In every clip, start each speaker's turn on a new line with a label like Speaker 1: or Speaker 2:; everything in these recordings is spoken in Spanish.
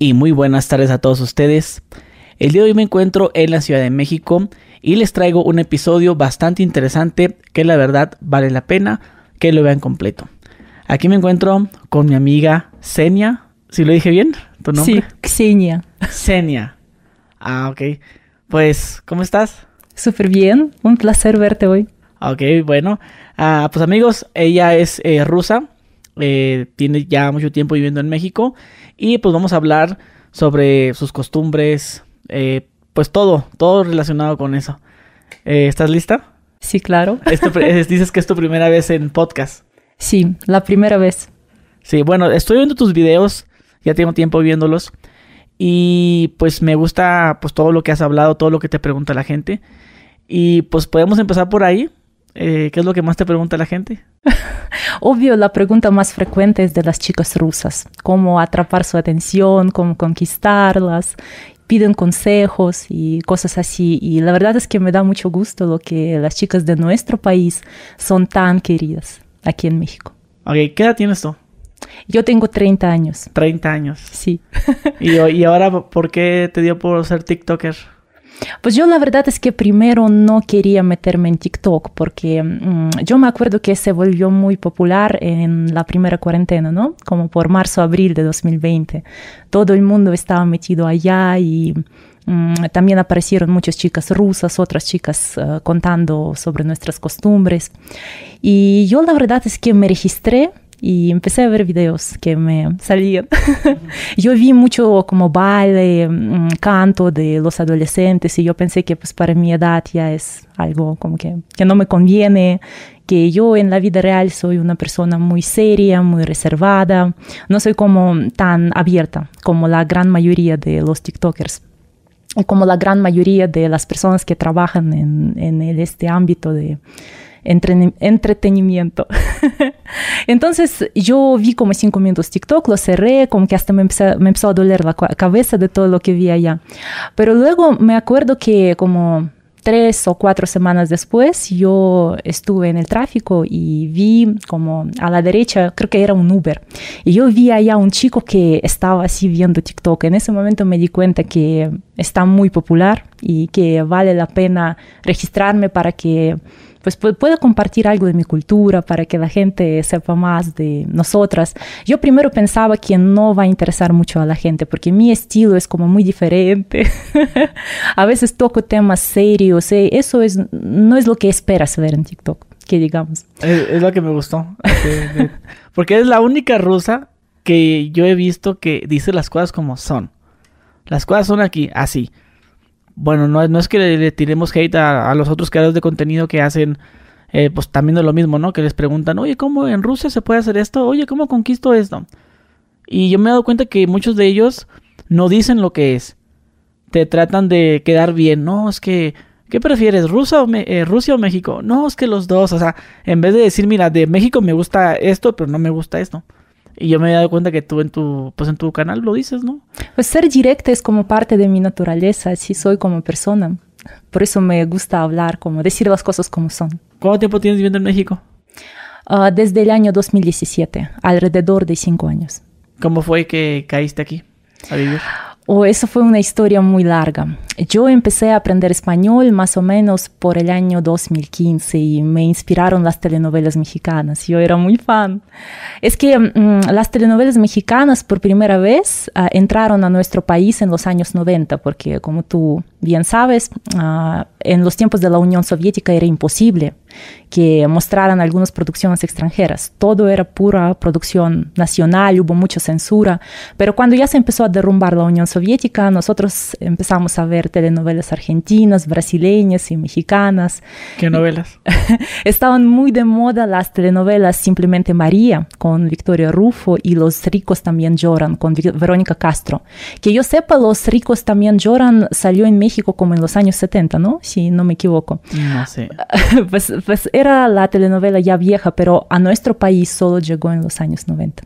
Speaker 1: y muy buenas tardes a todos ustedes. El día de hoy me encuentro en la Ciudad de México y les traigo un episodio bastante interesante que la verdad vale la pena que lo vean completo. Aquí me encuentro con mi amiga Senia. ¿Si lo dije bien? ¿Tu nombre?
Speaker 2: Sí, Xenia.
Speaker 1: Senia. Ah, ok. Pues, ¿cómo estás?
Speaker 2: Súper bien. Un placer verte hoy.
Speaker 1: Ok, bueno. Ah, pues amigos, ella es eh, rusa. Eh, tiene ya mucho tiempo viviendo en México y pues vamos a hablar sobre sus costumbres, eh, pues todo, todo relacionado con eso. Eh, ¿Estás lista?
Speaker 2: Sí, claro.
Speaker 1: dices que es tu primera vez en podcast.
Speaker 2: Sí, la primera vez.
Speaker 1: Sí, bueno, estoy viendo tus videos, ya tengo tiempo viéndolos y pues me gusta pues todo lo que has hablado, todo lo que te pregunta la gente y pues podemos empezar por ahí. Eh, ¿Qué es lo que más te pregunta la gente?
Speaker 2: Obvio, la pregunta más frecuente es de las chicas rusas, cómo atrapar su atención, cómo conquistarlas, piden consejos y cosas así. Y la verdad es que me da mucho gusto lo que las chicas de nuestro país son tan queridas aquí en México.
Speaker 1: Ok, ¿qué edad tienes tú?
Speaker 2: Yo tengo 30 años.
Speaker 1: 30 años.
Speaker 2: Sí.
Speaker 1: ¿Y, y ahora por qué te dio por ser TikToker?
Speaker 2: Pues yo la verdad es que primero no quería meterme en TikTok porque mm, yo me acuerdo que se volvió muy popular en la primera cuarentena, ¿no? Como por marzo, abril de 2020. Todo el mundo estaba metido allá y mm, también aparecieron muchas chicas rusas, otras chicas uh, contando sobre nuestras costumbres. Y yo la verdad es que me registré y empecé a ver videos que me salían. yo vi mucho como baile, mm, canto de los adolescentes y yo pensé que pues para mi edad ya es algo como que, que no me conviene, que yo en la vida real soy una persona muy seria, muy reservada, no soy como tan abierta como la gran mayoría de los TikTokers como la gran mayoría de las personas que trabajan en, en este ámbito de entretenimiento. Entonces yo vi como cinco minutos TikTok, lo cerré, como que hasta me empezó, me empezó a doler la cabeza de todo lo que vi allá. Pero luego me acuerdo que como tres o cuatro semanas después yo estuve en el tráfico y vi como a la derecha, creo que era un Uber, y yo vi allá un chico que estaba así viendo TikTok. En ese momento me di cuenta que está muy popular y que vale la pena registrarme para que pues puedo compartir algo de mi cultura para que la gente sepa más de nosotras. Yo primero pensaba que no va a interesar mucho a la gente porque mi estilo es como muy diferente. a veces toco temas serios, ¿eh? eso es, no es lo que esperas ver en TikTok, que digamos.
Speaker 1: Es, lo que me gustó. porque es la única rusa que yo he visto que dice las cosas como son. Las cosas son aquí, así bueno, no, no es que le, tiremos hate a, los otros creadores de contenido que hacen, eh, pues también de lo mismo, ¿no? Que les preguntan, oye, ¿cómo en Rusia se puede hacer esto? Oye, ¿cómo conquisto esto? Y yo me he dado cuenta que muchos de ellos no dicen lo que es. Te tratan de quedar bien, ¿no? Es que, ¿qué prefieres, Rusia o, eh, Rusia o México? No, es que los dos, o sea, en vez de decir, mira, de México me gusta esto, pero no me gusta esto. Y yo me he dado cuenta que tú en tu, pues en tu canal lo dices, ¿no?
Speaker 2: Pues ser directa es como parte de mi naturaleza, así soy como persona. Por eso me gusta hablar, como decir las cosas como son.
Speaker 1: ¿Cuánto tiempo tienes viviendo en México?
Speaker 2: Uh, desde el año 2017, alrededor de cinco años.
Speaker 1: ¿Cómo fue que caíste aquí a vivir?
Speaker 2: Oh, eso fue una historia muy larga. Yo empecé a aprender español más o menos por el año 2015 y me inspiraron las telenovelas mexicanas. Yo era muy fan. Es que mm, las telenovelas mexicanas por primera vez uh, entraron a nuestro país en los años 90, porque como tú bien sabes, uh, en los tiempos de la Unión Soviética era imposible que mostraran algunas producciones extranjeras. Todo era pura producción nacional, hubo mucha censura, pero cuando ya se empezó a derrumbar la Unión Soviética, nosotros empezamos a ver telenovelas argentinas, brasileñas y mexicanas.
Speaker 1: ¿Qué novelas?
Speaker 2: Estaban muy de moda las telenovelas Simplemente María con Victoria Rufo y Los ricos también lloran con Verónica Castro. Que yo sepa, Los ricos también lloran salió en México como en los años 70, ¿no? Si no me equivoco.
Speaker 1: No sé.
Speaker 2: pues pues era la telenovela ya vieja, pero a nuestro país solo llegó en los años 90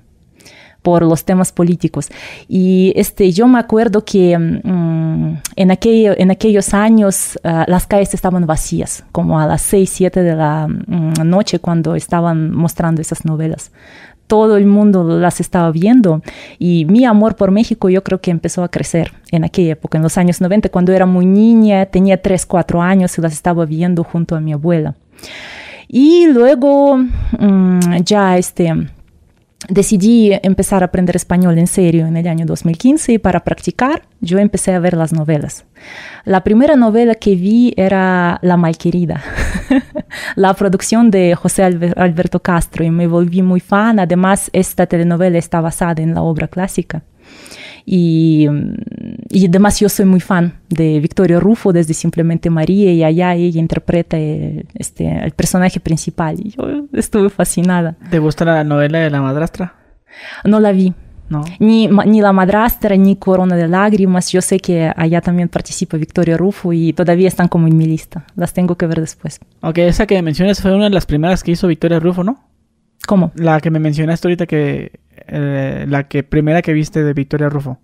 Speaker 2: por los temas políticos. Y este, yo me acuerdo que mm, en, aquello, en aquellos años uh, las calles estaban vacías, como a las 6, 7 de la mm, noche cuando estaban mostrando esas novelas. Todo el mundo las estaba viendo y mi amor por México yo creo que empezó a crecer en aquella época, en los años 90, cuando era muy niña, tenía 3, 4 años y las estaba viendo junto a mi abuela. Y luego mm, ya este decidí empezar a aprender español en serio en el año 2015 y para practicar yo empecé a ver las novelas. La primera novela que vi era La Malquerida, la producción de José Alberto Castro y me volví muy fan. Además, esta telenovela está basada en la obra clásica. Y, y, además yo soy muy fan de Victoria Rufo desde Simplemente María y allá ella interpreta este, el personaje principal y yo estuve fascinada.
Speaker 1: ¿Te gusta la novela de la madrastra?
Speaker 2: No la vi. No. Ni, ni La Madrastra, ni Corona de Lágrimas. Yo sé que allá también participa Victoria Rufo y todavía están como en mi lista. Las tengo que ver después.
Speaker 1: Ok, esa que mencionas fue una de las primeras que hizo Victoria Rufo, ¿no?
Speaker 2: ¿Cómo?
Speaker 1: La que me mencionaste ahorita que eh, la que primera que viste de Victoria Rufo?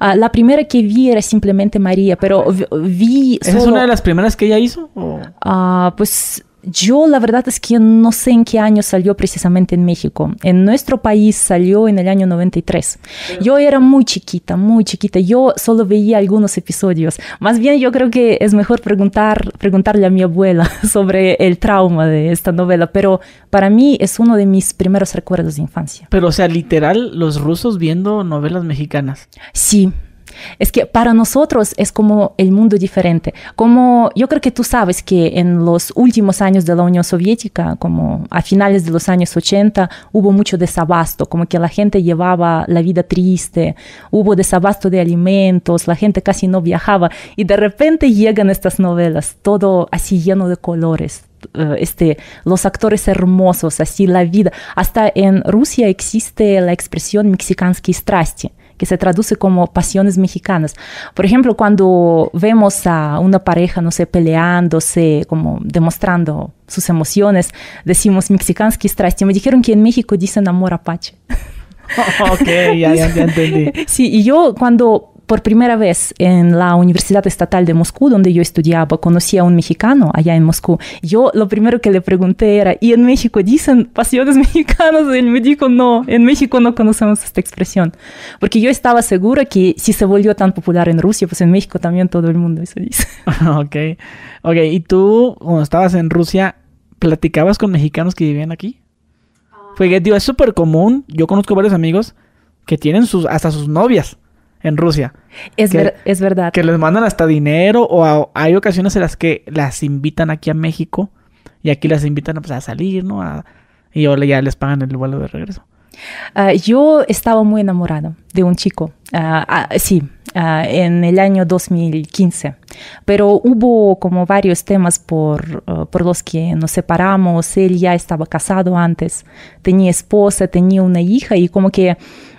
Speaker 2: Uh, la primera que vi era simplemente María, pero vi...
Speaker 1: ¿Esa es una de las primeras que ella hizo?
Speaker 2: Uh, pues yo la verdad es que no sé en qué año salió precisamente en México. En nuestro país salió en el año 93. Yo era muy chiquita, muy chiquita. Yo solo veía algunos episodios. Más bien yo creo que es mejor preguntar, preguntarle a mi abuela sobre el trauma de esta novela. Pero para mí es uno de mis primeros recuerdos de infancia.
Speaker 1: Pero o sea, literal, los rusos viendo novelas mexicanas.
Speaker 2: Sí, es que para nosotros es como el mundo diferente. Como yo creo que tú sabes que en los últimos años de la Unión Soviética, como a finales de los años 80, hubo mucho desabasto, como que la gente llevaba la vida triste, hubo desabasto de alimentos, la gente casi no viajaba y de repente llegan estas novelas, todo así lleno de colores, eh, este, los actores hermosos, así la vida. Hasta en Rusia existe la expresión mexicansky strasti, que se traduce como pasiones mexicanas. Por ejemplo, cuando vemos a una pareja, no sé, peleándose, como demostrando sus emociones, decimos mexicansky strasti. Me dijeron que en México dicen amor apache.
Speaker 1: ok, ya, ya, ya entendí.
Speaker 2: Sí, y yo cuando por primera vez en la Universidad Estatal de Moscú, donde yo estudiaba, conocí a un mexicano allá en Moscú. Yo lo primero que le pregunté era, ¿y en México dicen pasiones mexicanas? Y él me dijo, no, en México no conocemos esta expresión. Porque yo estaba segura que si se volvió tan popular en Rusia, pues en México también todo el mundo eso dice.
Speaker 1: ok, ok. ¿Y tú, cuando estabas en Rusia, platicabas con mexicanos que vivían aquí? Porque, digo, es súper común. Yo conozco varios amigos que tienen sus, hasta sus novias en Rusia.
Speaker 2: Es, es verdad.
Speaker 1: Que les mandan hasta dinero o hay ocasiones en las que las invitan aquí a México y aquí las invitan pues, a salir, ¿no? y ya les pagan el vuelo de regreso.
Speaker 2: Ah, yo estaba muy enamorada de un chico, ah, sí, en el año 2015, pero hubo como varios temas por, por los que nos separamos. Él ya estaba casado antes, tenía esposa, tenía una hija y como que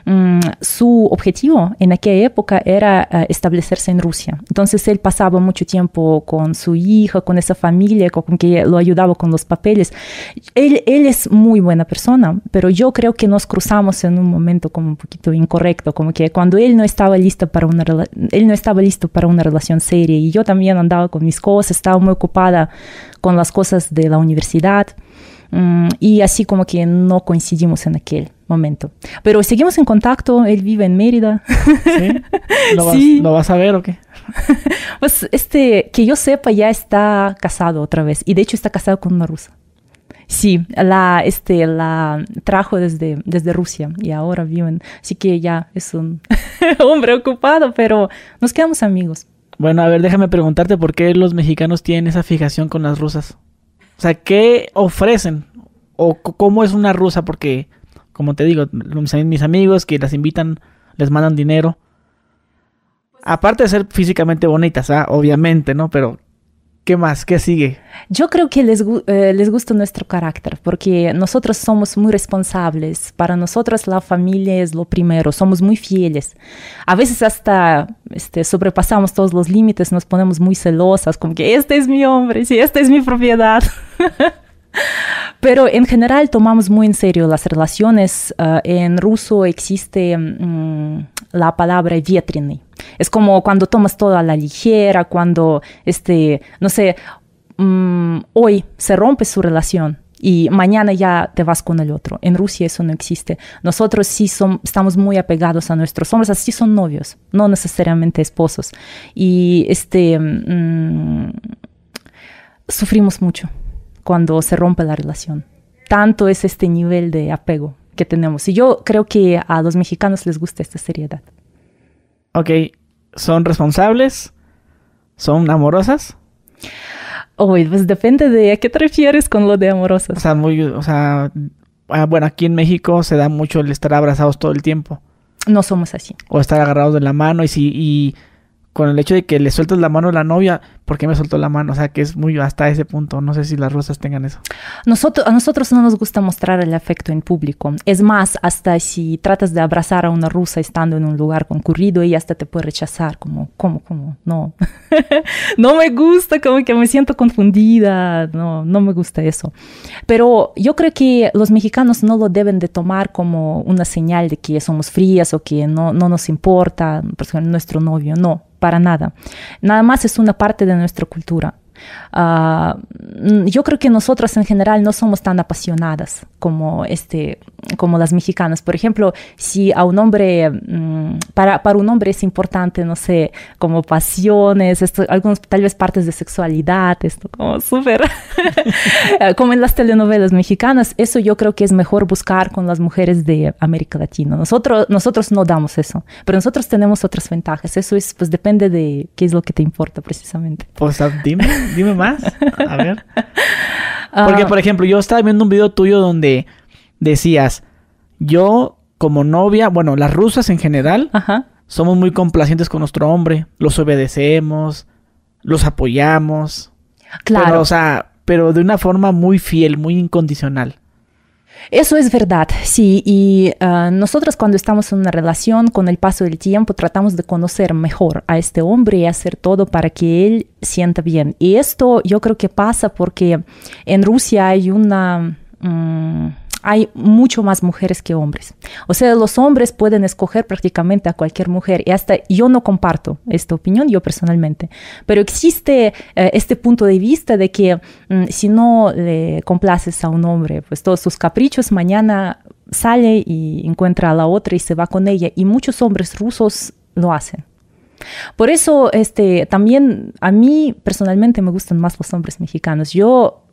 Speaker 2: Mm, su objetivo en aquella época era uh, establecerse en Rusia. Entonces él pasaba mucho tiempo con su hija, con esa familia, con, que lo ayudaba con los papeles. Él, él, es muy buena persona, pero yo creo que nos cruzamos en un momento como un poquito incorrecto, como que cuando él no estaba listo para una él no estaba listo para una relación seria y yo también andaba con mis cosas, estaba muy ocupada con las cosas de la universidad. Mm, y así como que no coincidimos en aquel momento. Pero seguimos en contacto, él vive en Mérida.
Speaker 1: ¿Sí? ¿Lo, vas, sí. ¿Lo vas a ver o qué?
Speaker 2: pues este, que yo sepa, ya está casado otra vez. Y de hecho está casado con una rusa. Sí, la, este, la trajo desde, desde Rusia y ahora viven. Así que ya es un hombre ocupado, pero nos quedamos amigos.
Speaker 1: Bueno, a ver, déjame preguntarte por qué los mexicanos tienen esa fijación con las rusas. O sea, ¿qué ofrecen? ¿O cómo es una rusa? Porque, como te digo, mis amigos que las invitan, les mandan dinero. Aparte de ser físicamente bonitas, ¿ah? obviamente, ¿no? Pero, ¿qué más? ¿Qué sigue?
Speaker 2: Yo creo que les, eh, les gusta nuestro carácter, porque nosotros somos muy responsables. Para nosotros la familia es lo primero, somos muy fieles. A veces hasta este, sobrepasamos todos los límites, nos ponemos muy celosas, como que este es mi hombre, sí, esta es mi propiedad. Pero en general tomamos muy en serio las relaciones. Uh, en ruso existe um, la palabra ветреный. Es como cuando tomas todo a la ligera, cuando, este, no sé, um, hoy se rompe su relación y mañana ya te vas con el otro. En Rusia eso no existe. Nosotros sí son, estamos muy apegados a nuestros hombres, así son novios, no necesariamente esposos. Y este, mm, sufrimos mucho cuando se rompe la relación. Tanto es este nivel de apego que tenemos. Y yo creo que a los mexicanos les gusta esta seriedad.
Speaker 1: Ok, ¿son responsables? ¿Son amorosas?
Speaker 2: Uy, pues depende de a qué te refieres con lo de amorosas.
Speaker 1: O sea, muy, o sea, ah, bueno, aquí en México se da mucho el estar abrazados todo el tiempo.
Speaker 2: No somos así.
Speaker 1: O estar agarrados de la mano y si, y con el hecho de que le sueltas la mano a la novia, ¿por qué me soltó la mano? O sea, que es muy hasta ese punto. No sé si las rusas tengan eso.
Speaker 2: Nosotros, a nosotros no nos gusta mostrar el afecto en público. Es más, hasta si tratas de abrazar a una rusa estando en un lugar concurrido, ella hasta te puede rechazar, como, ¿cómo, cómo? No. no me gusta, como que me siento confundida. No, no me gusta eso. Pero yo creo que los mexicanos no lo deben de tomar como una señal de que somos frías o que no, no nos importa, por ejemplo, nuestro novio. No para nada. Nada más es una parte de nuestra cultura. Uh, yo creo que nosotras en general no somos tan apasionadas como, este, como las mexicanas. Por ejemplo, si a un hombre, um, para, para, un hombre es importante, no sé, como pasiones, esto, algunos, tal vez partes de sexualidad, esto como súper, como en las telenovelas mexicanas, eso yo creo que es mejor buscar con las mujeres de América Latina. Nosotros, nosotros no damos eso, pero nosotros tenemos otras ventajas. Eso es, pues depende de qué es lo que te importa precisamente.
Speaker 1: Pues dime dime más. A ver. Porque, ah. por ejemplo, yo estaba viendo un video tuyo donde decías, yo como novia, bueno, las rusas en general, somos muy complacientes con nuestro hombre, los obedecemos, los apoyamos. Claro. Pero, o sea, pero de una forma muy fiel, muy incondicional.
Speaker 2: Eso es verdad, sí. Y uh, nosotros cuando estamos en una relación, con el paso del tiempo, tratamos de conocer mejor a este hombre y hacer todo para que él sienta bien. Y esto yo creo que pasa porque en Rusia hay una... Um, hay mucho más mujeres que hombres. O sea, los hombres pueden escoger prácticamente a cualquier mujer y hasta yo no comparto esta opinión, yo personalmente, pero existe eh, este punto de vista de que mm, si no le complaces a un hombre, pues todos sus caprichos, mañana sale y encuentra a la otra y se va con ella y muchos hombres rusos lo hacen. Por eso, este, también a mí personalmente me gustan más los hombres mexicanos. Yo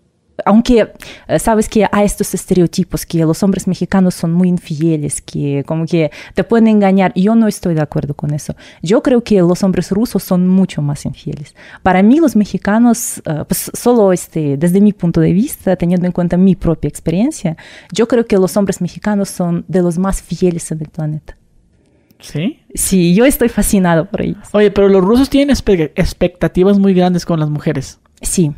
Speaker 2: aunque eh, sabes que hay estos estereotipos que los hombres mexicanos son muy infieles, que como que te pueden engañar, yo no estoy de acuerdo con eso. Yo creo que los hombres rusos son mucho más infieles. Para mí los mexicanos, eh, pues solo este, desde mi punto de vista, teniendo en cuenta mi propia experiencia, yo creo que los hombres mexicanos son de los más fieles en el planeta.
Speaker 1: ¿Sí?
Speaker 2: Sí, yo estoy fascinado por ellos.
Speaker 1: Oye, pero los rusos tienen expectativas muy grandes con las mujeres.
Speaker 2: Sí,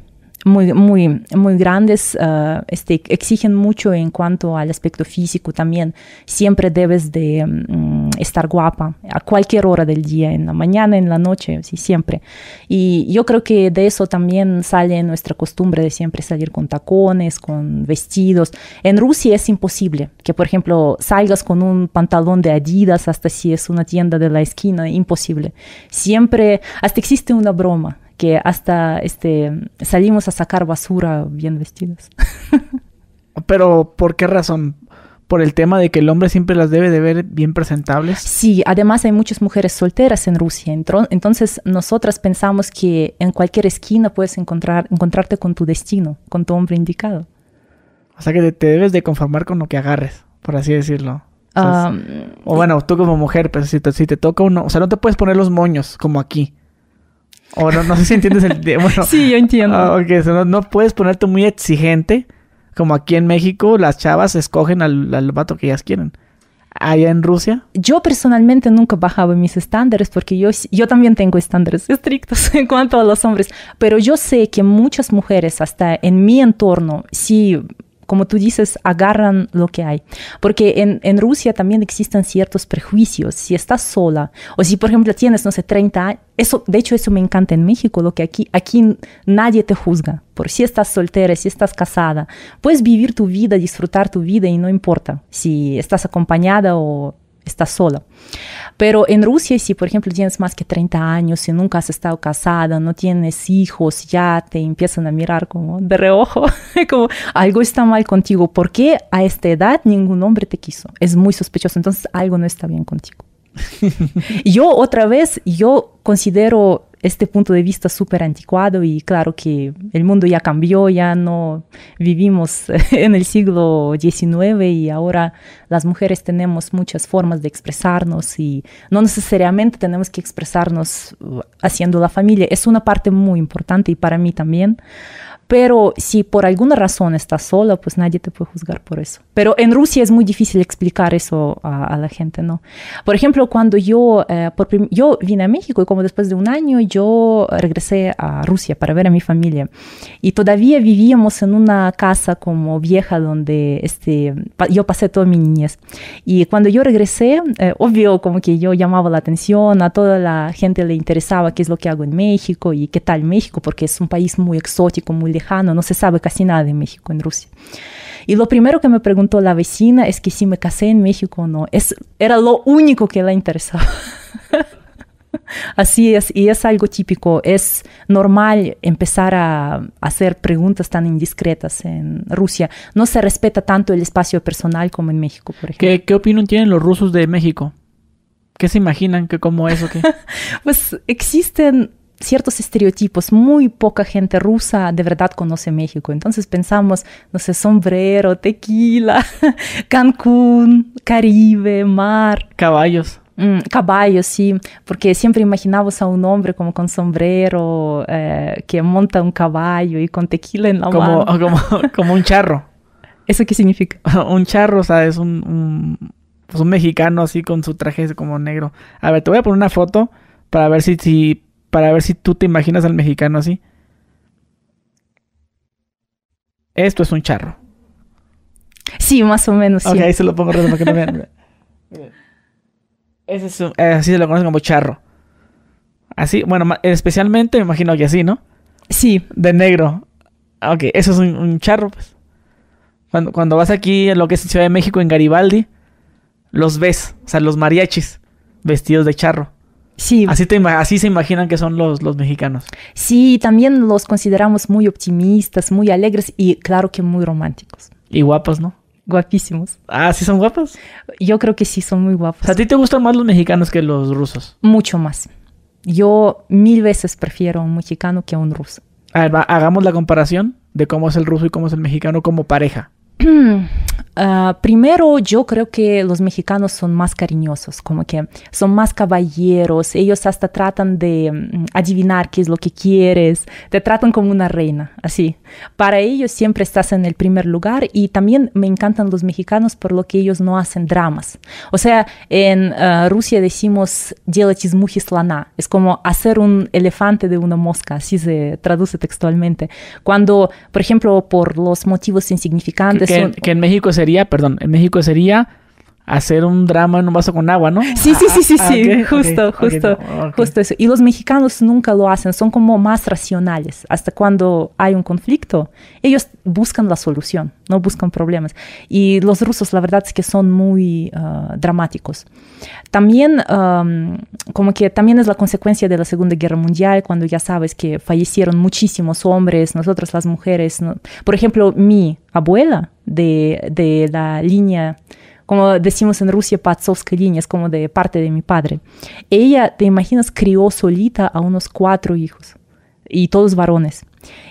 Speaker 2: muy, muy, muy grandes, uh, este, exigen mucho en cuanto al aspecto físico también. Siempre debes de um, estar guapa a cualquier hora del día, en la mañana, en la noche, siempre. Y yo creo que de eso también sale nuestra costumbre de siempre salir con tacones, con vestidos. En Rusia es imposible que, por ejemplo, salgas con un pantalón de Adidas hasta si es una tienda de la esquina, imposible. Siempre, hasta existe una broma que hasta este, salimos a sacar basura bien vestidos.
Speaker 1: Pero, ¿por qué razón? ¿Por el tema de que el hombre siempre las debe de ver bien presentables?
Speaker 2: Sí, además hay muchas mujeres solteras en Rusia. Entonces, nosotras pensamos que en cualquier esquina puedes encontrar, encontrarte con tu destino, con tu hombre indicado.
Speaker 1: O sea que te, debes de conformar con lo que agarres, por así decirlo. O, o bueno, tú como mujer, pues si te, si te toca uno, o sea, no te puedes poner los moños como aquí. O no, no sé si entiendes el... Bueno,
Speaker 2: sí, yo entiendo.
Speaker 1: Uh, no, puedes ponerte muy exigente. Como aquí en México, las chavas escogen al, al vato que ellas quieren. Allá en Rusia.
Speaker 2: Yo personalmente nunca bajaba mis estándares porque yo, yo también tengo estándares estrictos en cuanto a los hombres. Pero yo sé que muchas mujeres, hasta en mi entorno, sí como tú dices, agarran lo que hay. Porque en, Rusia también existen ciertos prejuicios. Si estás sola o si, por ejemplo, tienes, no sé, 30 años, eso, de hecho, eso me encanta en México, lo que aquí, aquí nadie te juzga. Por si estás soltera, si estás casada, puedes vivir tu vida, disfrutar tu vida y no importa si estás acompañada o estás sola. Pero en Rusia, si por ejemplo tienes más que 30 años, si nunca has estado casada, no tienes hijos, ya te empiezan a mirar como de reojo, como algo está mal contigo. ¿Por qué a esta edad ningún hombre te quiso? Es muy sospechoso, entonces algo no está bien contigo. yo otra vez, yo considero este punto de vista súper anticuado y claro que el mundo ya cambió, ya no vivimos en el siglo XIX y ahora las mujeres tenemos muchas formas de expresarnos y no necesariamente tenemos que expresarnos haciendo la familia. Es una parte muy importante y para mí también. Pero si por alguna razón estás sola, pues nadie te puede juzgar por eso. Pero en Rusia es muy difícil explicar eso a, la gente, ¿no? Por ejemplo, cuando yo, eh, yo vine a México y como después de un año yo regresé a Rusia para ver a mi familia. Y todavía vivíamos en una casa como vieja donde este, yo pasé toda mi niñez. Y cuando yo regresé, eh, obvio como que yo llamaba la atención, a toda la gente le interesaba qué es lo que hago en México y qué tal México, porque es un país muy exótico, muy lejano, no se sabe casi nada de México en Rusia. Y lo primero que me preguntó la vecina es que si me casé en México o no. Es, era lo único que le interesaba. Así es, y es algo típico. Es normal empezar a hacer preguntas tan indiscretas en Rusia. No se respeta tanto el espacio personal como en México, por ejemplo.
Speaker 1: ¿Qué, qué opinión tienen los rusos de México? ¿Qué se imaginan que como eso? Que...
Speaker 2: pues existen ciertos estereotipos. Muy poca gente rusa de verdad conoce México. Entonces pensamos, no sé, sombrero, tequila, Cancún, Caribe, mar.
Speaker 1: Caballos.
Speaker 2: Mm, caballos, sí, porque siempre imaginamos a un hombre como con sombrero, eh, que monta un caballo y con tequila en la
Speaker 1: como,
Speaker 2: mano.
Speaker 1: Como, como un charro.
Speaker 2: ¿Eso qué significa?
Speaker 1: un charro, o sea, es un, un, pues un mexicano así con su traje como negro. A ver, te voy a poner una foto para ver si, si para ver si tú te imaginas al mexicano así. Esto es un charro.
Speaker 2: Sí, más o menos.
Speaker 1: Ok, ahí se lo pongo para que no vean. Ese es eh, así se lo conoce como charro. Así, bueno, especialmente me imagino que así, ¿no?
Speaker 2: Sí.
Speaker 1: De negro. Ok, eso es un, charro, pues. Cuando, cuando vas aquí en lo que es Ciudad de México, en Garibaldi, los ves, o sea, los mariachis vestidos de charro.
Speaker 2: Sí.
Speaker 1: Así, te, así se imaginan que son los, los mexicanos.
Speaker 2: Sí, también los consideramos muy optimistas, muy alegres y claro que muy románticos.
Speaker 1: Y guapos, ¿no?
Speaker 2: Guapísimos.
Speaker 1: Ah, ¿sí son guapos?
Speaker 2: Yo creo que sí, son muy guapos.
Speaker 1: ¿A ti te gustan más los mexicanos que los rusos?
Speaker 2: Mucho más. Yo mil veces prefiero a un mexicano que a un ruso.
Speaker 1: A ver, hagamos la comparación de cómo es el ruso y cómo es el mexicano como pareja.
Speaker 2: Ah, primero, yo creo que los mexicanos son más cariñosos, como que son más caballeros, ellos hasta tratan de mm, adivinar qué es lo que quieres, te tratan como una reina, así. Para ellos siempre estás en el primer lugar y también me encantan los mexicanos por lo que ellos no hacen dramas. O sea, en ah, Rusia decimos делать es como hacer un elefante de una mosca, así se traduce textualmente. Cuando, por ejemplo, por los motivos insignificantes...
Speaker 1: que en México se perdón, en México sería hacer un drama en un vaso con agua, ¿no?
Speaker 2: Sí, sí, sí, sí, ah, sí, justo, justo, justo eso. Y los mexicanos nunca lo hacen, son como más racionales. Hasta cuando hay un conflicto, ellos buscan la solución, no buscan problemas. Y los rusos, la verdad es que son muy ah, dramáticos. También, como que también es la consecuencia de la Segunda Guerra Mundial, cuando ya sabes que fallecieron muchísimos hombres, nosotras las mujeres. Por ejemplo, mi abuela de, de la línea como decimos en Rusia, patsovskая línea, como de parte de mi padre. Ella, te imaginas, crió solita a unos cuatro hijos, y todos varones.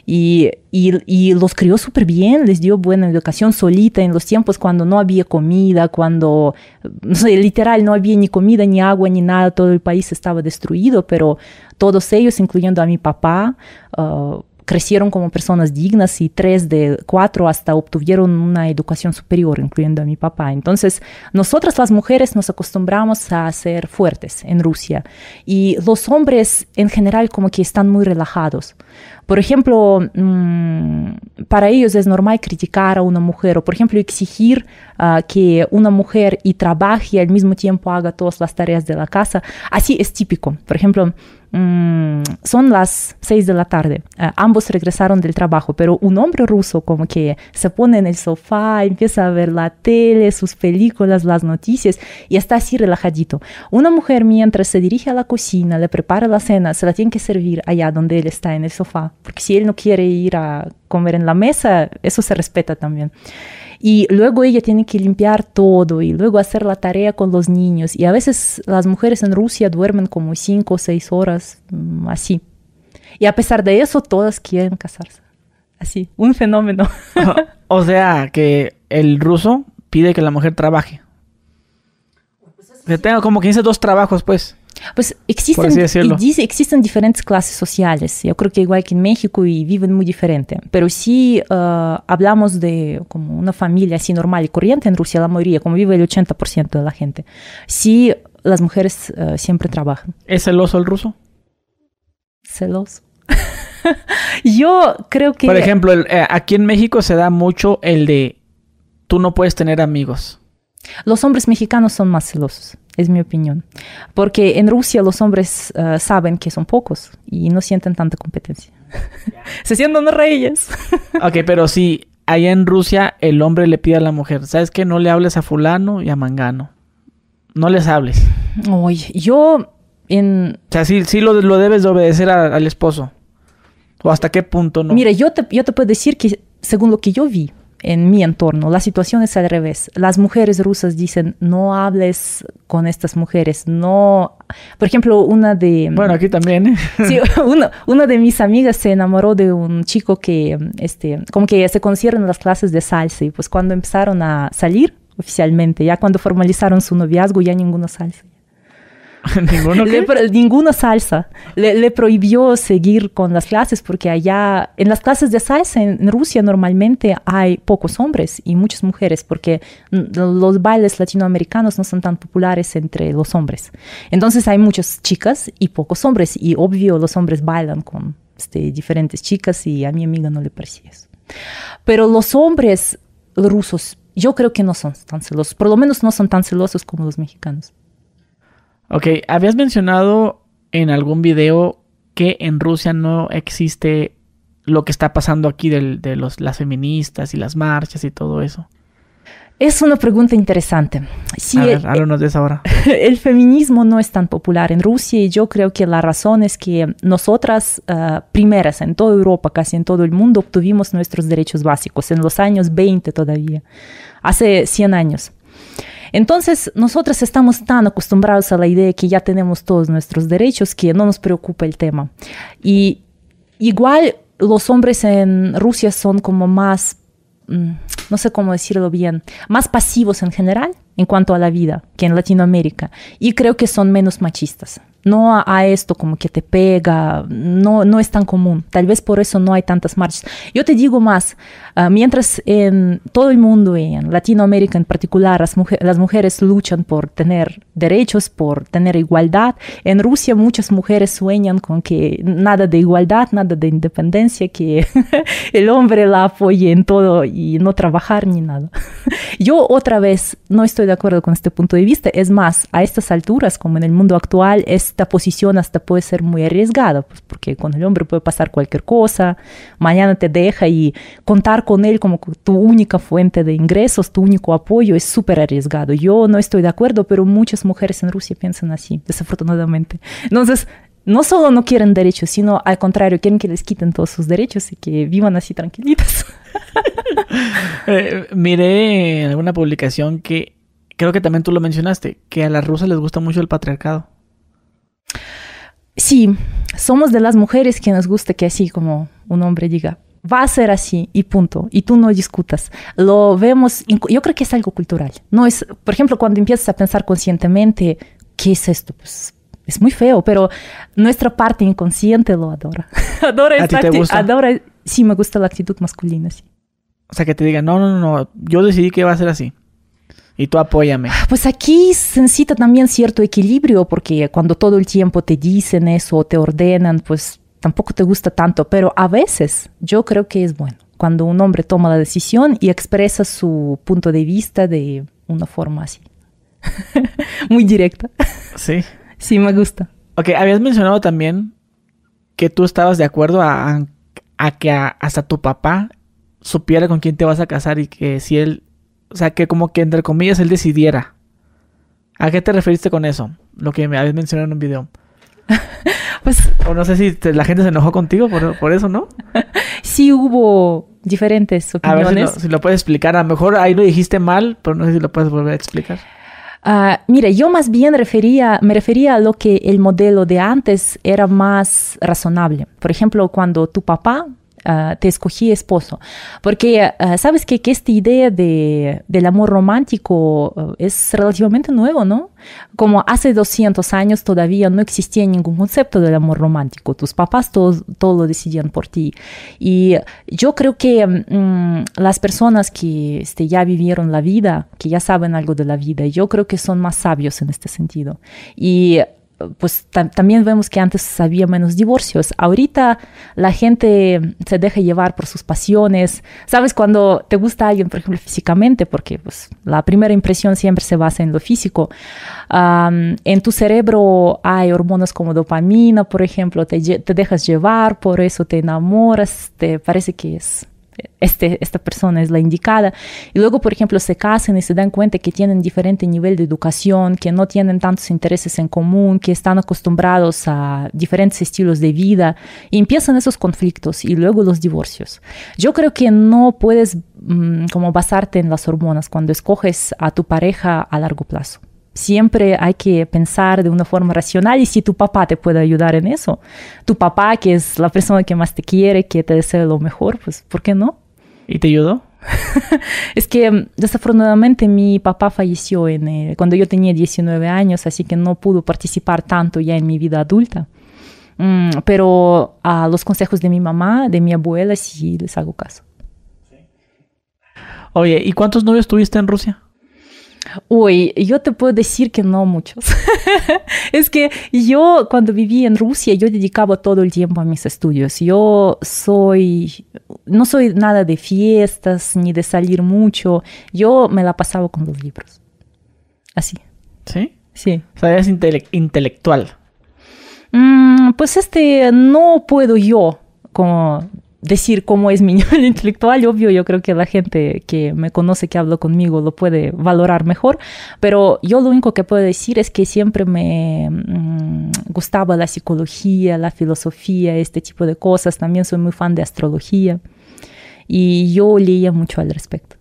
Speaker 2: Y, y, los crió súper bien, les dio buena educación solita en los tiempos cuando no había comida, cuando, no literal, no había ni comida, ni agua, ni nada, todo el país estaba destruido, pero todos ellos, incluyendo a mi papá, uh, crecieron como personas dignas y tres de cuatro hasta obtuvieron una educación superior, incluyendo a mi papá. Entonces, nosotras las mujeres nos acostumbramos a ser fuertes en Rusia y los hombres en general como que están muy relajados. Por ejemplo, mm, para ellos es normal criticar a una mujer o, por ejemplo, exigir uh, que una mujer y trabaje y al mismo tiempo haga todas las tareas de la casa. Así es típico. Por ejemplo, mm, son las seis de la tarde, eh, ambos regresaron del trabajo, pero un hombre ruso como que se pone en el sofá, empieza a ver la tele, sus películas, las noticias y está así relajadito. Una mujer mientras se dirige a la cocina, le prepara la cena, se la tiene que servir allá donde él está en el sofá, porque si él no quiere ir a comer en la mesa, eso se respeta también. Y luego ella tiene que limpiar todo y luego hacer la tarea con los niños. Y a veces las mujeres en Rusia duermen como cinco o seis horas, mm, así. Y a pesar de eso, todas quieren casarse. Así, un fenómeno.
Speaker 1: o sea, que el ruso pide que la mujer trabaje. Que tenga como que dice dos trabajos, pues.
Speaker 2: Pues existen, dice, existen diferentes clases sociales. Yo creo que igual que en México y viven muy diferente. Pero si uh, hablamos de como una familia así normal y corriente en Rusia, la mayoría, como vive el 80% de la gente, sí las mujeres uh, siempre trabajan.
Speaker 1: ¿Es celoso el ruso?
Speaker 2: Celoso. Yo creo que...
Speaker 1: Por ejemplo, eh, aquí en México se da mucho el de tú no puedes tener amigos.
Speaker 2: Los hombres mexicanos son más celosos es mi opinión. Porque en Rusia los hombres uh, saben que son pocos y no sienten tanta competencia. Se sienten reyes.
Speaker 1: ok, pero si allá en Rusia el hombre le pide a la mujer, ¿sabes qué? No le hables a fulano y a mangano. No les hables.
Speaker 2: Oye, yo en...
Speaker 1: O sea, sí, sí lo, lo debes de obedecer al esposo. ¿O hasta qué punto no?
Speaker 2: Mira, yo te, yo te puedo decir que según lo que yo vi, en mi entorno. La situación es al revés. Las mujeres rusas dicen, no hables con estas mujeres, no... Por ejemplo, una de...
Speaker 1: Bueno, aquí también. ¿eh?
Speaker 2: sí, una, una, de mis amigas se enamoró de un chico que, este, como que se conocieron las clases de salsa y pues cuando empezaron a salir oficialmente, ya cuando formalizaron su noviazgo, ya ninguna salsa. ninguna salsa. Le, prohibió seguir con las clases porque allá, en las clases de salsa en Rusia normalmente hay pocos hombres y muchas mujeres porque los bailes latinoamericanos no son tan populares entre los hombres. Entonces hay muchas chicas y pocos hombres y obvio los hombres bailan con este, diferentes chicas y a mi amiga no le parecía eso. Pero los hombres rusos yo creo que no son tan celosos, por lo menos no son tan celosos como los mexicanos.
Speaker 1: Ok, habías mencionado en algún video que en Rusia no existe lo que está pasando aquí de los, las feministas y las marchas y todo eso.
Speaker 2: Es una pregunta interesante.
Speaker 1: Sí, a ver, háblanos de eso ahora.
Speaker 2: El feminismo no es tan popular en Rusia y yo creo que la razón es que nosotras, uh, primeras en toda Europa, casi en todo el mundo, obtuvimos nuestros derechos básicos en los años 20 todavía, hace 100 años. Entonces, nosotros estamos tan acostumbrados a la idea que ya tenemos todos nuestros derechos que no nos preocupa el tema. Y igual los hombres en Rusia son como más, mm, no sé cómo decirlo bien, más pasivos en general en cuanto a la vida que en Latinoamérica. Y creo que son menos machistas no a, esto como que te pega, no, no es tan común. Tal vez por eso no hay tantas marchas. Yo te digo más, ah, mientras en todo el mundo, en Latinoamérica en particular, las, las mujeres luchan por tener derechos, por tener igualdad, en Rusia muchas mujeres sueñan con que nada de igualdad, nada de independencia, que el hombre la apoye en todo y no trabajar ni nada. Yo otra vez no estoy de acuerdo con este punto de vista. Es más, a estas alturas, como en el mundo actual, es esta posición hasta puede ser muy arriesgada, pues porque con el hombre puede pasar cualquier cosa, mañana te deja y contar con él como tu única fuente de ingresos, tu único apoyo es súper arriesgado. Yo no estoy de acuerdo, pero muchas mujeres en Rusia piensan así, desafortunadamente. Entonces, no solo no quieren derechos, sino al contrario, quieren que les quiten todos sus derechos y que vivan así tranquilitas.
Speaker 1: eh, miré en alguna publicación que creo que también tú lo mencionaste, que a las rusas les gusta mucho el patriarcado.
Speaker 2: Sí, somos de las mujeres que nos gusta que así como un hombre diga, va a ser así y punto, y tú no discutas. Lo vemos, yo creo que es algo cultural. No es, por ejemplo, cuando empiezas a pensar conscientemente, ¿qué es esto? Pues es muy feo, pero nuestra parte inconsciente lo adora. adora
Speaker 1: ¿A ti te gusta?
Speaker 2: Adora, sí, me gusta la actitud masculina, sí.
Speaker 1: O sea, que te digan, no, no, no, yo decidí que va a ser así. Y tú apóyame.
Speaker 2: Pues aquí se necesita también cierto equilibrio, porque cuando todo el tiempo te dicen eso o te ordenan, pues tampoco te gusta tanto, pero a veces yo creo que es bueno cuando un hombre toma la decisión y expresa su punto de vista de una forma así, muy directa.
Speaker 1: Sí.
Speaker 2: Sí, me gusta.
Speaker 1: Ok, habías mencionado también que tú estabas de acuerdo a, a que a- hasta tu papá supiera con quién te vas a casar y que si él, o sea, que como que entre comillas él decidiera. ¿A qué te referiste con eso? Lo que me habías mencionado en un video.
Speaker 2: Pues
Speaker 1: O no sé si te- la gente se enojó contigo por, por eso, ¿no?
Speaker 2: sí hubo diferentes
Speaker 1: A ver si lo,
Speaker 2: opiniones.
Speaker 1: si lo puedes explicar. A lo mejor ahí lo dijiste mal, pero no sé si lo puedes volver a explicar.
Speaker 2: Ah, mira, yo más bien refería, me refería a lo que el modelo de antes era más razonable. Por ejemplo, cuando tu papá ah, te escogía esposo. Porque, ah, ¿sabes qué? Que esta idea de, del amor romántico ah, es relativamente nuevo, ¿no? Como hace 200 años todavía no existía ningún concepto del amor romántico. Tus papás todos, todo lo decidían por ti. Y yo creo que mm, las personas que este, ya vivieron la vida, que ya saben algo de la vida, yo creo que son más sabios en este sentido. Y pues tam- también vemos que antes había menos divorcios. Ahorita la gente se deja llevar por sus pasiones. Sabes, cuando te gusta alguien, por ejemplo, físicamente, porque pues, la primera impresión siempre se basa en lo físico, en tu cerebro hay hormonas como dopamina, por ejemplo, te, te dejas llevar, por eso te enamoras, te parece que es este, esta persona es la indicada. Y luego, por ejemplo, se casan y se dan cuenta que tienen diferente nivel de educación, que no tienen tantos intereses en común, que están acostumbrados a diferentes estilos de vida. Y empiezan esos conflictos y luego los divorcios. Yo creo que no puedes mm, como basarte en las hormonas cuando escoges a tu pareja a largo plazo. Siempre hay que pensar de una forma racional y si tu papá te puede ayudar en eso, tu papá que es la persona que más te quiere, que te desea lo mejor, pues ¿por qué no?
Speaker 1: ¿Y te ayudó?
Speaker 2: Es que mm, desafortunadamente mi papá falleció en, eh, cuando yo tenía 19 años, así que no pudo participar tanto ya en mi vida adulta. Mm, pero a los consejos de mi mamá, de mi abuela, sí les hago caso.
Speaker 1: Oye, ¿y cuántos novios tuviste en Rusia?
Speaker 2: Uy, yo te puedo decir que no muchos. es que yo cuando viví en Rusia, yo dedicaba todo el tiempo a mis estudios. Yo soy, no soy nada de fiestas ni de salir mucho. Yo me la pasaba con los libros. Así,
Speaker 1: ¿Sí?
Speaker 2: sí.
Speaker 1: O sea, eres intele- intelectual.
Speaker 2: Mm, pues este, no puedo yo como decir cómo es mi nivel intelectual. Obvio, yo creo que la gente que me conoce, que habla conmigo, lo puede valorar mejor. Pero yo lo único que puedo decir es que siempre me mm, gustaba la psicología, la filosofía, este tipo de cosas. También soy muy fan de astrología. Y yo leía mucho al respecto.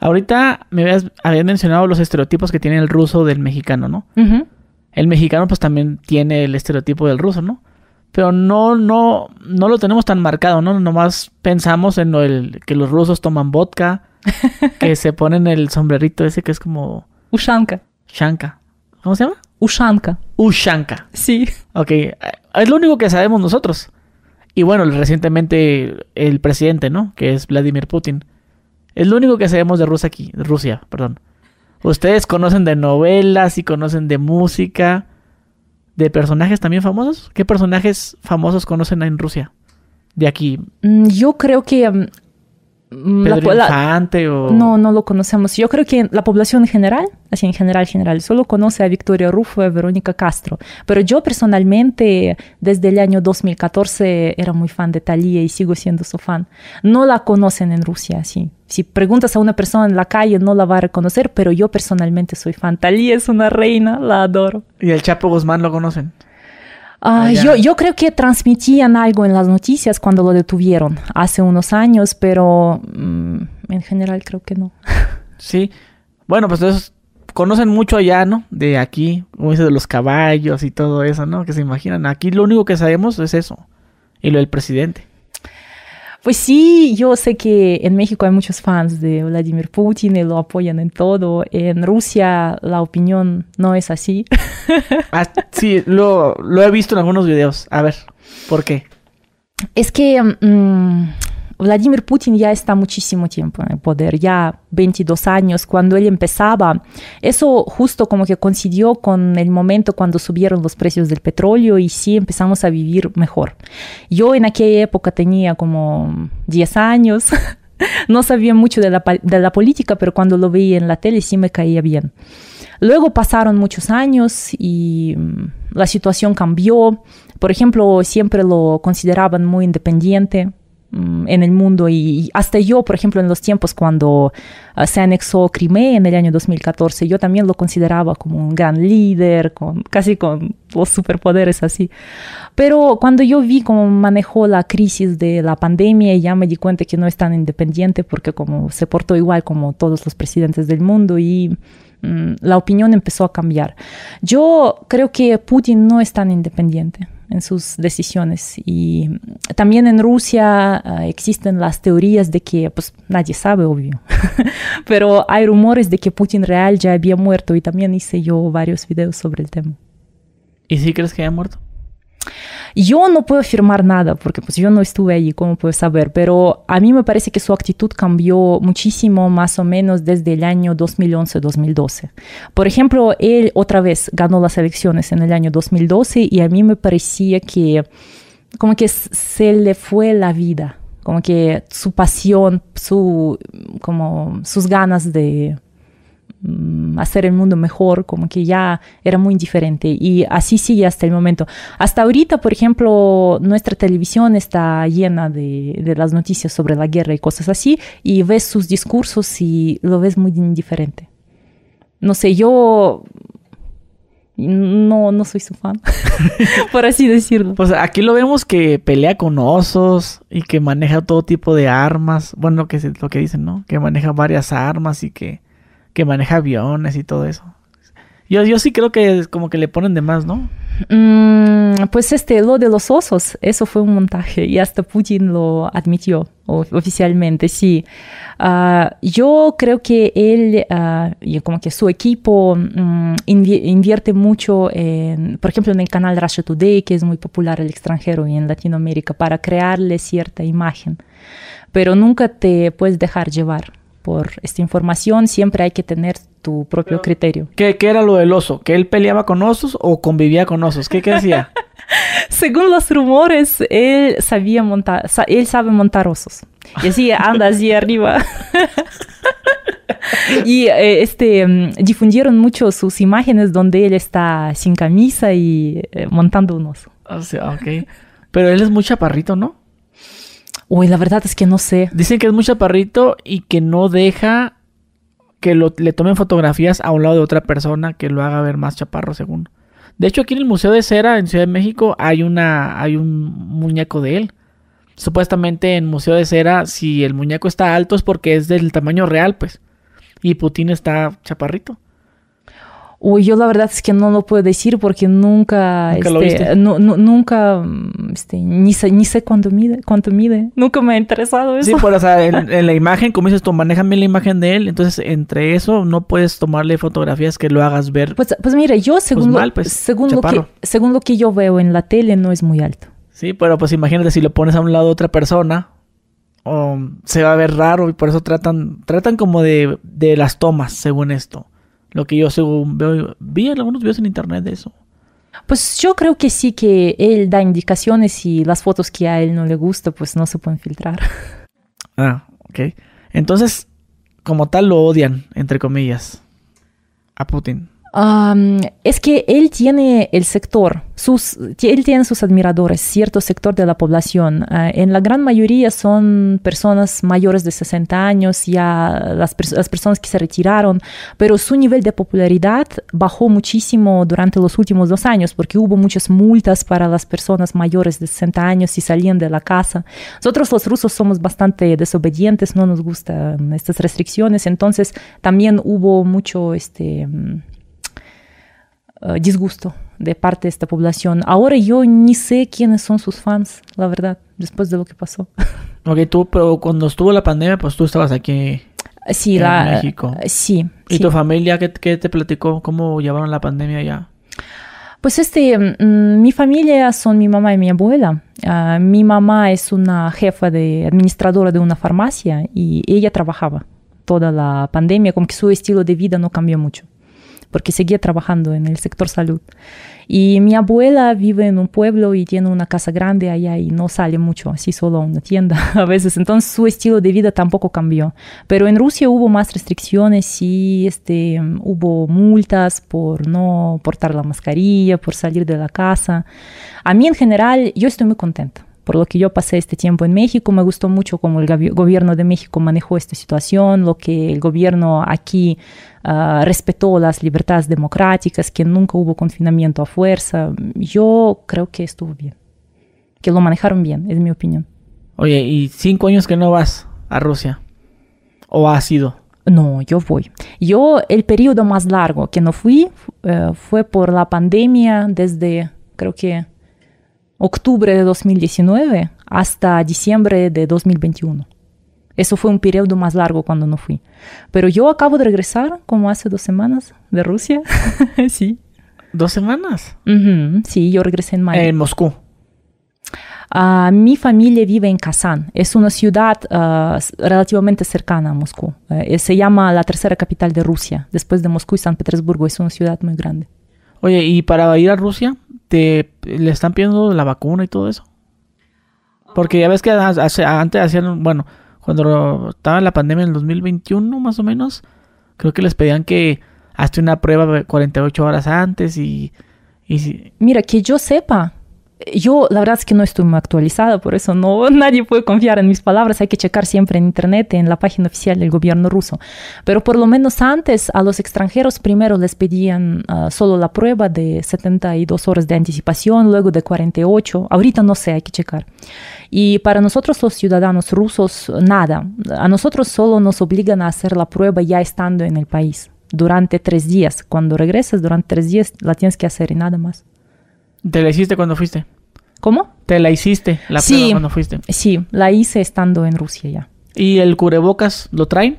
Speaker 1: Ahorita me habías, habías mencionado los estereotipos que tiene el ruso del mexicano, ¿no? El mexicano pues también tiene el estereotipo del ruso, ¿no? Pero no, no, no lo tenemos tan marcado, ¿no? Nomás pensamos en lo del- que los rusos toman vodka, que se ponen el sombrerito ese que es como
Speaker 2: Ushanka.
Speaker 1: shanka. ¿Cómo se llama?
Speaker 2: Ushanka.
Speaker 1: Ushanka.
Speaker 2: Sí.
Speaker 1: Ok, es lo único que sabemos nosotros. Y bueno, recientemente el presidente, ¿no? Que es Vladimir Putin. Es lo único que sabemos de Rusia aquí, de Rusia, perdón. Ustedes conocen de novelas y conocen de música, de personajes también famosos. ¿Qué personajes famosos conocen en Rusia? De aquí,
Speaker 2: Mm, Yo creo que... mm, mm, la
Speaker 1: Pedro
Speaker 2: la-
Speaker 1: Infante o
Speaker 2: No, no lo conocemos. Yo creo que la población en general, así en general, general, solo conoce a Victoria Rufo y a Verónica Castro. Pero yo personalmente, desde el año 2014, era muy fan de Thalía y sigo siendo su fan. No la conocen en Rusia, así. Si preguntas a una persona en la calle, no la va a reconocer, pero yo personalmente soy fan. Thalía es una reina, la adoro.
Speaker 1: y el Chapo Guzmán lo conocen.
Speaker 2: Ah,
Speaker 1: Ah,
Speaker 2: yo, yo creo que transmitían algo en las noticias cuando lo detuvieron hace unos años, pero mm, en general creo que no.
Speaker 1: Sí. Bueno, pues entonces conocen mucho allá, ¿no? De aquí, como dice, de los caballos y todo eso, ¿no? Que se imaginan. Aquí lo único que sabemos es eso. Y lo del presidente.
Speaker 2: Pues sí, yo sé que en México hay muchos fans de Vladimir Putin y lo apoyan en todo. En Rusia la opinión no es así.
Speaker 1: Ah, sí, lo, lo he visto en algunos videos. A ver, ¿por qué?
Speaker 2: Es que mm, Vladimir Putin ya está muchísimo tiempo en el poder, ya 22 años. Cuando él empezaba, eso justo como que coincidió con el momento cuando subieron los precios del petróleo y sí empezamos a vivir mejor. Yo en aquella época tenía como 10 años. No sabía mucho de la, de la política, pero cuando lo veía en la tele sí me caía bien. Luego pasaron muchos años y mm, la situación cambió. Por ejemplo, siempre lo consideraban muy independiente en el mundo y hasta yo, por ejemplo, en los tiempos cuando uh, se anexó Crimea en el año 2014, yo también lo consideraba como un gran líder, con, casi con los superpoderes así. Pero cuando yo vi cómo manejó la crisis de la pandemia, ya me di cuenta que no es tan independiente porque como se portó igual como todos los presidentes del mundo y mm, la opinión empezó a cambiar. Yo creo que Putin no es tan independiente en sus decisiones. Y también en Rusia uh, existen las teorías de que, pues nadie sabe, obvio, pero hay rumores de que Putin real ya había muerto y también hice yo varios videos sobre el tema.
Speaker 1: ¿Y si crees que haya muerto?
Speaker 2: Yo no puedo afirmar nada porque pues yo no estuve allí, ¿cómo puedo saber? Pero a mí me parece que su actitud cambió muchísimo más o menos desde el año 2011-2012. Por ejemplo, él otra vez ganó las elecciones en el año 2012 y a mí me parecía que como que se le fue la vida, como que su pasión, su, como sus ganas de hacer el mundo mejor, como que ya era muy indiferente y así sigue hasta el momento. Hasta ahorita, por ejemplo, nuestra televisión está llena de, de, las noticias sobre la guerra y cosas así y ves sus discursos y lo ves muy indiferente. No sé, yo no, no soy su fan, por así decirlo.
Speaker 1: Pues aquí lo vemos que pelea con osos y que maneja todo tipo de armas. Bueno, lo que, lo que dicen, ¿no? Que maneja varias armas y que que maneja aviones y todo eso. Yo, yo sí creo que es como que le ponen de más, ¿no?
Speaker 2: Mm, pues este, lo de los osos, eso fue un montaje y hasta Putin lo admitió oficialmente, sí. Uh, yo creo que él, uh, y como que su equipo um, invierte mucho, en, por ejemplo, en el canal Russia Today, que es muy popular en el extranjero y en Latinoamérica, para crearle cierta imagen. Pero nunca te puedes dejar llevar por esta información, siempre hay que tener tu propio criterio.
Speaker 1: ¿Qué, ¿Qué, era lo del oso? ¿Que él peleaba con osos o convivía con osos? ¿Qué, qué hacía?
Speaker 2: Según los rumores, él sabía montar, él sabe montar osos. Y así anda así arriba. y eh, este mm, difundieron mucho sus imágenes donde él está sin camisa y eh, montando un oso.
Speaker 1: O sea, ok. Pero él es muy chaparrito, ¿no?
Speaker 2: Uy, la verdad es que no sé.
Speaker 1: Dicen que es muy chaparrito y que no deja que lo, le tomen fotografías a un lado de otra persona que lo haga ver más chaparro, según. De hecho, aquí en el Museo de Cera, en Ciudad de México, hay, una, hay un muñeco de él. Supuestamente en Museo de Cera, si el muñeco está alto es porque es del tamaño real, pues. Y Putin está chaparrito.
Speaker 2: Uy, yo la verdad es que no lo puedo decir porque nunca,
Speaker 1: ¿Nunca
Speaker 2: este, no, no, nunca, este, ni sé, ni sé cuánto mide, cuánto mide. Nunca me ha interesado eso.
Speaker 1: Sí, pues, o sea, en, en, la imagen, como dices tú, manejan bien la imagen de él, entonces entre eso no puedes tomarle fotografías que lo hagas ver.
Speaker 2: Pues, pues mira, yo según, pues mal, pues, según, lo que, según lo que yo veo en la tele no es muy alto.
Speaker 1: Sí, pero pues imagínate si lo pones a un lado de otra persona, o se va a ver raro y por eso tratan, tratan como de, de las tomas, según esto. Lo que yo según veo, vi algunos videos en internet de eso.
Speaker 2: Pues yo creo que sí que él da indicaciones y las fotos que a él no le gusta, pues no se pueden filtrar.
Speaker 1: Ah, ok. Entonces, como tal lo odian, entre comillas, a Putin.
Speaker 2: Es que él tiene el sector, sus, él tiene sus admiradores, cierto sector de la población. Uh, en la gran mayoría son personas mayores de 60 años, ya las, las, personas que se retiraron, pero su nivel de popularidad bajó muchísimo durante los últimos dos años porque hubo muchas multas para las personas mayores de 60 años si salían de la casa. Nosotros los rusos somos bastante desobedientes, no nos gustan estas restricciones, entonces también hubo mucho este disgusto de parte de esta población. Ahora yo ni sé quiénes son sus fans, la verdad, después de lo que pasó.
Speaker 1: Ok, tú, pero cuando estuvo la pandemia, pues tú estabas aquí
Speaker 2: sí,
Speaker 1: en
Speaker 2: la,
Speaker 1: México.
Speaker 2: Sí.
Speaker 1: ¿Y
Speaker 2: sí.
Speaker 1: tu familia qué, qué, te platicó? ¿Cómo llevaron la pandemia allá?
Speaker 2: Pues este, mm, mi familia son mi mamá y mi abuela. Uh, mi mamá es una jefa de administradora de una farmacia y ella trabajaba toda la pandemia, como que su estilo de vida no cambió mucho porque seguía trabajando en el sector salud. Y mi abuela vive en un pueblo y tiene una casa grande allá y no sale mucho, así solo a una tienda a veces. Entonces su estilo de vida tampoco cambió. Pero en Rusia hubo más restricciones y este, hubo multas por no portar la mascarilla, por salir de la casa. A mí en general, yo estoy muy contenta por lo que yo pasé este tiempo en México. Me gustó mucho cómo el gobierno de México manejó esta situación, lo que el gobierno aquí uh, respetó las libertades democráticas, que nunca hubo confinamiento a fuerza. Yo creo que estuvo bien, que lo manejaron bien, es mi opinión.
Speaker 1: Oye, ¿y cinco años que no vas a Rusia? ¿O has ido?
Speaker 2: No, yo voy. Yo el periodo más largo que no fui uh, fue por la pandemia desde, creo que octubre de 2019 hasta diciembre de 2021. Eso fue un periodo más largo cuando no fui. Pero yo acabo de regresar como hace dos semanas de Rusia. sí.
Speaker 1: ¿Dos semanas?
Speaker 2: Sí, yo regresé en mayo.
Speaker 1: En Moscú.
Speaker 2: Uh, mi familia vive en Kazán. Es una ciudad uh, relativamente cercana a Moscú. Uh, se llama la tercera capital de Rusia. Después de Moscú y San Petersburgo. Es una ciudad muy grande.
Speaker 1: Oye, ¿y para ir a Rusia te le están pidiendo la vacuna y todo eso? Porque ya ves que hace, antes hacían, bueno, cuando estaba la pandemia en el 2021 más o menos, creo que les pedían que hazte una prueba 48 horas antes y... y
Speaker 2: Mira, que yo sepa, yo la verdad es que no estoy muy actualizada, por eso no nadie puede confiar en mis palabras. Hay que checar siempre en internet, en la página oficial del gobierno ruso. Pero por lo menos antes a los extranjeros primero les pedían uh, solo la prueba de 72 horas de anticipación, luego de 48. Ahorita no sé, hay que checar. Y para nosotros los ciudadanos rusos, nada. A nosotros solo nos obligan a hacer la prueba ya estando en el país durante tres días. Cuando regresas durante tres días la tienes que hacer y nada más.
Speaker 1: ¿Te la hiciste cuando fuiste?
Speaker 2: ¿Cómo?
Speaker 1: ¿Te la hiciste la
Speaker 2: sí,
Speaker 1: prueba cuando fuiste?
Speaker 2: Sí, la hice estando en Rusia ya.
Speaker 1: ¿Y el cubrebocas lo traen?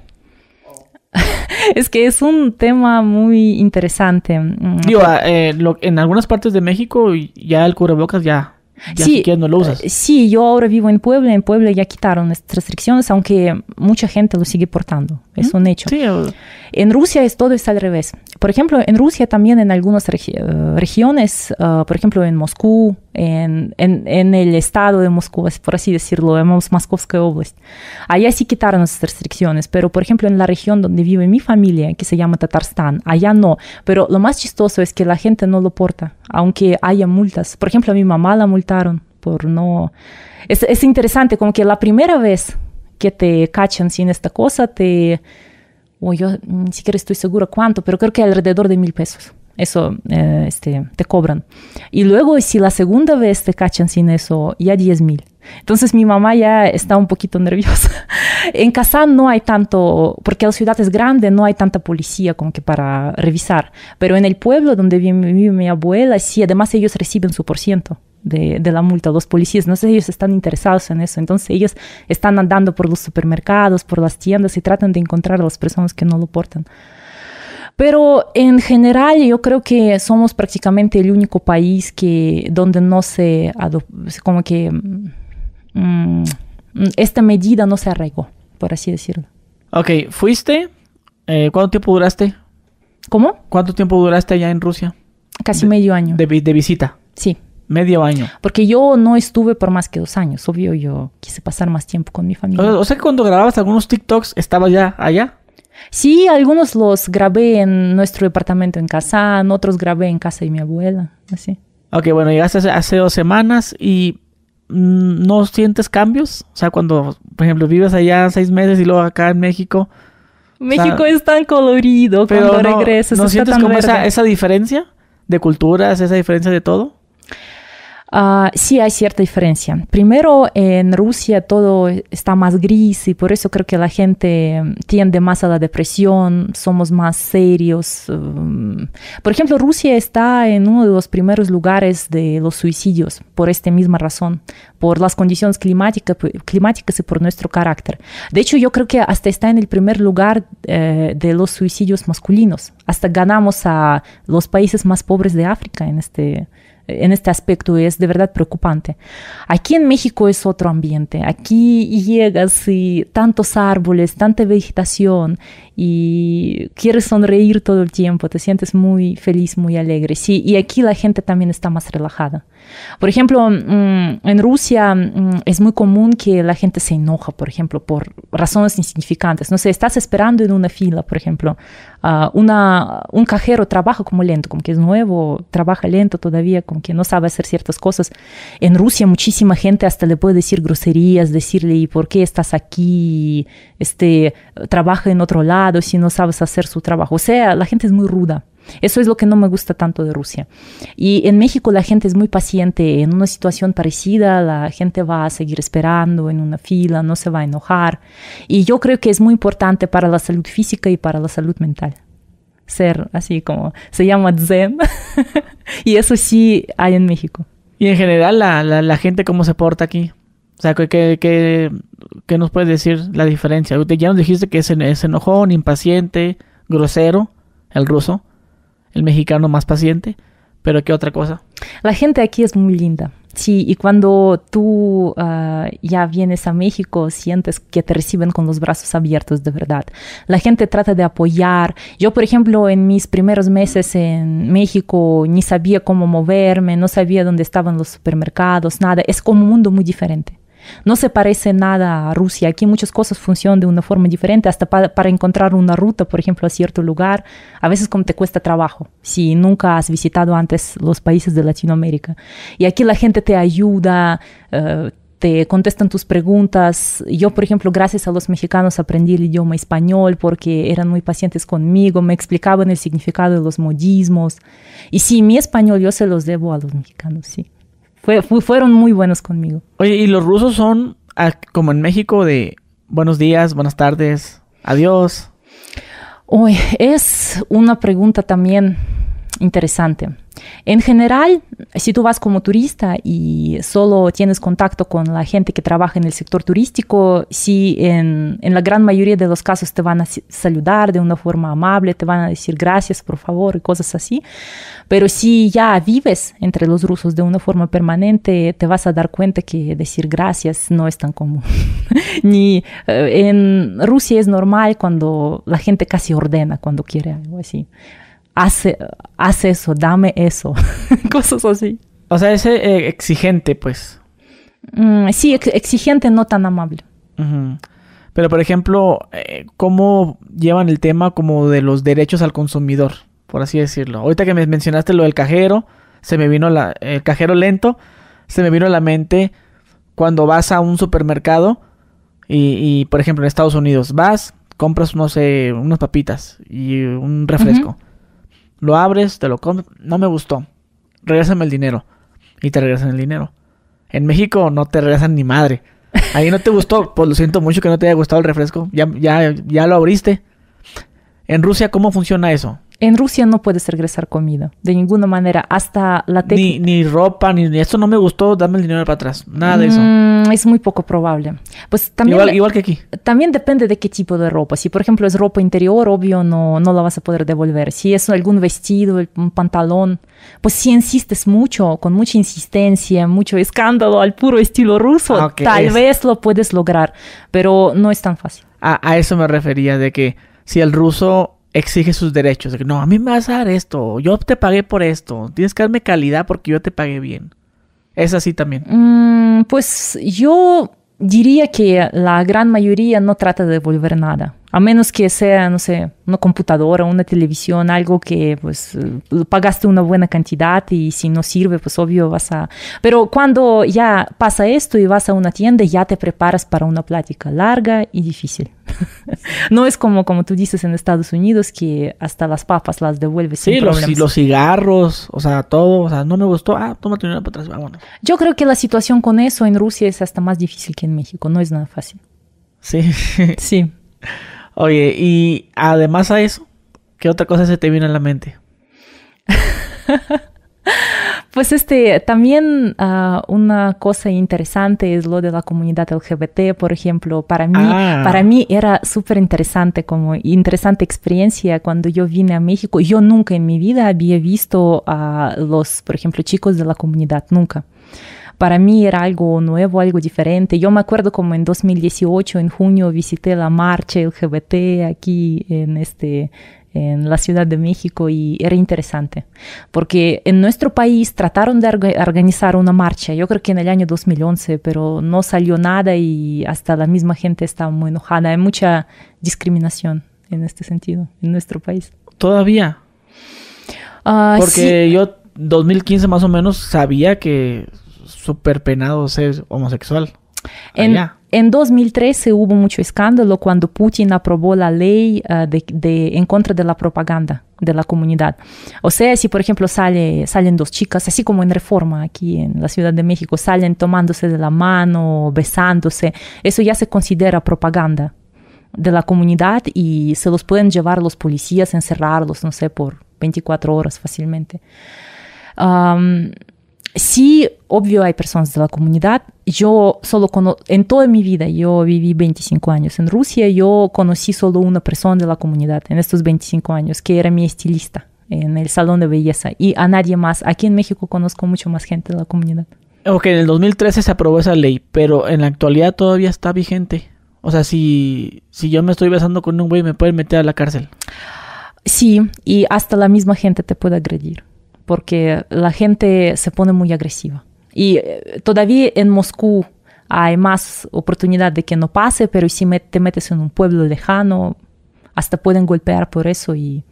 Speaker 2: es que es un tema muy interesante.
Speaker 1: Digo, eh, lo, en algunas partes de México ya el cubrebocas ya ya
Speaker 2: sí,
Speaker 1: no lo usas.
Speaker 2: Sí, yo ahora vivo en Puebla. En Puebla ya quitaron estas restricciones, aunque mucha gente lo sigue portando. Es un hecho.
Speaker 1: Sí,
Speaker 2: en Rusia es todo es al revés. Por ejemplo, en Rusia también en algunas regi regiones, uh, por ejemplo en Moscú, en, en, en, el estado de Moscú, por así decirlo, llamamos Moscovskая Oblast. Allá sí quitaron esas restricciones, pero por ejemplo en la región donde vive mi familia, que se llama Tatarstan, allá no. Pero lo más chistoso es que la gente no lo porta, aunque haya multas. Por ejemplo, a mi mamá la multaron por no... Es, es interesante, como que la primera vez que te cachan sin esta cosa, te... O yo ni siquiera estoy segura cuánto, pero creo que alrededor de mil pesos eso eh, este, te cobran. Y luego, si la segunda vez te cachan sin eso, ya 10 mil. Entonces mi mamá ya está un poquito nerviosa. en Kazán no hay tanto, porque la ciudad es grande, no hay tanta policía como que para revisar. Pero en el pueblo donde vive, vive mi abuela, sí, además ellos reciben su por ciento. De, de, la multa, los policías, no sé, ellos están interesados en eso, entonces ellos están andando por los supermercados, por las tiendas y tratan de encontrar a las personas que no lo portan. Pero en general yo creo que somos prácticamente el único país que donde no se como que mm, esta medida no se arraigó, por así decirlo.
Speaker 1: Ok, fuiste. Eh, ¿Cuánto tiempo duraste?
Speaker 2: ¿Cómo?
Speaker 1: ¿Cuánto tiempo duraste allá en Rusia?
Speaker 2: Casi medio año.
Speaker 1: De, de, visita.
Speaker 2: Sí.
Speaker 1: Medio año.
Speaker 2: Porque yo no estuve por más que dos años. Obvio, yo quise pasar más tiempo con mi familia.
Speaker 1: O, o sea que cuando grababas algunos TikToks, ¿estabas ya allá?
Speaker 2: Sí, algunos los grabé en nuestro departamento en Kazán, otros grabé en casa de mi abuela, así.
Speaker 1: Ok, bueno, llegaste hace dos semanas y mm, ¿no sientes cambios? O sea, cuando, por ejemplo, vives allá seis meses y luego acá en México.
Speaker 2: México o sea, es tan colorido pero cuando no, regresas.
Speaker 1: ¿No sientes como esa, esa diferencia de culturas, esa diferencia de todo?
Speaker 2: Uh, sí hay cierta diferencia. Primero, en Rusia todo está más gris y por eso creo que la gente tiende más a la depresión, somos más serios. Um, por ejemplo, Rusia está en uno de los primeros lugares de los suicidios por esta misma razón, por las condiciones climáticas y por nuestro carácter. De hecho, yo creo que hasta está en el primer lugar eh, de los suicidios masculinos. Hasta ganamos a los países más pobres de África en este en este aspecto es de verdad preocupante. Aquí en México es otro ambiente. Aquí llegas y tantos árboles, tanta vegetación y quieres sonreír todo el tiempo, te sientes muy feliz, muy alegre. Sí, y aquí la gente también está más relajada. Por ejemplo, mm, en Rusia mm, es muy común que la gente se enoja, por ejemplo, por razones insignificantes. No sé, estás esperando en una fila, por ejemplo, una, un cajero trabaja como lento, como que es nuevo, trabaja lento todavía, como que no sabe hacer ciertas cosas. En Rusia muchísima gente hasta le puede decir groserías, decirle, ¿y por qué estás aquí? Este, trabaja en otro lado si no sabes hacer su trabajo. O sea, la gente es muy ruda. Eso es lo que no me gusta tanto de Rusia. Y en México la gente es muy paciente. En una situación parecida, la gente va a seguir esperando en una fila, no se va a enojar. Y yo creo que es muy importante para la salud física y para la salud mental. Ser así como se llama Zen. y eso sí hay en México.
Speaker 1: Y en general, la, la, gente, ¿cómo se porta aquí? O sea, ¿qué, qué, qué nos puedes decir la diferencia? Ya nos dijiste que es, es enojón, impaciente, grosero, el ruso el mexicano más paciente, pero ¿qué otra cosa?
Speaker 2: La gente aquí es muy linda. Sí, y cuando tú ah, ya vienes a México, sientes que te reciben con los brazos abiertos de verdad. La gente trata de apoyar. Yo, por ejemplo, en mis primeros meses en México ni sabía cómo moverme, no sabía dónde estaban los supermercados, nada. Es como un mundo muy diferente. No se parece nada a Rusia. Aquí muchas cosas funcionan de una forma diferente, hasta para, encontrar una ruta, por ejemplo, a cierto lugar, a veces como te cuesta trabajo, si nunca has visitado antes los países de Latinoamérica. Y aquí la gente te ayuda, eh, te contestan tus preguntas. Yo, por ejemplo, gracias a los mexicanos aprendí el idioma español porque eran muy pacientes conmigo, me explicaban el significado de los modismos. Y sí, mi español yo se los debo a los mexicanos, sí fueron muy buenos conmigo.
Speaker 1: Oye, ¿y los rusos son ah, como en México de buenos días, buenas tardes, adiós?
Speaker 2: Uy, es una pregunta también interesante. En general, si tú vas como turista y solo tienes contacto con la gente que trabaja en el sector turístico, sí, en, en, la gran mayoría de los casos te van a saludar de una forma amable, te van a decir gracias, por favor, y cosas así. Pero si ya vives entre los rusos de una forma permanente, te vas a dar cuenta que decir gracias no es tan común. Ni eh, en Rusia es normal cuando la gente casi ordena cuando quiere algo así hace, hace eso, dame eso, cosas así.
Speaker 1: O sea, es eh, exigente, pues.
Speaker 2: Mm, sí, exigente, no tan amable.
Speaker 1: Pero, por ejemplo, eh, ¿cómo llevan el tema como de los derechos al consumidor? Por así decirlo. Ahorita que me mencionaste lo del cajero, se me vino la, el cajero lento, se me vino a la mente cuando vas a un supermercado y, por ejemplo, en Estados Unidos, vas, compras, no sé, unas papitas y un refresco. Lo abres, te lo comes, no me gustó. Regrésame el dinero. Y te regresan el dinero. En México no te regresan ni madre. Ahí no te gustó, pues lo siento mucho que no te haya gustado el refresco. Ya, ya, ya lo abriste. En Rusia, ¿cómo funciona eso?
Speaker 2: En Rusia no puedes regresar comida, de ninguna manera, hasta la
Speaker 1: Ni, ni ropa, ni, esto no me gustó, dame el dinero para atrás, nada de eso.
Speaker 2: Mm, es muy poco probable. Pues también...
Speaker 1: Igual, igual, que aquí.
Speaker 2: También depende de qué tipo de ropa. Si, por ejemplo, es ropa interior, obvio, no, no la vas a poder devolver. Si es algún vestido, un pantalón, pues si insistes mucho, con mucha insistencia, mucho escándalo al puro estilo ruso, ah, tal vez lo puedes lograr, pero no es tan fácil.
Speaker 1: a eso me refería, de que si el ruso exige sus derechos. No, a mí me vas a dar esto. Yo te pagué por esto. Tienes que darme calidad porque yo te pagué bien. Es así también.
Speaker 2: Mm, pues yo diría que la gran mayoría no trata de devolver nada. A menos que sea, no sé, una computadora, una televisión, algo que pues eh, pagaste una buena cantidad y si no sirve, pues obvio vas a... Pero cuando ya pasa esto y vas a una tienda, ya te preparas para una plática larga y difícil. no es como, como tú dices en Estados Unidos, que hasta las papas las devuelves
Speaker 1: sí, sin los, los cigarros, o sea, todo, o sea, no me gustó, ah, tómate una para atrás, vámonos.
Speaker 2: Yo creo que la situación con eso en Rusia es hasta más difícil que en México, no es nada fácil.
Speaker 1: Sí.
Speaker 2: sí.
Speaker 1: Oye, y además a eso, ¿qué otra cosa se te viene a la mente?
Speaker 2: Pues este, también uh, una cosa interesante es lo de la comunidad LGBT, por ejemplo. Para mí, ah. para mí era súper interesante, como interesante experiencia cuando yo vine a México. Yo nunca en mi vida había visto a los, por ejemplo, chicos de la comunidad, nunca para mí era algo nuevo, algo diferente. Yo me acuerdo como en 2018, en junio, visité la marcha LGBT aquí en este en la Ciudad de México y era interesante, porque en nuestro país trataron de organizar una marcha, yo creo que en el año 2011, pero no salió nada y hasta la misma gente está muy enojada. Hay mucha discriminación en este sentido en nuestro país.
Speaker 1: ¿Todavía? Uh, porque yo 2015 más o menos sabía que súper penado ser homosexual.
Speaker 2: En, en, 2013 hubo mucho escándalo cuando Putin aprobó la ley uh, de, de, en contra de la propaganda de la comunidad. O sea, si por ejemplo sale, salen dos chicas, así como en Reforma aquí en la Ciudad de México, salen tomándose de la mano, besándose, eso ya se considera propaganda de la comunidad y se los pueden llevar los policías, encerrarlos, no sé, por 24 horas fácilmente. Um, sí, obvio hay personas de la comunidad. Yo solo conozco, en toda mi vida, yo viví 25 años en Rusia, yo conocí solo una persona de la comunidad en estos 25 años, que era mi estilista en el salón de belleza. Y a nadie más. Aquí en México conozco mucho más gente de la comunidad.
Speaker 1: Ok, en el 2013 se aprobó esa ley, pero en la actualidad todavía está vigente. O sea, si, si yo me estoy besando con un güey, me pueden meter a la cárcel.
Speaker 2: Sí, y hasta la misma gente te puede agredir porque la gente se pone muy agresiva. Y eh, todavía en Moscú hay más oportunidad de que no pase, pero si te metes en un pueblo lejano, hasta pueden golpear por eso y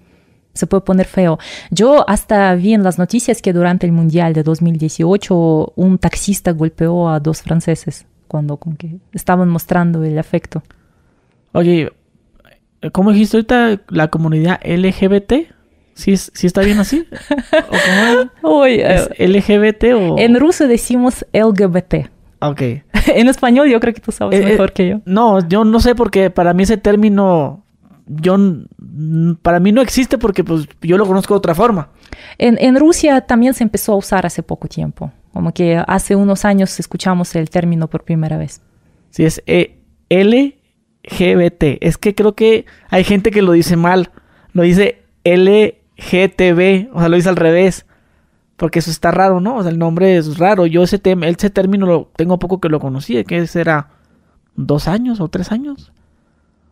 Speaker 2: se puede poner feo. Yo hasta vi en las noticias que durante el Mundial de 2018 un taxista golpeó a dos franceses cuando que estaban mostrando el afecto.
Speaker 1: Oye, ¿cómo dijiste ahorita la comunidad LGBT? ¿Sí, sí está bien así? ¿O ¿Es eh, LGBT o...?
Speaker 2: En ruso decimos LGBT.
Speaker 1: Ok.
Speaker 2: en español yo creo que tú sabes eh, eh, mejor que yo.
Speaker 1: No, yo no sé porque para mí ese término... Yo, para mí no existe porque pues yo lo conozco de otra forma.
Speaker 2: En, en Rusia también se empezó a usar hace poco tiempo. Como que hace unos años escuchamos el término por primera vez.
Speaker 1: Sí, es LGBT. Es que creo que hay gente que lo dice mal. Lo dice L GTB, o sea, lo dice al revés. Porque eso está raro, ¿no? O sea, el nombre es raro. Yo ese, ese término lo tengo poco que lo conocí, que será dos años o tres años.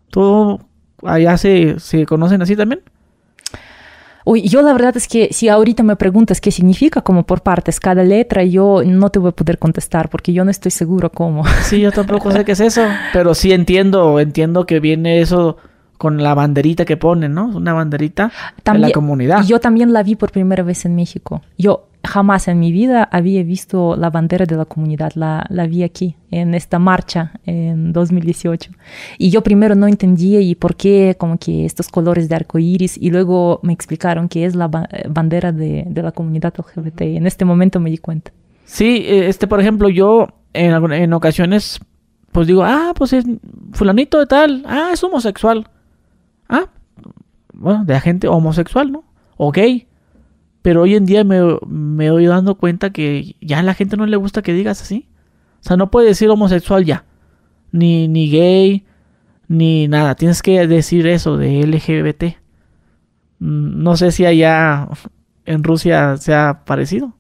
Speaker 1: ¿Todo allá se, se conocen así también?
Speaker 2: Uy, yo la verdad es que si ahorita me preguntas qué significa como por partes cada letra, yo no te voy a poder contestar porque yo no estoy seguro cómo.
Speaker 1: Sí, yo tampoco sé qué es eso, pero sí entiendo, entiendo que viene eso con la banderita que ponen, ¿no? Una banderita de la comunidad.
Speaker 2: Yo también la vi por primera vez en México. Yo jamás en mi vida había visto la bandera de la comunidad. La, la vi aquí, en esta marcha en 2018. Y yo primero no entendía y por qué como que estos colores de arco iris. Y luego me explicaron que es la bandera de, de la comunidad LGBT. Y en este momento me di cuenta.
Speaker 1: Sí, eh, este, por ejemplo, yo en, en ocasiones, pues digo, ah, pues es fulanito de tal, ah, es homosexual. Ah, bueno, de gente homosexual, ¿no? O gay. Pero hoy en día me, me voy dando cuenta que ya a la gente no le gusta que digas así. O sea, no puedes decir homosexual ya. Ni, ni gay, ni nada. Tienes que decir eso de LGBT. Mm, no sé si allá en Rusia se ha parecido.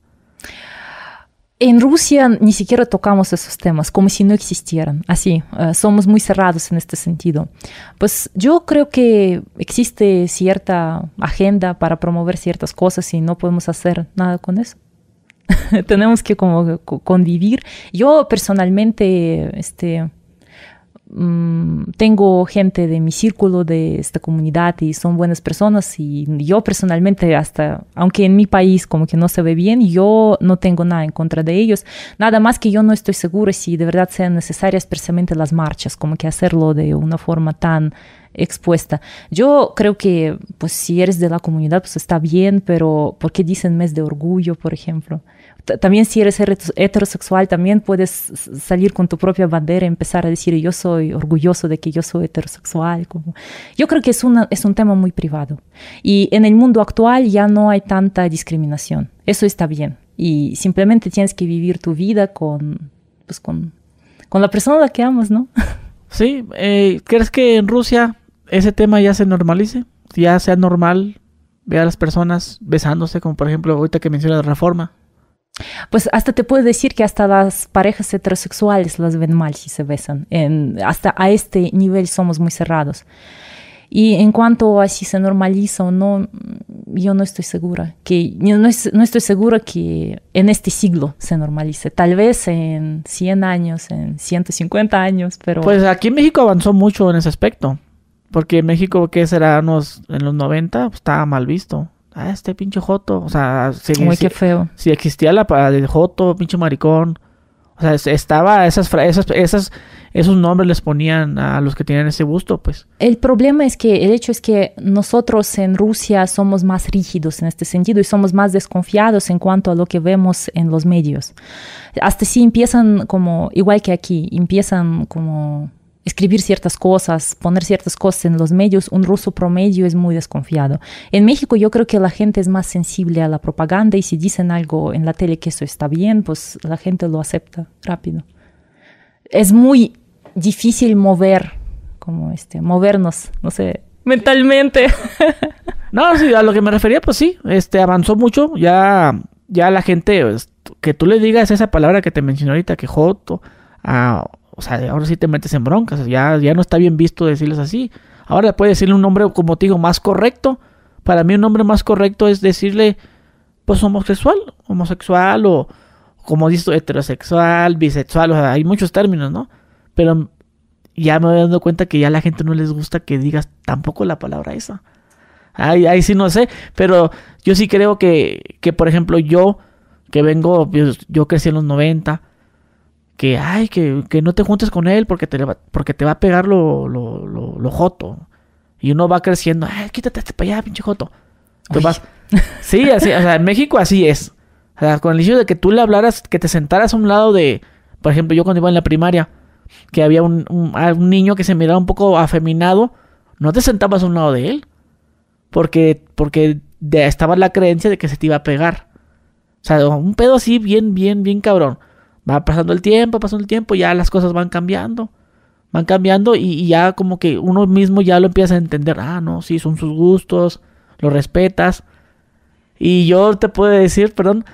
Speaker 2: En Rusia ni siquiera tocamos esos temas, como si no existieran. Así, uh, somos muy cerrados en este sentido. Pues yo creo que existe cierta agenda para promover ciertas cosas y no podemos hacer nada con eso. Tenemos que como convivir. Yo personalmente, este, Mm, tengo gente de mi círculo de esta comunidad y son buenas personas y yo personalmente hasta, aunque en mi país como que no se ve bien, yo no tengo nada en contra de ellos. Nada más que yo no estoy segura si de verdad sean necesarias precisamente las marchas, como que hacerlo de una forma tan expuesta. Yo creo que, pues, si eres de la comunidad, pues está bien, pero ¿por qué dicen mes de orgullo, por ejemplo? También si eres heterosexual, también puedes salir con tu propia bandera y empezar a decir yo soy orgulloso de que yo soy heterosexual. Como... Yo creo que es, una, es un tema muy privado. Y en el mundo actual ya no hay tanta discriminación. Eso está bien. Y simplemente tienes que vivir tu vida con, pues con, con la persona a la que amas, ¿no?
Speaker 1: Sí, eh, ¿crees que en Rusia ese tema ya se normalice? Ya sea normal ver a las personas besándose, como por ejemplo ahorita que menciona la reforma.
Speaker 2: Pues hasta te puedo decir que hasta las parejas heterosexuales las ven mal si se besan. En, hasta a este nivel somos muy cerrados. Y en cuanto a si se normaliza o no, yo no estoy segura. Que, no, no estoy segura que en este siglo se normalice. Tal vez en 100 años, en 150 años, pero...
Speaker 1: Pues aquí México avanzó mucho en ese aspecto. Porque México, que será en los 90, pues, estaba mal visto ah, este pinche Joto. O sea,
Speaker 2: si, qué feo.
Speaker 1: Si existía la de Joto, pinche maricón. O sea, estaba esas, esas, esas, esos nombres les ponían a los que tienen ese gusto, pues.
Speaker 2: El problema es que el hecho es que nosotros en Rusia somos más rígidos en este sentido y somos más desconfiados en cuanto a lo que vemos en los medios. Hasta si empiezan como, igual que aquí, empiezan como escribir ciertas cosas, poner ciertas cosas en los medios, un ruso promedio es muy desconfiado. En México yo creo que la gente es más sensible a la propaganda y si dicen algo en la tele que eso está bien, pues la gente lo acepta rápido. Es muy difícil mover, como este, movernos, no sé, mentalmente.
Speaker 1: no, sí, a lo que me refería, pues sí, este avanzó mucho, ya, ya la gente, que tú le digas esa palabra que te mencioné ahorita, que joto, a o sea, ahora sí te metes en broncas, ya, ya no está bien visto decirles así. Ahora puedes decirle un nombre, como te digo, más correcto. Para mí un nombre más correcto es decirle, pues homosexual, homosexual o como dices, heterosexual, bisexual, o sea, hay muchos términos, ¿no? Pero ya me voy dando cuenta que ya a la gente no les gusta que digas tampoco la palabra esa. Ahí, ahí sí no sé, pero yo sí creo que, que por ejemplo, yo, que vengo, pues, yo crecí en los 90, que, ay, que, que no te juntes con él porque te, va, porque te va a pegar lo, lo, lo, joto. Y uno va creciendo, ay, quítate para allá, pinche joto. Vas... Sí, así, o sea, en México así es. O sea, con el hecho de que tú le hablaras, que te sentaras a un lado de, por ejemplo, yo cuando iba en la primaria, que había un, un, niño que se miraba un poco afeminado, no te sentabas a un lado de él. Porque, porque estaba la creencia de que se te iba a pegar. O sea, un pedo así bien, bien, bien cabrón. Va pasando el tiempo, pasando el tiempo, ya las cosas van cambiando. Van cambiando y, ya como que uno mismo ya lo empieza a entender. Ah, no, sí, son sus gustos, lo respetas. Y yo te puedo decir, perdón,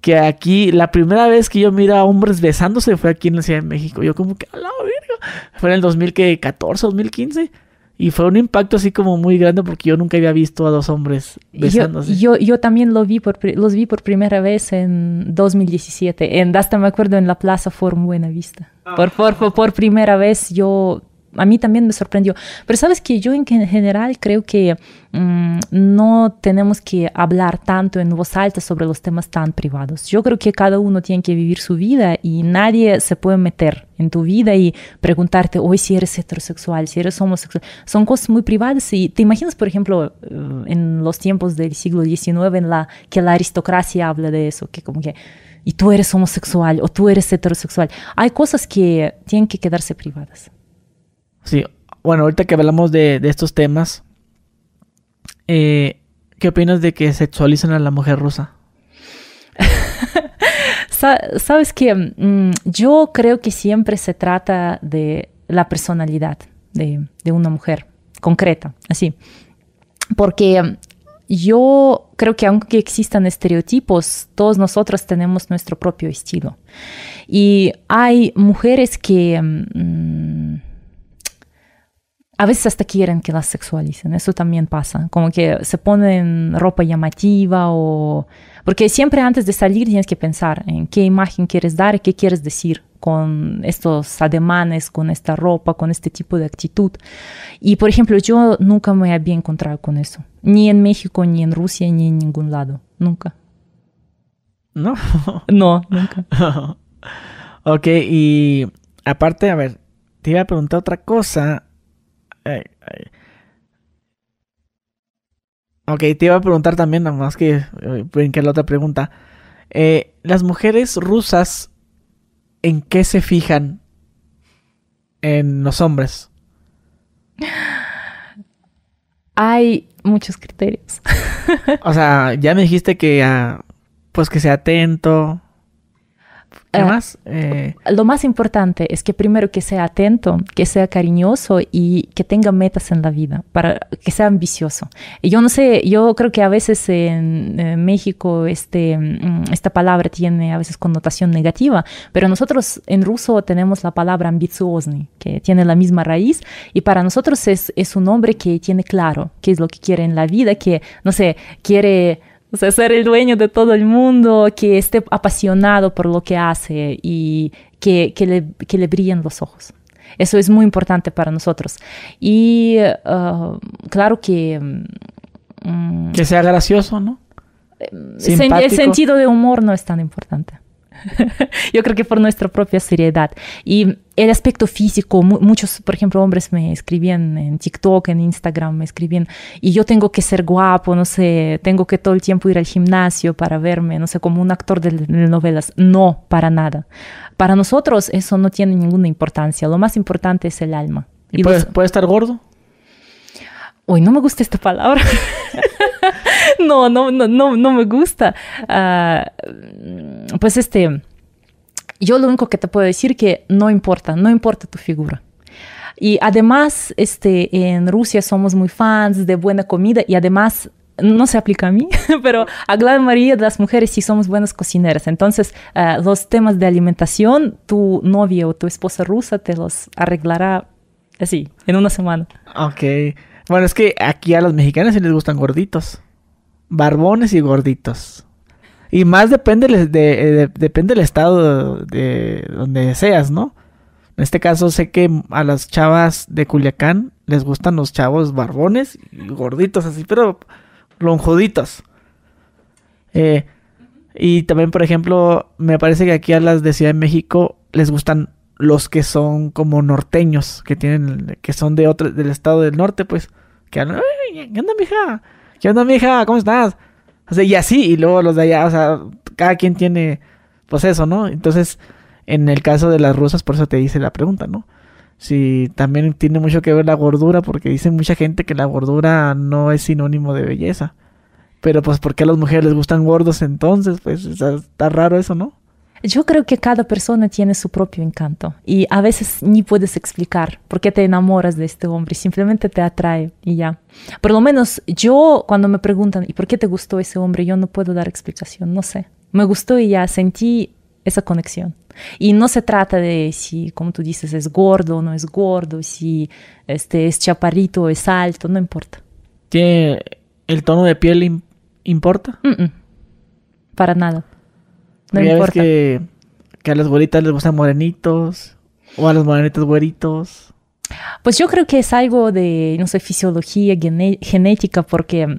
Speaker 1: que aquí la primera vez que yo mira a hombres besándose fue aquí en la Ciudad de México. Yo como que, a la verga. Fue en el 2014, 2015. Y fue un impacto así como muy grande porque yo nunca había visto a dos hombres besándose.
Speaker 2: Yo, yo, también lo vi por, los vi por primera vez en 2017. En, hasta me acuerdo en la Plaza Forum Buena Vista. Ah. Por, por, por primera vez yo a mí también me sorprendió. Pero sabes que yo en general creo que mm, no tenemos que hablar tanto en voz alta sobre los temas tan privados. Yo creo que cada uno tiene que vivir su vida y nadie se puede meter en tu vida y preguntarte hoy si eres heterosexual, si eres homosexual. Son cosas muy privadas y te imaginas, por ejemplo, eh, en los tiempos del siglo XIX en la que la aristocracia habla de eso, que como que y tú eres homosexual o tú eres heterosexual. Hay cosas que tienen que quedarse privadas.
Speaker 1: Sí, bueno, ahorita que hablamos de, estos temas, eh, ¿qué opinas de que sexualizan a la mujer rusa?
Speaker 2: Sabes que mm, yo creo que siempre se trata de la personalidad de, de una mujer concreta, así. Porque yo creo que aunque existan estereotipos, todos nosotros tenemos nuestro propio estilo. Y hay mujeres que... Mm, a veces hasta quieren que las sexualicen, eso también pasa, como que se ponen ropa llamativa o... Porque siempre antes de salir tienes que pensar en qué imagen quieres dar y qué quieres decir con estos ademanes, con esta ropa, con este tipo de actitud. Y por ejemplo, yo nunca me había encontrado con eso, ni en México, ni en Rusia, ni en ningún lado, nunca.
Speaker 1: No.
Speaker 2: no, nunca.
Speaker 1: ok, y aparte, a ver, te iba a preguntar otra cosa Ok, te iba a preguntar también, nada más que eh, la otra pregunta. Eh, las mujeres rusas, ¿en qué se fijan en los hombres?
Speaker 2: Hay muchos criterios.
Speaker 1: o sea, ya me dijiste que, uh, pues que sea atento,
Speaker 2: más? Eh, lo más importante es que primero que sea atento, que sea cariñoso y que tenga metas en la vida, para que sea ambicioso. Y yo no sé, yo creo que a veces en, México este, mm, esta palabra tiene a veces connotación negativa, pero nosotros en ruso tenemos la palabra ambiciosny, que tiene la misma raíz, y para nosotros es, es un hombre que tiene claro qué es lo que quiere en la vida, que, no sé, quiere o sea, ser el dueño de todo el mundo, que esté apasionado por lo que hace y que, que, le, que le brillen los ojos. Eso es muy importante para nosotros. Y uh, claro que...
Speaker 1: Mm, que sea gracioso, ¿no?
Speaker 2: El sentido de humor no es tan importante. Yo creo que por nuestra propia seriedad. Y el aspecto físico, muchos, por ejemplo, hombres me escribían en TikTok, en Instagram, me escribían, y yo tengo que ser guapo, no sé, tengo que todo el tiempo ir al gimnasio para verme, no sé, como un actor de, novelas. No, para nada. Para nosotros eso no tiene ninguna importancia. Lo más importante es el alma.
Speaker 1: ¿Y, puede, estar gordo?
Speaker 2: Uy, no me gusta esta palabra. no, no, no, no, me gusta. Ah, pues este, yo lo único que te puedo decir que no importa, no importa tu figura. Y además, este, en Rusia somos muy fans de buena comida y además no se aplica a mí, pero a gran mayoría de las mujeres sí somos buenas cocineras. Entonces, ah, los temas de alimentación, tu novia o tu esposa rusa te los arreglará así, en una semana.
Speaker 1: Ok. Bueno, es que aquí a los mexicanos sí les gustan gorditos barbones y gorditos. Y más depende, de, eh, depende del estado de donde seas, ¿no? En este caso sé que a las chavas de Culiacán les gustan los chavos barbones y gorditos así, pero lonjuditos. Eh, y también, por ejemplo, me parece que aquí a las de Ciudad de México les gustan los que son como norteños, que tienen, que son de otro, del estado del norte, pues. Que ¿qué onda, mija? ¿Qué onda, mija? ¿Cómo estás? O sea, y así, y luego los de allá, o sea, cada quien tiene, pues eso, ¿no? Entonces, en el caso de las rusas, por eso te hice la pregunta, ¿no? Si también tiene mucho que ver la gordura, porque dicen mucha gente que la gordura no es sinónimo de belleza. Pero pues, ¿por qué a las mujeres les gustan gordos entonces? Pues está raro eso, ¿no?
Speaker 2: Yo creo que cada persona tiene su propio encanto y a veces ni puedes explicar por qué te enamoras de este hombre, simplemente te atrae y ya. Por lo menos yo cuando me preguntan, ¿y por qué te gustó ese hombre? Yo no puedo dar explicación, no sé. Me gustó y ya sentí esa conexión. Y no se trata de si, como tú dices, es gordo o no es gordo, si este, es chaparrito o es alto, no importa.
Speaker 1: ¿Tiene el tono de piel importa?
Speaker 2: Para nada.
Speaker 1: No importa. que, a las güeritas les gustan morenitos o a los morenitos güeritos.
Speaker 2: Pues yo creo que es algo de, no sé, fisiología, genética, porque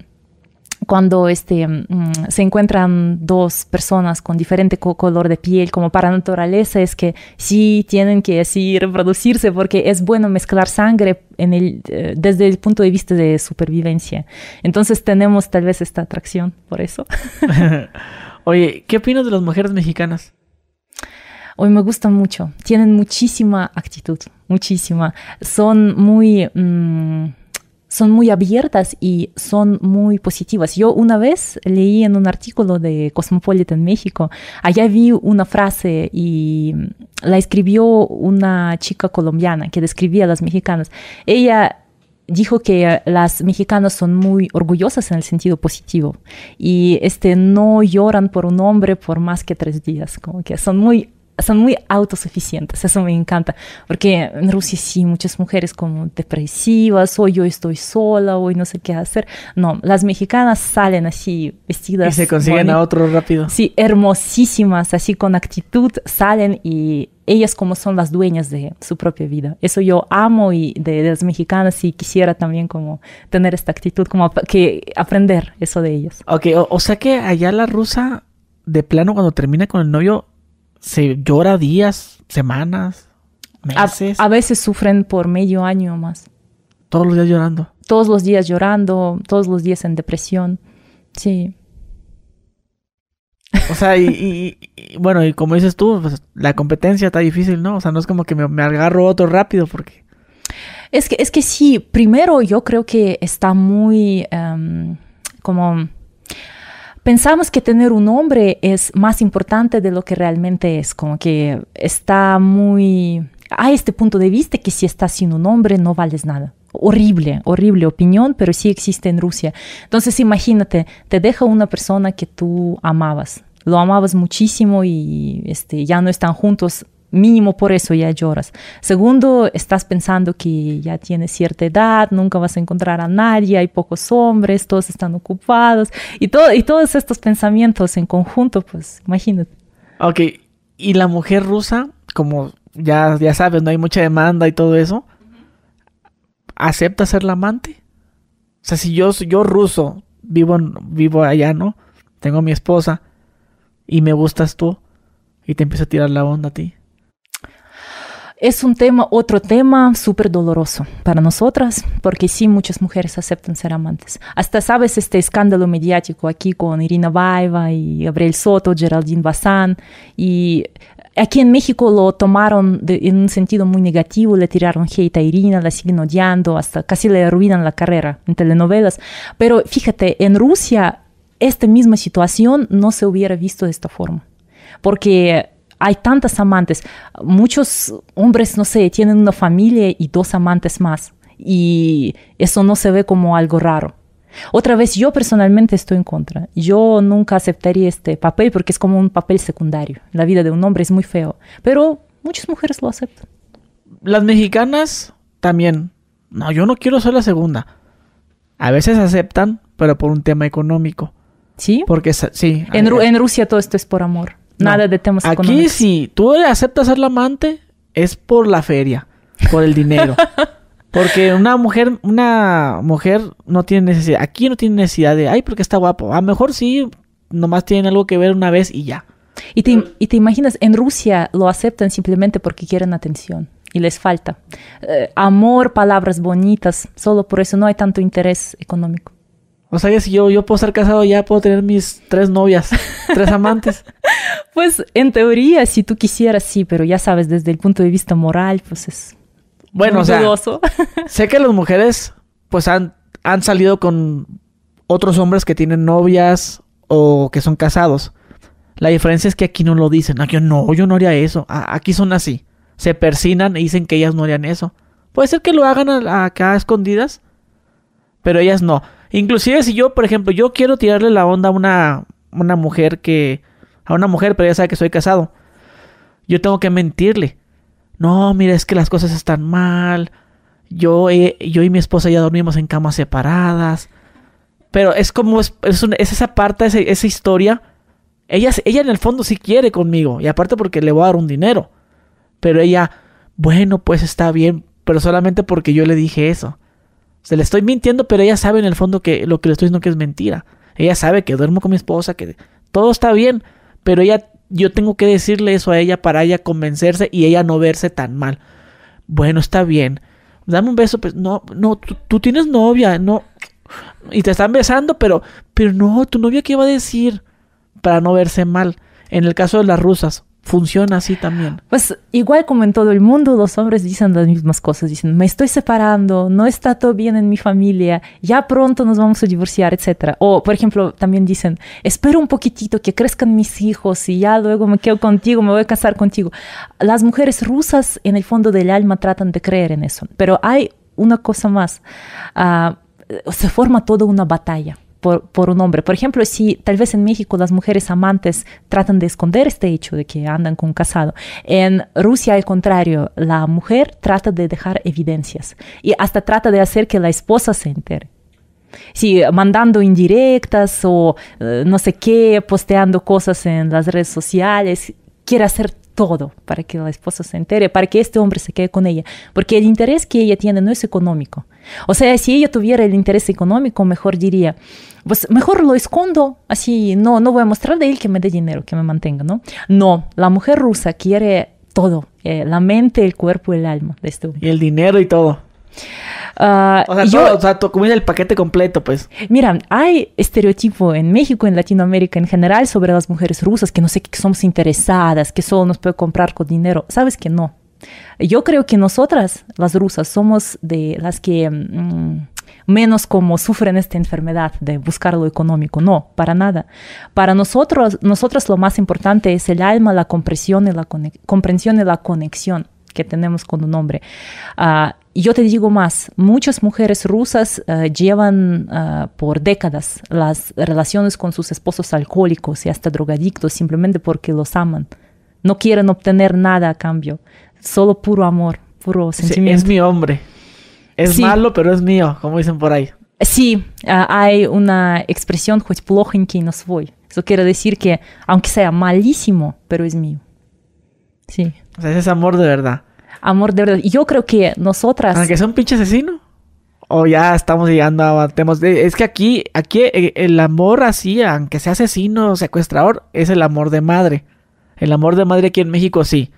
Speaker 2: cuando este, mm, se encuentran dos personas con diferente color de piel, como para naturaleza, es que sí tienen que así reproducirse porque es bueno mezclar sangre en el, eh, desde el punto de vista de supervivencia. Entonces tenemos tal vez esta atracción por eso.
Speaker 1: Oye, ¿qué opinas de las mujeres mexicanas?
Speaker 2: Hoy me gustan mucho. Tienen muchísima actitud, muchísima. Son muy, mm, son muy abiertas y son muy positivas. Yo una vez leí en un artículo de Cosmopolitan México, allá vi una frase y la escribió una chica colombiana que describía a las mexicanas. Ella dijo que las mexicanas son muy orgullosas en el sentido positivo y este, no lloran por un hombre por más que tres días, como que son muy son muy autosuficientes, eso me encanta, porque en Rusia sí, muchas mujeres como depresivas, o yo estoy sola, o no sé qué hacer. No, las mexicanas salen así vestidas.
Speaker 1: Y se consiguen a otro rápido.
Speaker 2: Sí, hermosísimas, así con actitud, salen y ellas como son las dueñas de su propia vida. Eso yo amo y de, las mexicanas y quisiera también como tener esta actitud, como que aprender eso de ellas.
Speaker 1: Ok, o sea que allá la rusa, de plano, cuando termina con el novio, se llora días, semanas, meses.
Speaker 2: A, veces sufren por medio año o más.
Speaker 1: Todos los días llorando.
Speaker 2: Todos los días llorando, todos los días en depresión. Sí.
Speaker 1: O sea, y, bueno, y como dices tú, pues, la competencia está difícil, ¿no? O sea, no es como que me, agarro otro rápido porque...
Speaker 2: Es que, es que sí, primero yo creo que está muy em, como... Pensamos que tener un hombre es más importante de lo que realmente es, como que está muy... Hay este punto de vista que si estás sin un hombre no vales nada. Horrible, horrible opinión, pero sí existe en Rusia. Entonces imagínate, te deja una persona que tú amabas, lo amabas muchísimo y este, ya no están juntos, mínimo por eso ya lloras. Segundo, estás pensando que ya tienes cierta edad, nunca vas a encontrar a nadie, hay pocos hombres, todos están ocupados y, todo, y todos estos pensamientos en conjunto, pues imagínate.
Speaker 1: Ok, y la mujer rusa, como ya, ya sabes, no hay mucha demanda y todo eso acepta ser la amante. O sea, si yo, yo ruso, vivo, vivo allá, ¿no? Tengo mi esposa y me gustas tú y te empieza a tirar la onda a ti.
Speaker 2: Es un tema, otro tema súper doloroso para nosotras, porque sí, muchas mujeres aceptan ser amantes. Hasta sabes este escándalo mediático aquí con Irina Baeva y Gabriel Soto, Geraldine Bazán, y Aquí en México lo tomaron en un sentido muy negativo, le tiraron hate a Irina, la siguen odiando, hasta casi le arruinan la carrera en telenovelas. Pero fíjate, en Rusia esta misma situación no se hubiera visto de esta forma. Porque hay tantas amantes. Muchos hombres, no sé, tienen una familia y dos amantes más. Y eso no se ve como algo raro. Otra vez, yo personalmente estoy en contra. Yo nunca aceptaría este papel porque es como un papel secundario. La vida de un hombre es muy feo, pero muchas mujeres lo aceptan.
Speaker 1: Las mexicanas también. No, yo no quiero ser la segunda. A veces aceptan, pero por un tema económico.
Speaker 2: ¿Sí?
Speaker 1: Porque sí.
Speaker 2: En, en Rusia todo esto es por amor. Nada de temas
Speaker 1: Aquí Aquí si tú aceptas ser la amante, es por la feria, por el dinero. Porque una mujer, una mujer no tiene necesidad, aquí no tiene necesidad de, ay, porque está guapo. A lo mejor sí, nomás tienen algo que ver una vez y ya.
Speaker 2: Y te, y te imaginas, en Rusia lo aceptan simplemente porque quieren atención y les falta. Eh, amor, palabras bonitas, solo por eso no hay tanto interés económico.
Speaker 1: O sea, que si yo, yo puedo estar casado ya puedo tener mis tres novias, tres amantes.
Speaker 2: Pues en teoría, si tú quisieras, sí, pero ya sabes, desde el punto de vista moral, pues es
Speaker 1: bueno, o sea, sé que las mujeres pues han, han salido con otros hombres que tienen novias o que son casados. La diferencia es que aquí no lo dicen. Aquí no, yo no haría eso. Aquí son así. Se persinan y dicen que ellas no harían eso. Puede ser que lo hagan acá a escondidas, pero ellas no. Inclusive si yo, por ejemplo, yo quiero tirarle la onda a una, una mujer que... A una mujer, pero ella sabe que soy casado. Yo tengo que mentirle no, mira, es que las cosas están mal. Yo, yo y mi esposa ya dormimos en camas separadas. Pero es como, es, es, esa parte, esa, historia. Ella, ella en el fondo sí quiere conmigo. Y aparte porque le voy a dar un dinero. Pero ella, bueno, pues está bien. Pero solamente porque yo le dije eso. Se le estoy mintiendo, pero ella sabe en el fondo que lo que le estoy diciendo que es mentira. Ella sabe que duermo con mi esposa, que todo está bien. Pero ella yo tengo que decirle eso a ella para ella convencerse y ella no verse tan mal. Bueno, está bien. Dame un beso, pues no, no, tú, tienes novia, no. Y te están besando, pero, pero no, tu novia qué va a decir para no verse mal. En el caso de las rusas, funciona así también.
Speaker 2: Pues igual como en todo el mundo, los hombres dicen las mismas cosas. Dicen, me estoy separando, no está todo bien en mi familia, ya pronto nos vamos a divorciar, etc. O, por ejemplo, también dicen, espero un poquitito que crezcan mis hijos y ya luego me quedo contigo, me voy a casar contigo. Las mujeres rusas en el fondo del alma tratan de creer en eso. Pero hay una cosa más. Ah, se forma toda una batalla por, un hombre. Por ejemplo, si tal vez en México las mujeres amantes tratan de esconder este hecho de que andan con un casado, en Rusia al contrario, la mujer trata de dejar evidencias y hasta trata de hacer que la esposa se entere. Si mandando indirectas o eh, no sé qué, posteando cosas en las redes sociales, quiere hacer todo para que la esposa se entere, para que este hombre se quede con ella, porque el interés que ella tiene no es económico. O sea, si ella tuviera el interés económico, mejor diría, pues mejor lo escondo, así no, no voy a mostrar de él que me dé dinero, que me mantenga, ¿no? No, la mujer rusa quiere todo, eh, la mente, el cuerpo, el alma de este
Speaker 1: Y el dinero y todo.
Speaker 2: Ah,
Speaker 1: O sea,
Speaker 2: yo-
Speaker 1: todo, o sea, como es el paquete completo, pues.
Speaker 2: Mira, hay estereotipo en México, en Latinoamérica en general sobre las mujeres rusas, que no sé, que somos interesadas, que solo nos puede comprar con dinero. Sabes que no. Yo creo que nosotras, las rusas, somos de las que mm, menos como sufren esta enfermedad de buscar lo económico. No, para nada. Para nosotros, nosotras lo más importante es el alma, la comprensión y la, comprensión y la conexión que tenemos con un hombre. Ah, y yo te digo más, muchas mujeres rusas ah, llevan ah, por décadas las relaciones con sus esposos alcohólicos y hasta drogadictos simplemente porque los aman. No quieren obtener nada a cambio, solo puro amor, puro
Speaker 1: Sí,
Speaker 2: sentimiento.
Speaker 1: es mi hombre. Es
Speaker 2: Sí.
Speaker 1: malo, pero es mío, como dicen por ahí.
Speaker 2: Sí, ah, hay una expresión, хоть плохонький, но свой. Eso quiere decir que, aunque sea malísimo, pero es mío. Sí,
Speaker 1: O sea, ese es amor de verdad.
Speaker 2: amor de verdad. Y yo creo que nosotras...
Speaker 1: Aunque sea un pinche asesino. O ya estamos llegando a temas de... Es que aquí, aquí eh, el amor así, aunque sea asesino o secuestrador, es el amor de madre. El amor de madre aquí en México sí.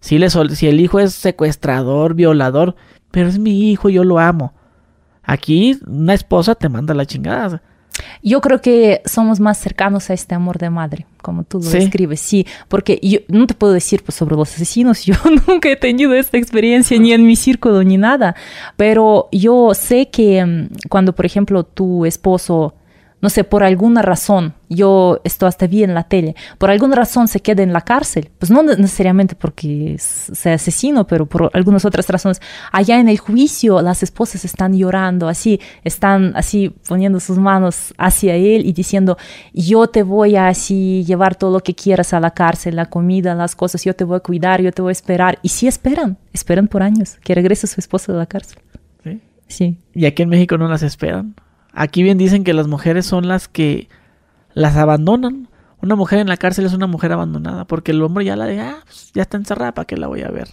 Speaker 1: Sí le sol- si el hijo es secuestrador, violador, pero es mi hijo, yo lo amo. Aquí una esposa te manda la chingada.
Speaker 2: Yo creo que somos más cercanos a este amor de madre, como tú lo
Speaker 1: Sí.
Speaker 2: describes, sí, porque yo no te puedo decir pues, sobre los asesinos, yo nunca he tenido esta experiencia ni en mi círculo ni nada, pero yo sé que mm, cuando, por ejemplo, tu esposo, no sé, por alguna razón, yo esto hasta vi en la tele, por alguna razón se queda en la cárcel, pues no necesariamente porque sea asesino, pero por algunas otras razones, allá en el juicio las esposas están llorando, así, están así poniendo sus manos hacia él y diciendo, yo te voy a así llevar todo lo que quieras a la cárcel, la comida, las cosas, yo te voy a cuidar, yo te voy a esperar. Y sí esperan, esperan por años que regrese su esposo de la cárcel.
Speaker 1: ¿sí?
Speaker 2: Sí.
Speaker 1: Y aquí en México no las esperan. Aquí bien dicen que las mujeres son las que las abandonan. Una mujer en la cárcel es una mujer abandonada porque el hombre ya la de, ah, pues, ya está encerrada, ¿para qué la voy a ver?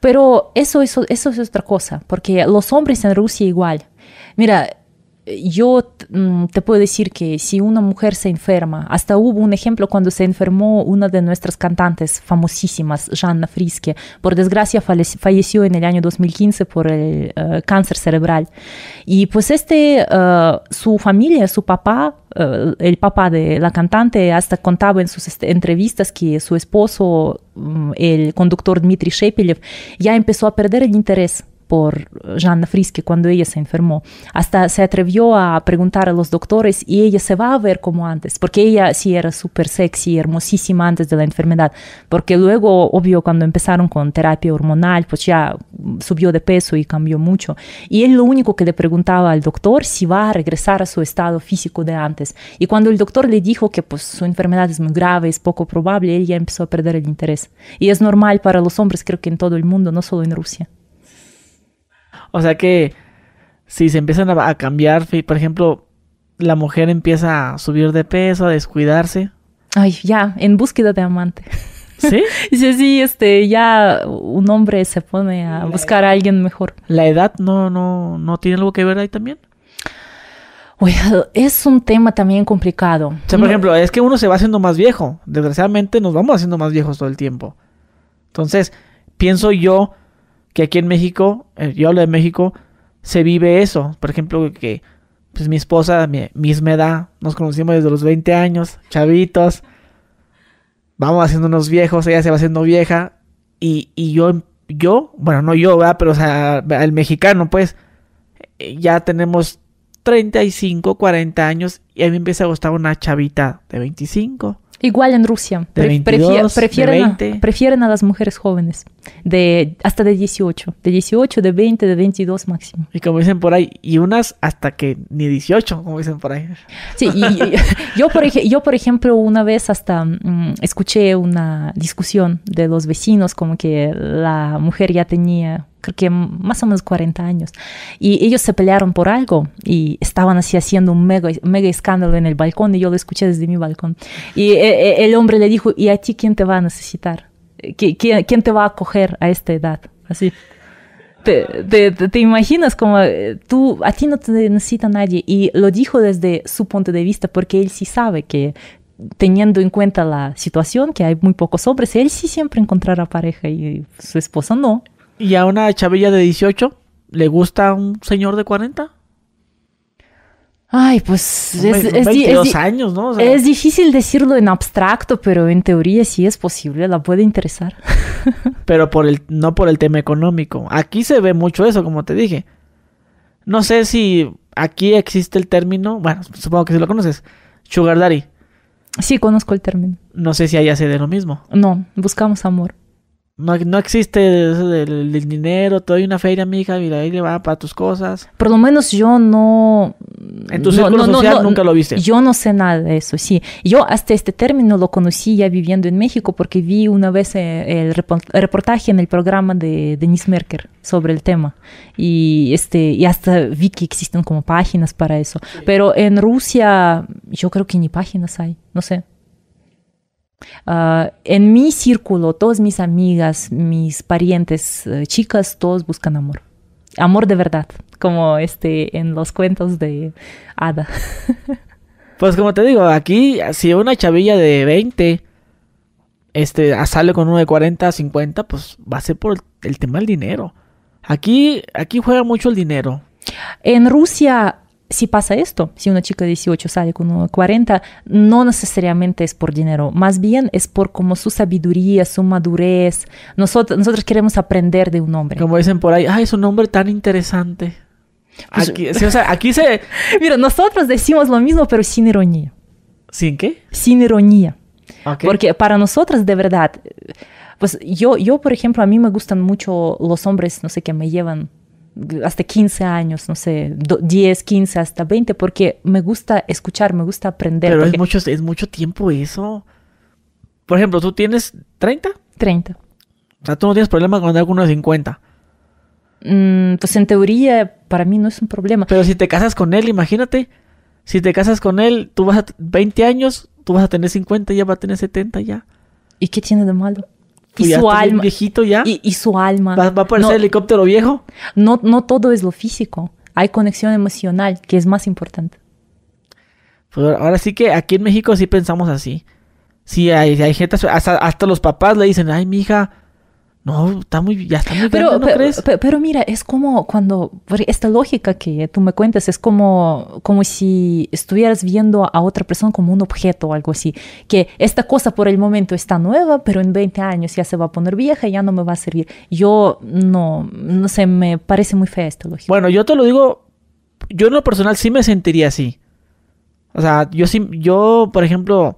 Speaker 2: Pero eso, eso, eso es otra cosa, porque los hombres en Rusia igual. Mira, yo mm, te puedo decir que si una mujer se enferma, hasta hubo un ejemplo cuando se enfermó una de nuestras cantantes famosísimas, Жанна Фриске, por desgracia falleció, falleció en el año 2015 por el eh, cáncer cerebral. Y pues este, eh, su familia, su papá, eh, el papá de la cantante, hasta contaba en sus este, entrevistas que su esposo, mm, el conductor Dmitry Shepelev, ya empezó a perder el interés por Жанна Фриске cuando ella se enfermó. Hasta se atrevió a preguntar a los doctores y ella se va a ver como antes, porque ella sí era súper sexy, hermosísima antes de la enfermedad, porque luego, obvio, cuando empezaron con terapia hormonal, pues ya subió de peso y cambió mucho. Y él lo único que le preguntaba al doctor si va a regresar a su estado físico de antes. Y cuando el doctor le dijo que pues su enfermedad es muy grave, es poco probable, él ya empezó a perder el interés. Y es normal para los hombres, creo que en todo el mundo, no solo en Rusia.
Speaker 1: O sea que si se empiezan a, a cambiar, por ejemplo, la mujer empieza a subir de peso, a descuidarse.
Speaker 2: Ay, ya, en búsqueda de amante.
Speaker 1: ¿Sí?
Speaker 2: Dice, sí, este, ya un hombre se pone a buscar a alguien mejor.
Speaker 1: ¿La edad no, no, no tiene algo que ver ahí también?
Speaker 2: Well, es un tema también complicado.
Speaker 1: O sea, por
Speaker 2: No-
Speaker 1: ejemplo, es que uno se va haciendo más viejo. Desgraciadamente nos vamos haciendo más viejos todo el tiempo. Entonces, pienso yo que aquí en México, eh, yo hablo de México, se vive eso. Por ejemplo, que pues mi esposa, mi misma edad, nos conocimos desde los 20 años, chavitos. Vamos haciéndonos viejos, ella se va haciendo vieja. Y, y yo, yo, bueno, no yo, ¿verdad? Pero, o sea, el mexicano, pues, eh, ya tenemos 35, 40 años y a mí me empieza a gustar una chavita de 25.
Speaker 2: Igual en Rusia.
Speaker 1: De
Speaker 2: Pre-
Speaker 1: 22, de
Speaker 2: prefieren, a,
Speaker 1: 20.
Speaker 2: prefieren a las mujeres jóvenes. De, hasta de 18. De 18, de 20, de 22 máximo.
Speaker 1: Y como dicen por ahí, y unas hasta que ni 18, como dicen por ahí.
Speaker 2: Sí, y, y- yo, por yo, por ejemplo, una vez hasta mm, escuché una discusión de los vecinos, como que la mujer ya tenía, creo que más o menos 40 años, y ellos se pelearon por algo y estaban así haciendo un mega, mega escándalo en el balcón, y yo lo escuché desde mi balcón. Y eh, eh, el hombre le dijo, ¿y a ti quién te va a necesitar? ¿Qui- ¿Quién, quién te va a acoger a esta edad? Así. Te, te- te- te imaginas como eh, tú, a ti no te necesita nadie. Y lo dijo desde su punto de vista porque él sí sabe que teniendo en cuenta la situación, que hay muy pocos hombres, él sí siempre encontrará pareja y su esposa no.
Speaker 1: Y a una chavilla de 18, ¿Le gusta un señor de 40?
Speaker 2: Ay, pues es, es es
Speaker 1: 22
Speaker 2: di-
Speaker 1: años, ¿no? O sea,
Speaker 2: es difícil decirlo en abstracto, pero en teoría sí es posible, la puede interesar.
Speaker 1: Pero por el, no por el tema económico. Aquí se ve mucho eso, como te dije. No sé si aquí existe el término, bueno, supongo que si lo conoces, Sugar Daddy.
Speaker 2: Sí, conozco el término.
Speaker 1: No sé si allá se dé lo mismo.
Speaker 2: No, buscamos amor.
Speaker 1: No, no existe eso del, del dinero, te doy una feria, mija, mira, ahí le va para tus cosas.
Speaker 2: Por lo menos yo no...
Speaker 1: En tu círculo
Speaker 2: no- no-
Speaker 1: social nunca lo viste.
Speaker 2: Yo no sé nada de eso, sí. Yo hasta este término lo conocí ya viviendo en México porque vi una vez eh, el repo- reportaje en el programa de Denise Merker sobre el tema. Y, este, y hasta vi que existen como páginas para eso. Pero en Rusia yo creo que ni páginas hay, no sé. Ah, en mi círculo, todas mis amigas, mis parientes, eh, chicas, todos buscan amor. Amor de verdad, como este en los cuentos de Ada.
Speaker 1: Pues como te digo, aquí si una chavilla de 20 este, sale con uno de 40, 50, pues va a ser por el, el tema del dinero. Aquí, aquí juega mucho el dinero.
Speaker 2: En Rusia sí pasa esto. Si una chica de 18 sale con uno de 40, no necesariamente es por dinero, más bien es por como su sabiduría, su madurez. Nosotros, nosotros queremos aprender de un hombre.
Speaker 1: Como dicen por ahí, ay, es un hombre tan interesante.
Speaker 2: Pues-
Speaker 1: Aquí, sí, o sea, aquí se...
Speaker 2: Mira, nosotros decimos lo mismo, pero sin ironía.
Speaker 1: ¿Sin qué?
Speaker 2: Sin ironía. Porque para nosotros, de verdad, pues yo, yo, por ejemplo, a mí me gustan mucho los hombres, no sé, que me llevan hasta 15 años, no sé, do- 10, 15, hasta 20, porque me gusta escuchar, me gusta aprender.
Speaker 1: Pero es
Speaker 2: porque-
Speaker 1: mucho, es mucho tiempo eso. Por ejemplo, tú tienes 30.
Speaker 2: 30.
Speaker 1: O sea, tú no tienes problema con alguno de 50.
Speaker 2: Mm, pues en teoría, para mí no es un problema.
Speaker 1: Pero si te casas con él, imagínate. Si te casas con él, tú vas a 20 años, tú vas a tener 50, ya va a tener 70 ya.
Speaker 2: ¿Y qué tiene de malo? Y
Speaker 1: ya
Speaker 2: su alma.
Speaker 1: viejito ya.
Speaker 2: Y, y su alma.
Speaker 1: Va, va a aparecer
Speaker 2: no,
Speaker 1: el helicóptero viejo.
Speaker 2: no, no todo es lo físico. Hay conexión emocional, que es más importante.
Speaker 1: Pues ahora sí que aquí en México sí pensamos así. Sí, hay, hay gente, hasta, hasta los papás le dicen, ay, mi hija, no, está muy, ya está muy
Speaker 2: Pero,
Speaker 1: grande, ¿no
Speaker 2: pero,
Speaker 1: crees?
Speaker 2: pe- pero mira, es como cuando, esta lógica que tú me cuentas es como, como si estuvieras viendo a otra persona como un objeto o algo así, que esta cosa por el momento está nueva, pero en 20 años ya se va a poner vieja y ya no me va a servir. Yo no, no sé, me parece muy fea esta lógica.
Speaker 1: Bueno, yo te lo digo, yo en lo personal sí me sentiría así. O sea, yo sí, yo, por ejemplo,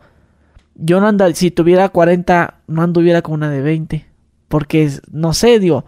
Speaker 1: yo no andaría, si tuviera 40, no anduviera con una de 20. Porque, no sé, digo,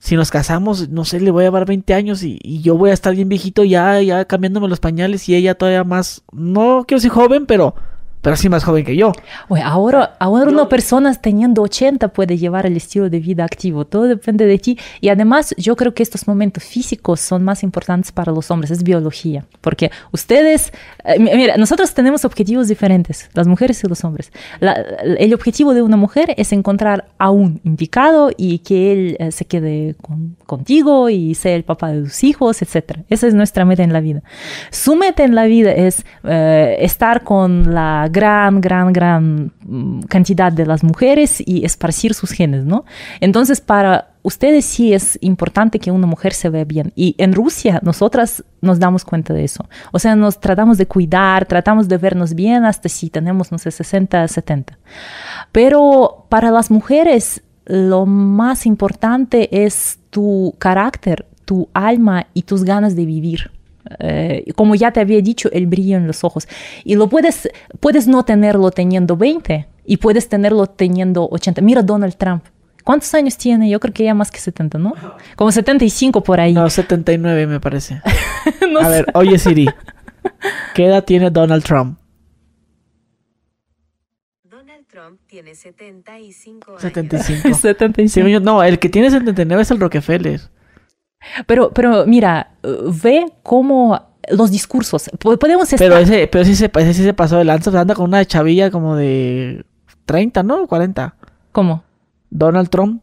Speaker 1: si nos casamos, no sé, le voy a llevar 20 años y, y yo voy a estar bien viejito ya, ya cambiándome los pañales y ella todavía más, no quiero decir joven, pero, pero sí más joven que yo.
Speaker 2: Oye, ahora, ahora una persona teniendo 80 puede llevar el estilo de vida activo, todo depende de ti. Y además yo creo que estos momentos físicos son más importantes para los hombres, es biología, porque ustedes, eh, mi- mira, nosotros tenemos objetivos diferentes, las mujeres y los hombres. La- el objetivo de una mujer es encontrar a un indicado y que él eh, se quede con- contigo y sea el papá de tus hijos, etc. Esa es nuestra meta en la vida. Su meta en la vida es eh, estar con la gran, gran, gran mm, cantidad de las mujeres y esparcir sus genes, ¿no? Entonces, para ustedes sí es importante que una mujer se vea bien. Y en Rusia, nosotras nos damos cuenta de eso. O sea, nos tratamos de cuidar, tratamos de vernos bien hasta si tenemos, no sé, 60, 70. Pero para las mujeres, lo más importante es tu carácter, tu alma y tus ganas de vivir. Eh, como ya te había dicho, el brillo en los ojos. Y lo puedes, puedes no tenerlo teniendo 20 y puedes tenerlo teniendo 80. Mira Donald Trump. ¿Cuántos años tiene? Yo creo que ya más que 70, ¿no? Como 75 por ahí.
Speaker 1: No, 79 me parece.
Speaker 2: No
Speaker 1: a
Speaker 2: sé.
Speaker 1: ver, oye Siri, ¿qué edad tiene Donald Trump?
Speaker 3: Donald Trump tiene 75 años.
Speaker 1: 75.
Speaker 2: 75.
Speaker 1: Según yo- no, el que tiene 79 es el Rockefeller.
Speaker 2: Pero, pero mira, ve cómo los discursos. po- Podemos estar...
Speaker 1: Pero ese, pero ese, se- ese sí se pasó de lanza. Anda con una chavilla como de 30, ¿no? 40.
Speaker 2: ¿Cómo?
Speaker 1: Donald Trump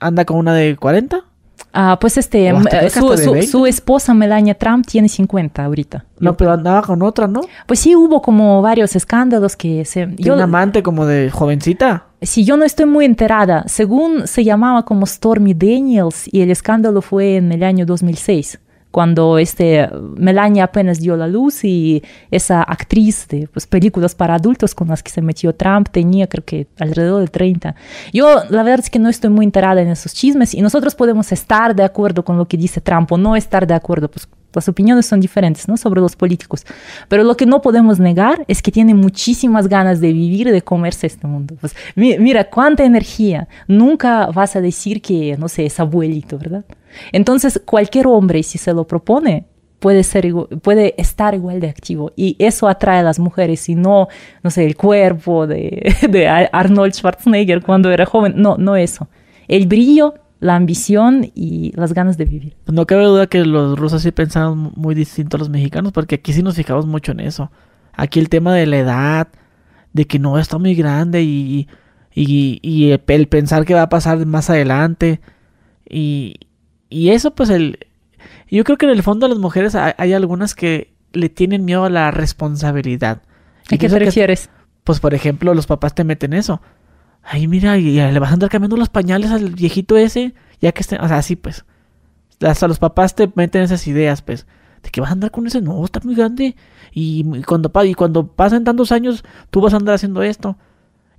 Speaker 1: anda con una de 40.
Speaker 2: Ah, pues este,
Speaker 1: hasta
Speaker 2: eh, su, su-
Speaker 1: 20.
Speaker 2: su esposa Melania Trump tiene 50 ahorita.
Speaker 1: No, pero andaba con otra, ¿no?
Speaker 2: Pues sí, hubo como varios escándalos que se...
Speaker 1: Tiene
Speaker 2: Yo,
Speaker 1: un amante como de jovencita.
Speaker 2: si yo no estoy muy enterada, según se llamaba como Stormy Daniels y el escándalo fue en el año 2006, cuando este, Melania apenas dio la luz y esa actriz de pues, películas para adultos con las que se metió Trump tenía creo que alrededor de 30. Yo la verdad es que no estoy muy enterada en esos chismes y nosotros podemos estar de acuerdo con lo que dice Trump o no estar de acuerdo, pues las opiniones son diferentes, ¿no? Sobre los políticos. Pero lo que no podemos negar es que tiene muchísimas ganas de vivir de comerse este mundo. Pues, mi- mira, cuánta energía. Nunca vas a decir que, no sé, es abuelito, ¿verdad? Entonces, cualquier hombre, si se lo propone, puede, ser, puede estar igual de activo. Y eso atrae a las mujeres y no, no sé, el cuerpo de, de Arnold Schwarzenegger cuando era joven. No, no eso. El brillo, la ambición y las ganas de vivir.
Speaker 1: No cabe duda que los rusos sí pensaban muy distinto a los mexicanos, porque aquí sí nos fijamos mucho en eso. Aquí el tema de la edad, de que no está muy grande y, y, y el, pensar que va a pasar más adelante. Y, y eso, pues, el. Yo creo que en el fondo las mujeres hay, hay algunas que le tienen miedo a la responsabilidad. Y
Speaker 2: ¿A qué te
Speaker 1: que- pues por ejemplo, los papás te meten eso. Ay, mira, y le vas a andar cambiando los pañales al viejito ese, ya que esté, o sea, así pues. Hasta los papás te meten esas ideas, pues, de que vas a andar con ese, no, está muy grande. Y, y cuando y cuando pasen tantos años, tú vas a andar haciendo esto.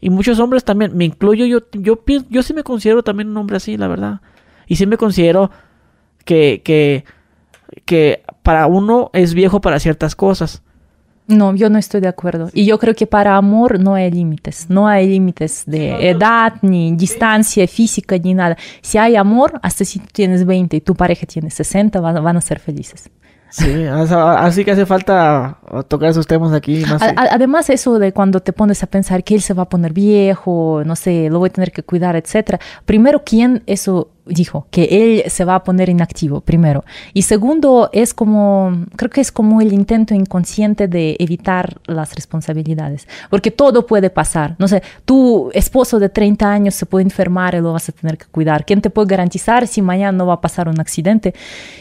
Speaker 1: Y muchos hombres también, me incluyo yo, yo pienso, yo sí me considero también un hombre así, la verdad. Y sí me considero que, que, que para uno es viejo para ciertas cosas.
Speaker 2: No, yo no estoy de acuerdo. Y yo creo que para amor no hay límites. No hay límites de edad, ni distancia física, ni nada. Si hay amor, hasta si tú tienes 20 y tu pareja tiene 60, van, van a ser felices.
Speaker 1: Sí, así que hace falta tocar esos temas aquí. Más
Speaker 2: además, eso de cuando te pones a pensar que él se va a poner viejo, no sé, lo voy a tener que cuidar, etcétera. Primero, ¿quién eso dijo? Que él se va a poner inactivo, primero. Y segundo, es como, creo que es como el intento inconsciente de evitar las responsabilidades. Porque todo puede pasar. No sé, tu esposo de 30 años se puede enfermar y lo vas a tener que cuidar. ¿Quién te puede garantizar si mañana no va a pasar un accidente?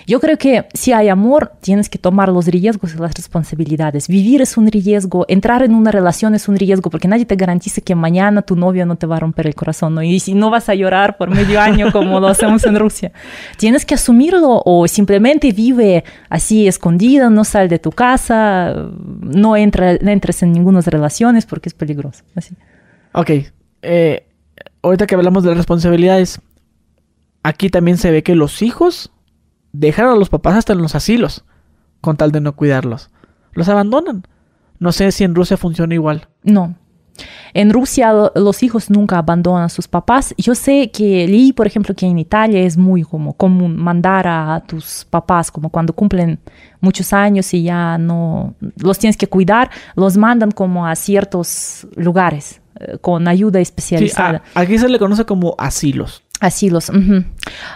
Speaker 2: Yo creo que si hay amor, tienes que tomar los riesgos y las responsabilidades. Vivir es un riesgo, entrar en una relación es un riesgo, porque nadie te garantiza que mañana tu novio no te va a romper el corazón, ¿no? Y si no vas a llorar por medio año como lo hacemos en Rusia. Tienes que asumirlo o simplemente vive así escondida, no sal de tu casa, no, entra, no entres en ninguna relaciones porque es peligroso. Así.
Speaker 1: Ok. eh, ahorita que hablamos de las responsabilidades, aquí también se ve que los hijos dejan a los papás hasta en los asilos con tal de no cuidarlos. Los abandonan. No sé si en Rusia funciona igual.
Speaker 2: No. En Rusia lo- los hijos nunca abandonan a sus papás. Yo sé que leí, por ejemplo, que en Italia es muy como común mandar a tus papás como cuando cumplen muchos años y ya no los tienes que cuidar, los mandan como a ciertos lugares eh, con ayuda
Speaker 1: Sí,
Speaker 2: especializada.
Speaker 1: a- aquí se le conoce como asilos.
Speaker 2: Asilos. ujú.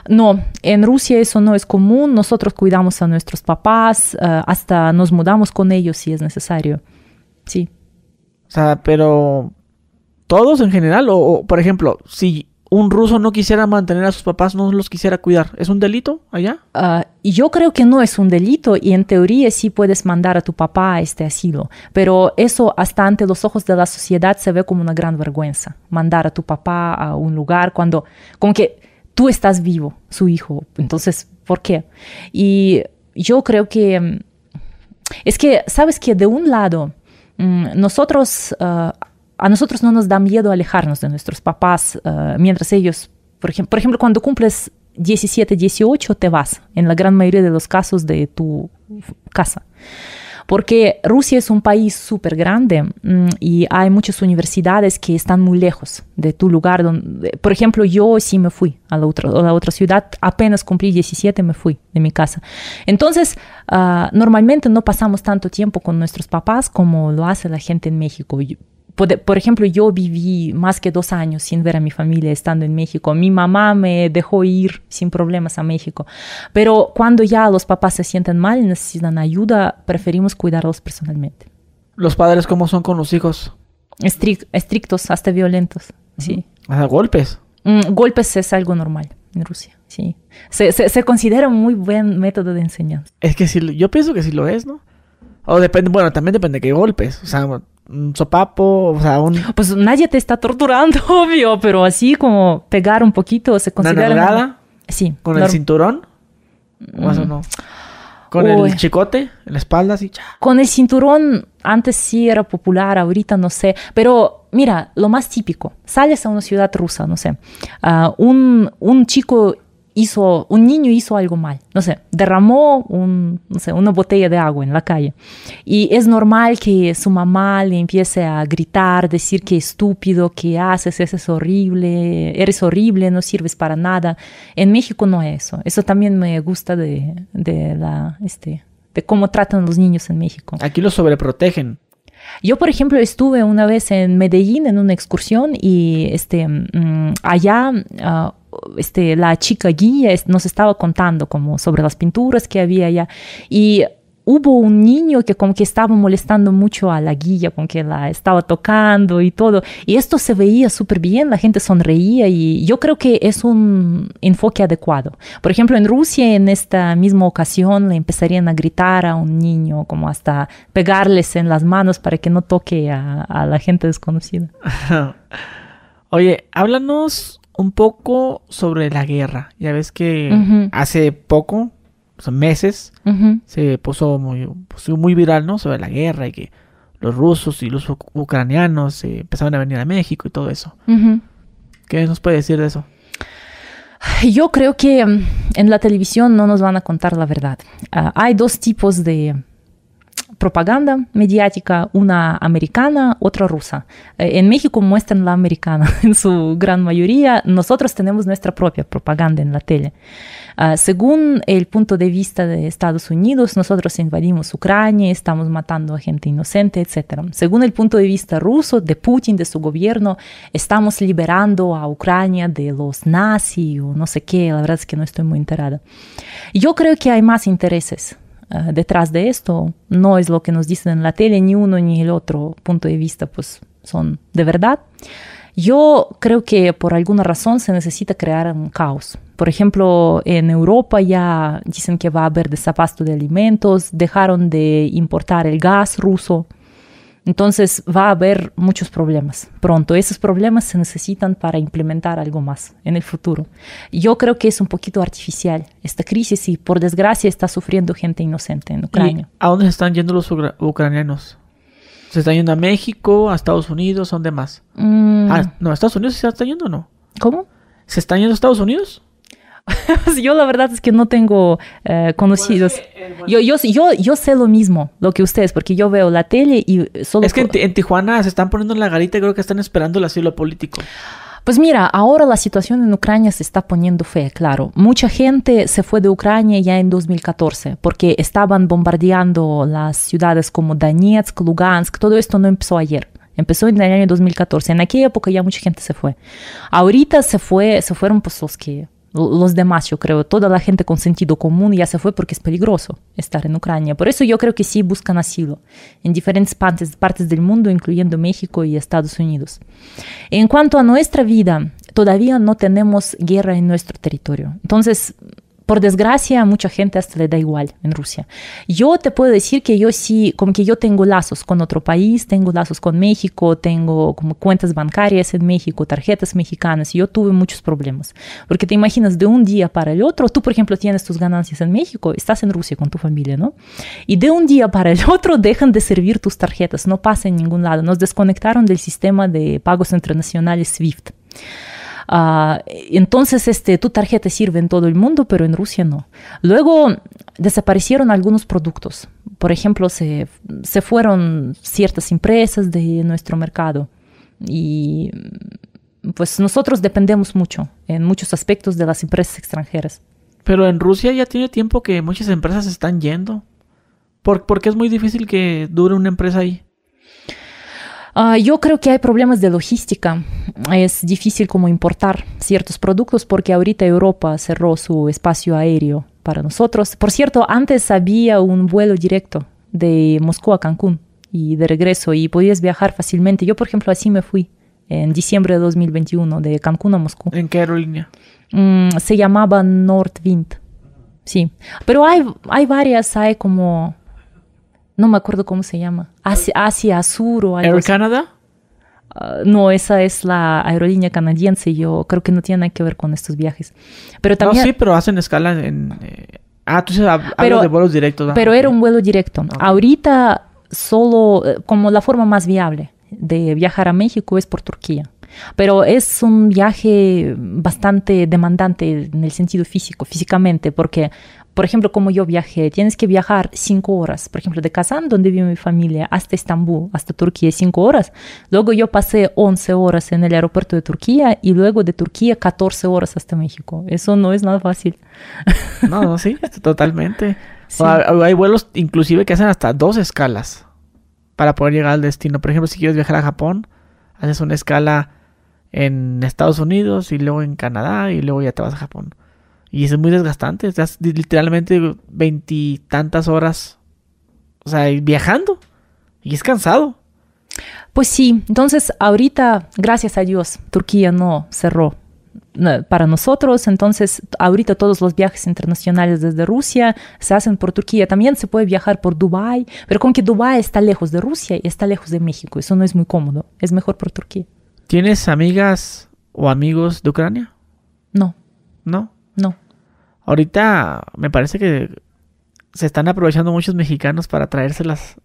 Speaker 2: No, en Rusia eso no es común. Nosotros cuidamos a nuestros papás, eh, hasta nos mudamos con ellos si es necesario. Sí.
Speaker 1: O sea, pero todos en general, o, por ejemplo, si un ruso no quisiera mantener a sus papás, no los quisiera cuidar, ¿es un delito allá?
Speaker 2: Ah, yo creo que no es un delito y en teoría sí puedes mandar a tu papá a este asilo, pero eso hasta ante los ojos de la sociedad se ve como una gran vergüenza, mandar a tu papá a un lugar cuando como que tú estás vivo, su hijo, entonces, ¿por qué? Y yo creo que mm, es que, sabes que de un lado, nosotros, ah, a nosotros no nos da miedo alejarnos de nuestros papás ah, mientras ellos, por, ejem- por ejemplo, cuando cumples 17, 18, te vas, en la gran mayoría de los casos de tu casa. Porque Rusia es un país súper grande mm, y hay muchas universidades que están muy lejos de tu lugar. Por ejemplo, yo sí me fui a la otra, a la otra ciudad, apenas cumplí 17 me fui de mi casa. Entonces, ah, normalmente no pasamos tanto tiempo con nuestros papás como lo hace la gente en México. Por, por ejemplo, yo viví más que dos años sin ver a mi familia estando en México. Mi mamá me dejó ir sin problemas a México. Pero cuando ya los papás se sienten mal y necesitan ayuda, preferimos cuidarlos personalmente.
Speaker 1: Los padres, ¿cómo son con los hijos?
Speaker 2: Estric- estrictos, hasta violentos. Sí.
Speaker 1: Golpes.
Speaker 2: Mm, golpes es algo normal. en Rusia, sí. Se, se, se considera un muy buen método de enseñanza.
Speaker 1: Es que lo- yo pienso que sí lo es, ¿no? O depende, bueno, también depende de qué golpes. O sea, un sopapo, o sea, un,
Speaker 2: Pues nadie te está torturando, obvio, pero así como pegar un poquito se
Speaker 1: una
Speaker 2: considera...
Speaker 1: nalgada
Speaker 2: Sí.
Speaker 1: con el cinturón. ¿O eso
Speaker 2: Mm.
Speaker 1: no? Con
Speaker 2: Uy.
Speaker 1: el chicote en la espalda, así.
Speaker 2: Con el cinturón antes sí era popular, ahorita no sé. Pero mira, lo más típico, sales a una ciudad rusa, no sé, ah, un, un chico hizo, un niño hizo algo mal, no sé, derramó un, no sé, una botella de agua en la calle. Y es normal que su mamá le empiece a gritar, decir que estúpido, que haces, eso es horrible, eres horrible, no sirves para nada. En México no es eso. Eso también me gusta de, de la, este, de cómo tratan los niños en México.
Speaker 1: Aquí los sobreprotegen.
Speaker 2: Yo, por ejemplo, estuve una vez en Medellín en una excursión y este, mm, allá ah, este, la chica guía nos estaba contando como sobre las pinturas que había allá y hubo un niño que como que estaba molestando mucho a la guía, con que la estaba tocando y todo. Y esto se veía súper bien, la gente sonreía y yo creo que es un enfoque adecuado. Por ejemplo, en Rusia en esta misma ocasión le empezarían a gritar a un niño, como hasta pegarles en las manos para que no toque a, a la gente desconocida.
Speaker 1: Oye, háblanos un poco sobre la guerra. Ya ves que hace poco, o sea, meses, se puso muy, puso muy viral, ¿no? Sobre la guerra y que los rusos y los uc- ucranianos eh, empezaron a venir a México y todo eso. ¿Qué nos puede decir de eso?
Speaker 2: Yo creo que mm, en la televisión no nos van a contar la verdad. Ah, hay dos tipos de propaganda mediática, una americana, otra rusa. Eh, en México muestran la americana en su gran mayoría. Nosotros tenemos nuestra propia propaganda en la tele. Ah, según el punto de vista de Estados Unidos, nosotros invadimos Ucrania, estamos matando a gente inocente, etc. Según el punto de vista ruso, de Putin, de su gobierno, estamos liberando a Ucrania de los nazis o no sé qué, la verdad es que no estoy muy enterada. Yo creo que hay más intereses ah, detrás de esto, no es lo que nos dicen en la tele, ni uno ni el otro punto de vista pues son de verdad. Yo creo que por alguna razón se necesita crear un caos. Por ejemplo, en Europa ya dicen que va a haber desabasto de alimentos, dejaron de importar el gas ruso. Entonces va a haber muchos problemas pronto. Esos problemas se necesitan para implementar algo más en el futuro. Yo creo que es un poquito artificial esta crisis y por desgracia está sufriendo gente inocente en
Speaker 1: ¿Y
Speaker 2: Ucrania.
Speaker 1: a dónde se están yendo los ucra- ucranianos? ¿Se están yendo a México, a Estados Unidos? ¿A dónde más?
Speaker 2: Mm,
Speaker 1: Ah, no, a Estados Unidos se están yendo o no.
Speaker 2: ¿Cómo?
Speaker 1: ¿Se están yendo a Estados Unidos?
Speaker 2: Yo la verdad es que no tengo eh, conocidos. Yo, yo, yo, yo sé lo mismo, lo que ustedes, porque yo veo la tele y solo...
Speaker 1: Es que en, en Tijuana se están poniendo en la garita y creo que están esperando el asilo político.
Speaker 2: Pues mira, ahora la situación en Ucrania se está poniendo fea, claro. Mucha gente se fue de Ucrania ya en 2014 porque estaban bombardeando las ciudades como Donetsk, Lugansk, todo esto no empezó ayer. Empezó en el año 2014. En aquella época ya mucha gente se fue. Ahorita se fue, se fueron pues los demás, yo creo, toda la gente con sentido común ya se fue porque es peligroso estar en Ucrania. Por eso yo creo que sí buscan asilo en diferentes partes, partes del mundo, incluyendo México y Estados Unidos. En cuanto a nuestra vida, todavía no tenemos guerra en nuestro territorio. Entonces, por desgracia, mucha gente hasta le da igual en Rusia. Yo te puedo decir que yo sí, como que yo tengo lazos con otro país, tengo lazos con México, tengo como cuentas bancarias en México, tarjetas mexicanas, yo tuve muchos problemas. Porque te imaginas, de un día para el otro, tú por ejemplo tienes tus ganancias en México, estás en Rusia con tu familia, ¿no? Y de un día para el otro dejan de servir tus tarjetas, no pasa en ningún lado, nos desconectaron del sistema de pagos internacionales SWIFT. Ah, entonces, este, tu tarjeta sirve en todo el mundo, pero en Rusia no. Luego desaparecieron algunos productos. Por ejemplo, se, se fueron ciertas empresas de nuestro mercado. Y pues nosotros dependemos mucho en muchos aspectos de las empresas extranjeras.
Speaker 1: Pero en Rusia ya tiene tiempo que muchas empresas están yendo. ¿Por, porque es muy difícil que dure una empresa ahí?
Speaker 2: Ah, yo creo que hay problemas de logística. Es difícil como importar ciertos productos porque ahorita Europa cerró su espacio aéreo para nosotros. Por cierto, antes había un vuelo directo de Moscú a Cancún y de regreso y podías viajar fácilmente. Yo, por ejemplo, así me fui en diciembre de 2021 de Cancún a Moscú.
Speaker 1: ¿En qué aerolínea?
Speaker 2: Mm, se llamaba Nordwind. Sí. Pero hay, hay varias, hay como. No me acuerdo cómo se llama. Asia, Asia Sur o algo
Speaker 1: Air
Speaker 2: así.
Speaker 1: Canada.
Speaker 2: Ah, no, esa es la aerolínea canadiense. Yo creo que no tiene nada que ver con estos viajes. Pero también.
Speaker 1: No, sí, pero hacen escala en... eh, Ah, tú hab- hablas de vuelos directos. ¿verdad?
Speaker 2: Pero era un vuelo directo.
Speaker 1: Ok.
Speaker 2: Ahorita solo eh, como la forma más viable de viajar a México es por Turquía. Pero es un viaje bastante demandante en el sentido físico, físicamente, porque, por ejemplo, como yo viajé, tienes que viajar cinco horas, por ejemplo, de Kazán, donde vive mi familia, hasta Estambul, hasta Turquía, cinco horas. Luego yo pasé 11 horas en el aeropuerto de Turquía y luego de Turquía 14 horas hasta México. Eso no es nada fácil.
Speaker 1: No, no, sí, totalmente.
Speaker 2: Sí.
Speaker 1: Hay vuelos inclusive que hacen hasta dos escalas para poder llegar al destino. Por ejemplo, si quieres viajar a Japón, haces una escala en Estados Unidos y luego en Canadá y luego ya te vas a Japón. Y eso es muy desgastante. Estás literalmente veintitantas horas, o sea, viajando. Y es cansado.
Speaker 2: Pues sí, entonces ahorita, gracias a Dios, Turquía no cerró para nosotros, entonces ahorita todos los viajes internacionales desde Rusia se hacen por Turquía. También se puede viajar por Dubái, pero con que Dubái está lejos de Rusia y está lejos de México, eso no es muy cómodo, es mejor por Turquía.
Speaker 1: ¿Tienes amigas o amigos de Ucrania?
Speaker 2: No,
Speaker 1: ¿No?
Speaker 2: no.
Speaker 1: Ahorita me parece que se están aprovechando muchos mexicanos para traérselas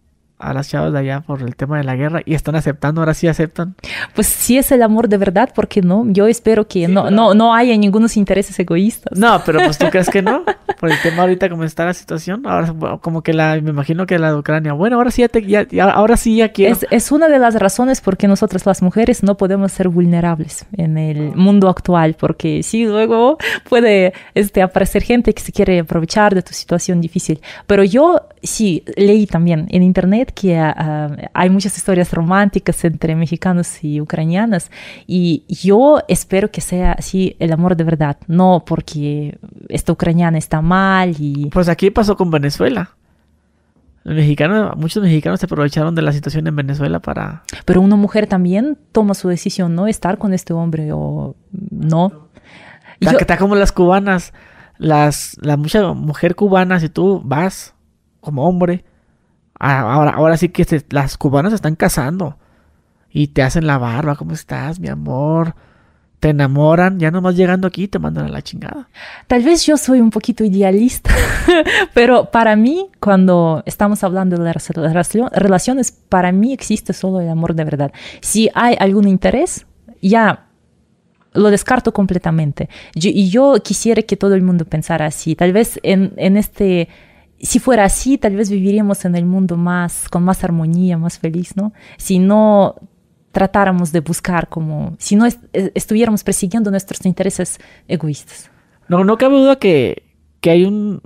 Speaker 1: a las chavas de allá por el tema de la guerra y están aceptando, ahora sí aceptan.
Speaker 2: Pues si es el amor de verdad, ¿por qué no? Yo espero que
Speaker 1: Sí,
Speaker 2: no,
Speaker 1: pero-
Speaker 2: no, no haya ningunos intereses egoístas.
Speaker 1: No, pero pues tú crees que no, por el tema ahorita como está la situación, ahora como que la, me imagino que la de Ucrania, bueno, ahora sí ya, te, ya- ya- ahora sí ya quiero.
Speaker 2: Es, es una de las razones por qué nosotras las mujeres no podemos ser vulnerables en el mundo actual, porque sí, luego puede este, aparecer gente que se quiere aprovechar de tu situación difícil. Pero yo sí leí también en internet que ah, ah, hay muchas historias románticas entre mexicanos y ucranianas y yo espero que sea así el amor de verdad, no porque esta ucraniana está mal y...
Speaker 1: Pues aquí pasó con Venezuela. Los mexicanos, muchos mexicanos se aprovecharon de la situación en Venezuela para...
Speaker 2: Pero una mujer también toma su decisión, ¿no? Estar con este hombre o no.
Speaker 1: Está,
Speaker 2: Yo-
Speaker 1: está como las cubanas. Las, la mucha mujer cubana, si tú vas como hombre, ahora, ahora sí que las cubanas se están casando y te hacen la barba. ¿Cómo estás, mi amor? Te enamoran, ya nomás llegando aquí te mandan a la chingada.
Speaker 2: Tal vez yo soy un poquito idealista, pero para mí, cuando estamos hablando de las relacio- relaciones, para mí existe solo el amor de verdad. Si hay algún interés, ya lo descarto completamente. Yo- y yo quisiera que todo el mundo pensara así. Tal vez en este, si fuera así, tal vez viviríamos en el mundo más, con más armonía, más feliz, ¿no? Si no tratáramos de buscar como, si no est- estuviéramos persiguiendo nuestros intereses egoístas.
Speaker 1: No, no cabe duda que, que hay un-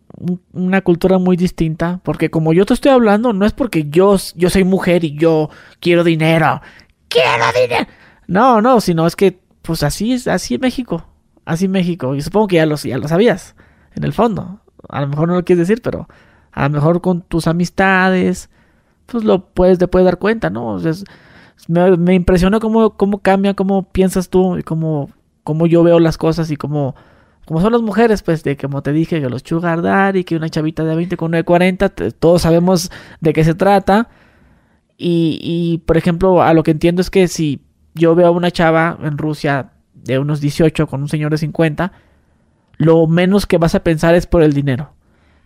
Speaker 1: una cultura muy distinta, porque como yo te estoy hablando, no es porque yo, yo soy mujer y yo quiero dinero. ¡Quiero dinero! No, no, sino es que, pues así es, así es México. Así es México. Y supongo que ya lo, ya lo sabías, en el fondo. A lo mejor no lo quieres decir, pero a lo mejor con tus amistades, pues lo puedes, te puedes dar cuenta, ¿no? Me, me impresiona cómo, cómo cambia, cómo piensas tú y cómo, cómo yo veo las cosas y cómo, como son las mujeres, pues, de como te dije, que los sugar daddy, que una chavita de 20 con una de 40, te- todos sabemos de qué se trata. Y, y, por ejemplo, a lo que entiendo es que si yo veo a una chava en Rusia de unos 18 con un señor de 50, lo menos que vas a pensar es por el dinero.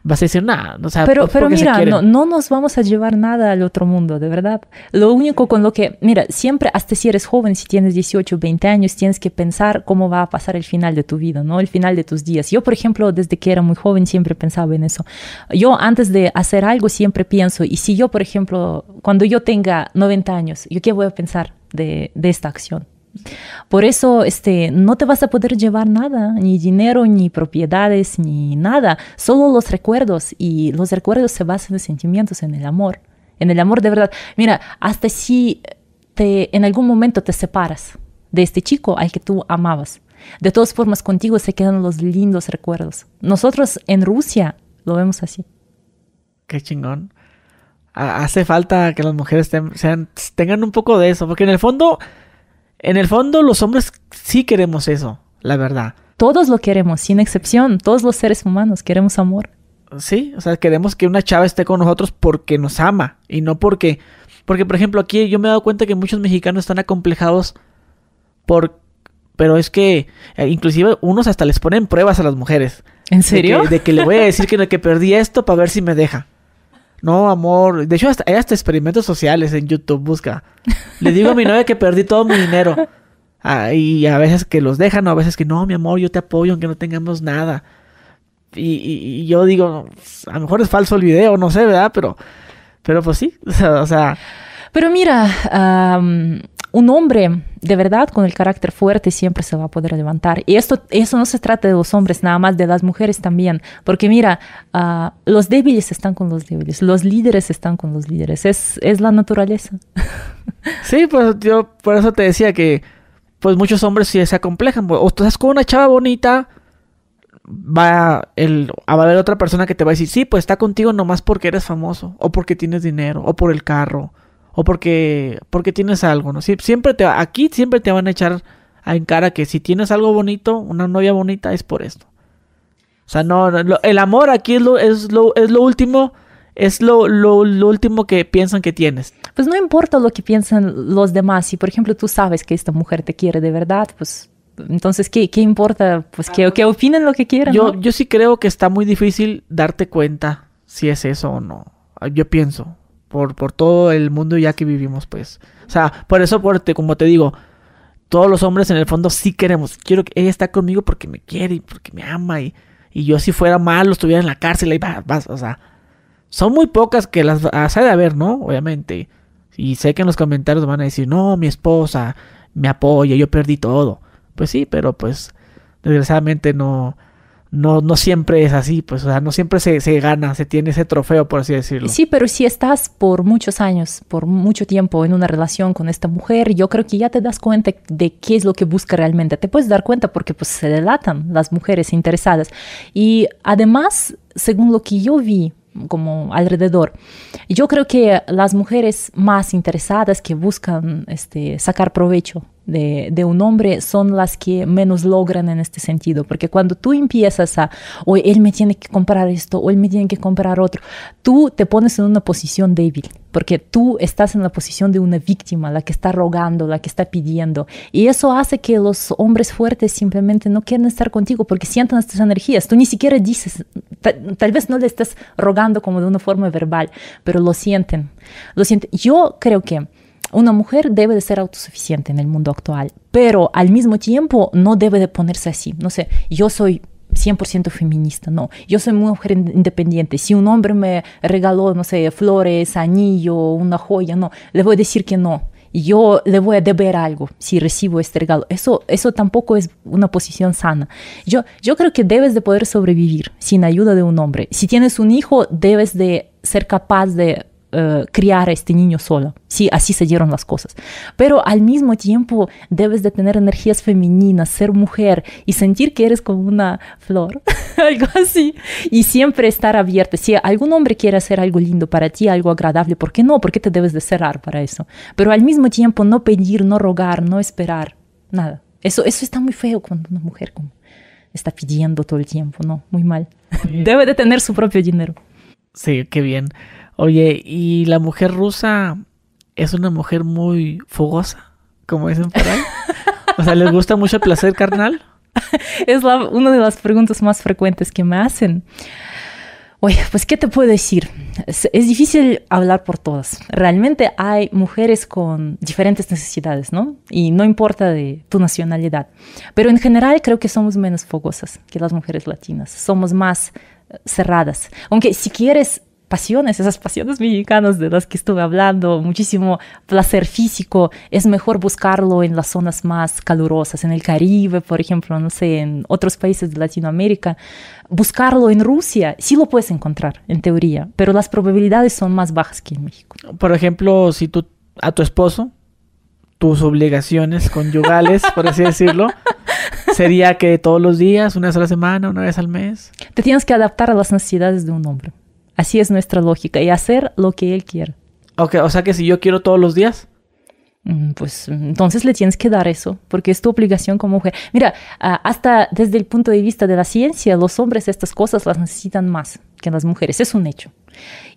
Speaker 1: Vas a decir, nada, o sea,
Speaker 2: Pero, pero mira,
Speaker 1: quieren".
Speaker 2: no, no nos vamos a llevar nada al otro mundo, de verdad. Lo único con lo que, mira, siempre, hasta si eres joven, si tienes 18, 20 años, tienes que pensar cómo va a pasar el final de tu vida, ¿no? El final de tus días. Yo, por ejemplo, desde que era muy joven, siempre pensaba en eso. Yo, antes de hacer algo, siempre pienso, y si yo, por ejemplo, cuando yo tenga 90 años, ¿yo qué voy a pensar de, de esta acción? Por eso este, no te vas a poder llevar nada, ni dinero, ni propiedades, ni nada, solo los recuerdos. Y los recuerdos se basan en sentimientos, en el amor, en el amor de verdad. Mira, hasta si te, en algún momento te separas de este chico al que tú amabas, de todas formas contigo se quedan los lindos recuerdos. Nosotros en Rusia lo vemos así.
Speaker 1: Qué chingón. Ha- Hace falta que las mujeres sean- tengan un poco de eso, porque en el fondo, en el fondo los hombres sí queremos eso, la verdad.
Speaker 2: Todos lo queremos, sin excepción. Todos los seres humanos queremos amor.
Speaker 1: Sí, o sea, queremos que una chava esté con nosotros porque nos ama y no porque... Porque, por ejemplo, aquí yo me he dado cuenta que muchos mexicanos están acomplejados por... Pero es que eh, inclusive unos hasta les ponen pruebas a las mujeres.
Speaker 2: ¿En
Speaker 1: De
Speaker 2: serio?
Speaker 1: que, de que le voy a decir que, que perdí esto para ver si me deja. No, amor. De hecho, hay hasta experimentos sociales en YouTube. Busca. Le digo a mi novia que perdí todo mi dinero. Ah, y a veces que los dejan, o a veces que no, mi amor, yo te apoyo aunque no tengamos nada. Y, y- yo digo, a lo mejor es falso el video, no sé, ¿verdad? Pero, pero pues sí. O sea,
Speaker 2: Pero mira, am, un hombre de verdad con el carácter fuerte siempre se va a poder levantar. Y esto, eso no se trata de los hombres, nada más de las mujeres también. Porque mira, ah, los débiles están con los débiles, los líderes están con los líderes. Es, es la naturaleza.
Speaker 1: sí, pues yo por eso te decía que, pues muchos hombres sí se acomplejan. O estás con una chava bonita, va, el, va a haber otra persona que te va a decir, sí, pues está contigo nomás porque eres famoso, o porque tienes dinero, o por el carro, o porque, porque tienes algo, ¿no? Sie- siempre te, aquí siempre te van a echar en cara que si tienes algo bonito, una novia bonita, es por esto. O sea, no, no, lo- el amor aquí es lo, es lo, es lo último, es lo, lo, lo último que piensan que tienes.
Speaker 2: Pues no importa lo que piensan los demás. Si, por ejemplo, tú sabes que esta mujer te quiere de verdad, pues entonces, ¿qué, qué importa? Pues que, que opinen lo que quieran.
Speaker 1: Yo,
Speaker 2: ¿no?
Speaker 1: yo sí creo que está muy difícil darte cuenta si es eso o no. Yo pienso, por, por todo el mundo ya que vivimos, pues. O sea, por eso, por te- como te digo, todos los hombres en el fondo sí queremos. Quiero que ella está conmigo porque me quiere y porque me ama. Y, y yo si fuera malo, estuviera en la cárcel, ahí va, vas, o sea. Son muy pocas que las las ha de haber, ¿no? Obviamente. Y sé que en los comentarios van a decir, no, mi esposa me apoya, yo perdí todo. Pues sí, pero pues desgraciadamente no, no, no siempre es así, pues, o sea, no siempre se, se gana, se tiene ese trofeo, por así decirlo.
Speaker 2: Sí, pero si estás por muchos años, por mucho tiempo en una relación con esta mujer, yo creo que ya te das cuenta de qué es lo que busca realmente. Te puedes dar cuenta porque pues se delatan las mujeres interesadas. Y además, según lo que yo vi como alrededor, yo creo que las mujeres más interesadas que buscan este, sacar provecho de, un hombre son las que menos logran en este sentido, porque cuando tú empiezas a, o él me tiene que comprar esto, o él me tiene que comprar otro, tú te pones en una posición débil, porque tú estás en la posición de una víctima, la que está rogando, la que está pidiendo, y eso hace que los hombres fuertes simplemente no quieran estar contigo porque sienten estas energías, tú ni siquiera dices, tal, tal vez no le estés rogando como de una forma verbal, pero lo sienten, lo sienten. Yo creo que una mujer debe de ser autosuficiente en el mundo actual, pero al mismo tiempo no debe de ponerse así. No sé, yo soy 100% feminista, no. Yo soy mujer independiente. Si un hombre me regaló, no sé, flores, anillo, una joya, no, le voy a decir que no. Yo le voy a deber algo si recibo este regalo. Eso, eso tampoco es una posición sana. Yo, yo creo que debes de poder sobrevivir sin ayuda de un hombre. Si tienes un hijo, debes de ser capaz de Uh, criar a este niño solo. Sí, así se dieron las cosas. Pero al mismo tiempo debes de tener energías femeninas, ser mujer y sentir que eres como una flor, algo así. Y siempre estar abierta. Si algún hombre quiere hacer algo lindo para ti, algo agradable, ¿por qué no? ¿Por qué te debes de cerrar para eso? Pero al mismo tiempo no pedir, no rogar, no esperar, nada. Eso, eso está muy feo cuando una mujer como está pidiendo todo el tiempo, ¿no? Muy mal. Debe de tener su propio dinero.
Speaker 1: Sí, qué bien. Oye, ¿y la mujer rusa es una mujer muy fogosa? Como dicen por ahí. O sea, ¿les gusta mucho el placer carnal?
Speaker 2: Es la, una de las preguntas más frecuentes que me hacen. Oye, pues, ¿qué te puedo decir? Es, es, difícil hablar por todas. Realmente hay mujeres con diferentes necesidades, ¿no? Y no importa de tu nacionalidad. Pero en general creo que somos menos fogosas que las mujeres latinas. Somos más cerradas. Aunque si quieres pasiones, esas pasiones mexicanas de las que estuve hablando, muchísimo placer físico, es mejor buscarlo en las zonas más calurosas, en el Caribe, por ejemplo, no sé, en otros países de Latinoamérica. Buscarlo en Rusia, sí lo puedes encontrar, en teoría, pero las probabilidades son más bajas que en México.
Speaker 1: Por ejemplo, si tú a tu esposo, tus obligaciones conyugales, por así decirlo, sería que todos los días, una vez a la semana, una vez al mes.
Speaker 2: Te tienes que adaptar a las necesidades de un hombre. Así es nuestra lógica y hacer lo que él quiere.
Speaker 1: Ok, o sea que si yo quiero todos los días.
Speaker 2: mm, pues entonces le tienes que dar eso, porque es tu obligación como mujer. Mira, ah, hasta desde el punto de vista de la ciencia, los hombres estas cosas las necesitan más que las mujeres, es un hecho.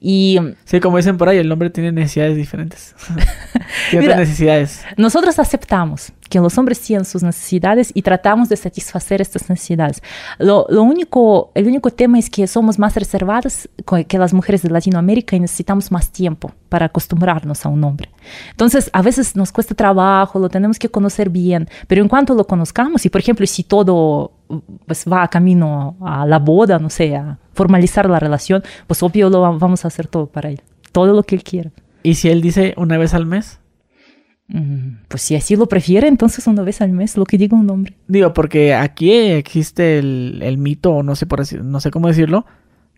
Speaker 2: Y
Speaker 1: Sí, como dicen por ahí, el hombre tiene necesidades diferentes. tiene
Speaker 2: Mira,
Speaker 1: otras necesidades.
Speaker 2: nosotros aceptamos que los hombres tienen sus necesidades y tratamos de satisfacer estas necesidades. Lo, lo único, el único tema es que somos más reservadas que las mujeres de Latinoamérica y necesitamos más tiempo para acostumbrarnos a un hombre. Entonces, a veces nos cuesta trabajo, lo tenemos que conocer bien, pero en cuanto lo conozcamos, y por ejemplo, si todo pues, va camino a la boda, no sé, a formalizar la relación, pues obvio lo vamos a hacer todo para él, todo lo que él quiera.
Speaker 1: ¿Y si él dice una vez al mes?
Speaker 2: Mm, Pues si así lo prefiere, entonces una vez al mes, lo que diga un hombre.
Speaker 1: Digo, porque aquí existe el, el mito, o no sé por así- no sé cómo decirlo,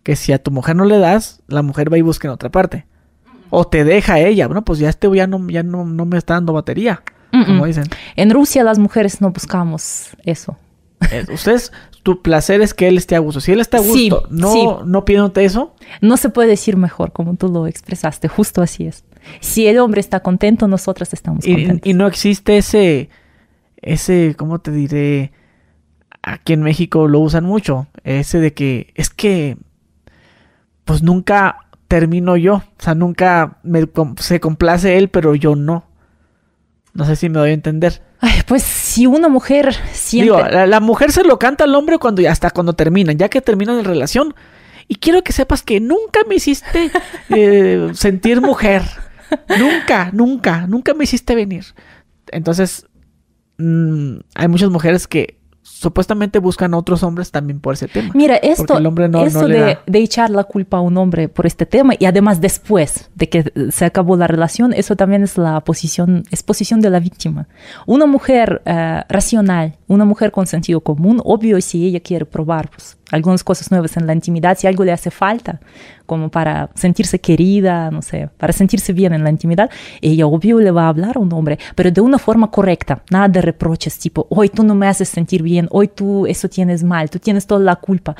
Speaker 1: que si a tu mujer no le das, la mujer va y busca en otra parte. O te deja ella, bueno, pues ya este ya no, ya no, no me está dando batería, como dicen.
Speaker 2: En Rusia las mujeres no buscamos eso.
Speaker 1: Eh, Ustedes, tu placer es que él esté a gusto. Si él está a
Speaker 2: Sí,
Speaker 1: gusto, no,
Speaker 2: sí.
Speaker 1: no pidiéndote eso,
Speaker 2: No se puede decir mejor, como tú lo expresaste, justo así es. Si el hombre está contento, nosotras estamos
Speaker 1: y,
Speaker 2: contentas.
Speaker 1: y no existe ese, ese, ¿cómo te diré? Aquí en México lo usan mucho. Ese de que es que, pues nunca termino yo. O sea, nunca me, se complace él, pero yo no. No sé si me doy a entender.
Speaker 2: Ay, pues si una mujer siente...
Speaker 1: Digo, la, la mujer se lo canta al hombre cuando ya hasta cuando terminan, ya que terminan la relación. Y quiero que sepas que nunca me hiciste eh, sentir mujer. Nunca, nunca, nunca me hiciste venir. Entonces, mm, hay muchas mujeres que supuestamente buscan a otros hombres también por ese tema.
Speaker 2: Mira, esto,
Speaker 1: el hombre no- no
Speaker 2: eso
Speaker 1: le
Speaker 2: de,
Speaker 1: da.
Speaker 2: de echar la culpa a un hombre por este tema y además después de que se acabó la relación, eso también es la posición, es posición de la víctima. Una mujer eh, racional, una mujer con sentido común, obvio si ella quiere probar pues, algunas cosas nuevas en la intimidad, si algo le hace falta, como para sentirse querida, no sé, para sentirse bien en la intimidad, ella obvio le va a hablar a un hombre, pero de una forma correcta, nada de reproches tipo, hoy tú no me haces sentir bien, hoy tú eso tienes mal, tú tienes toda la culpa.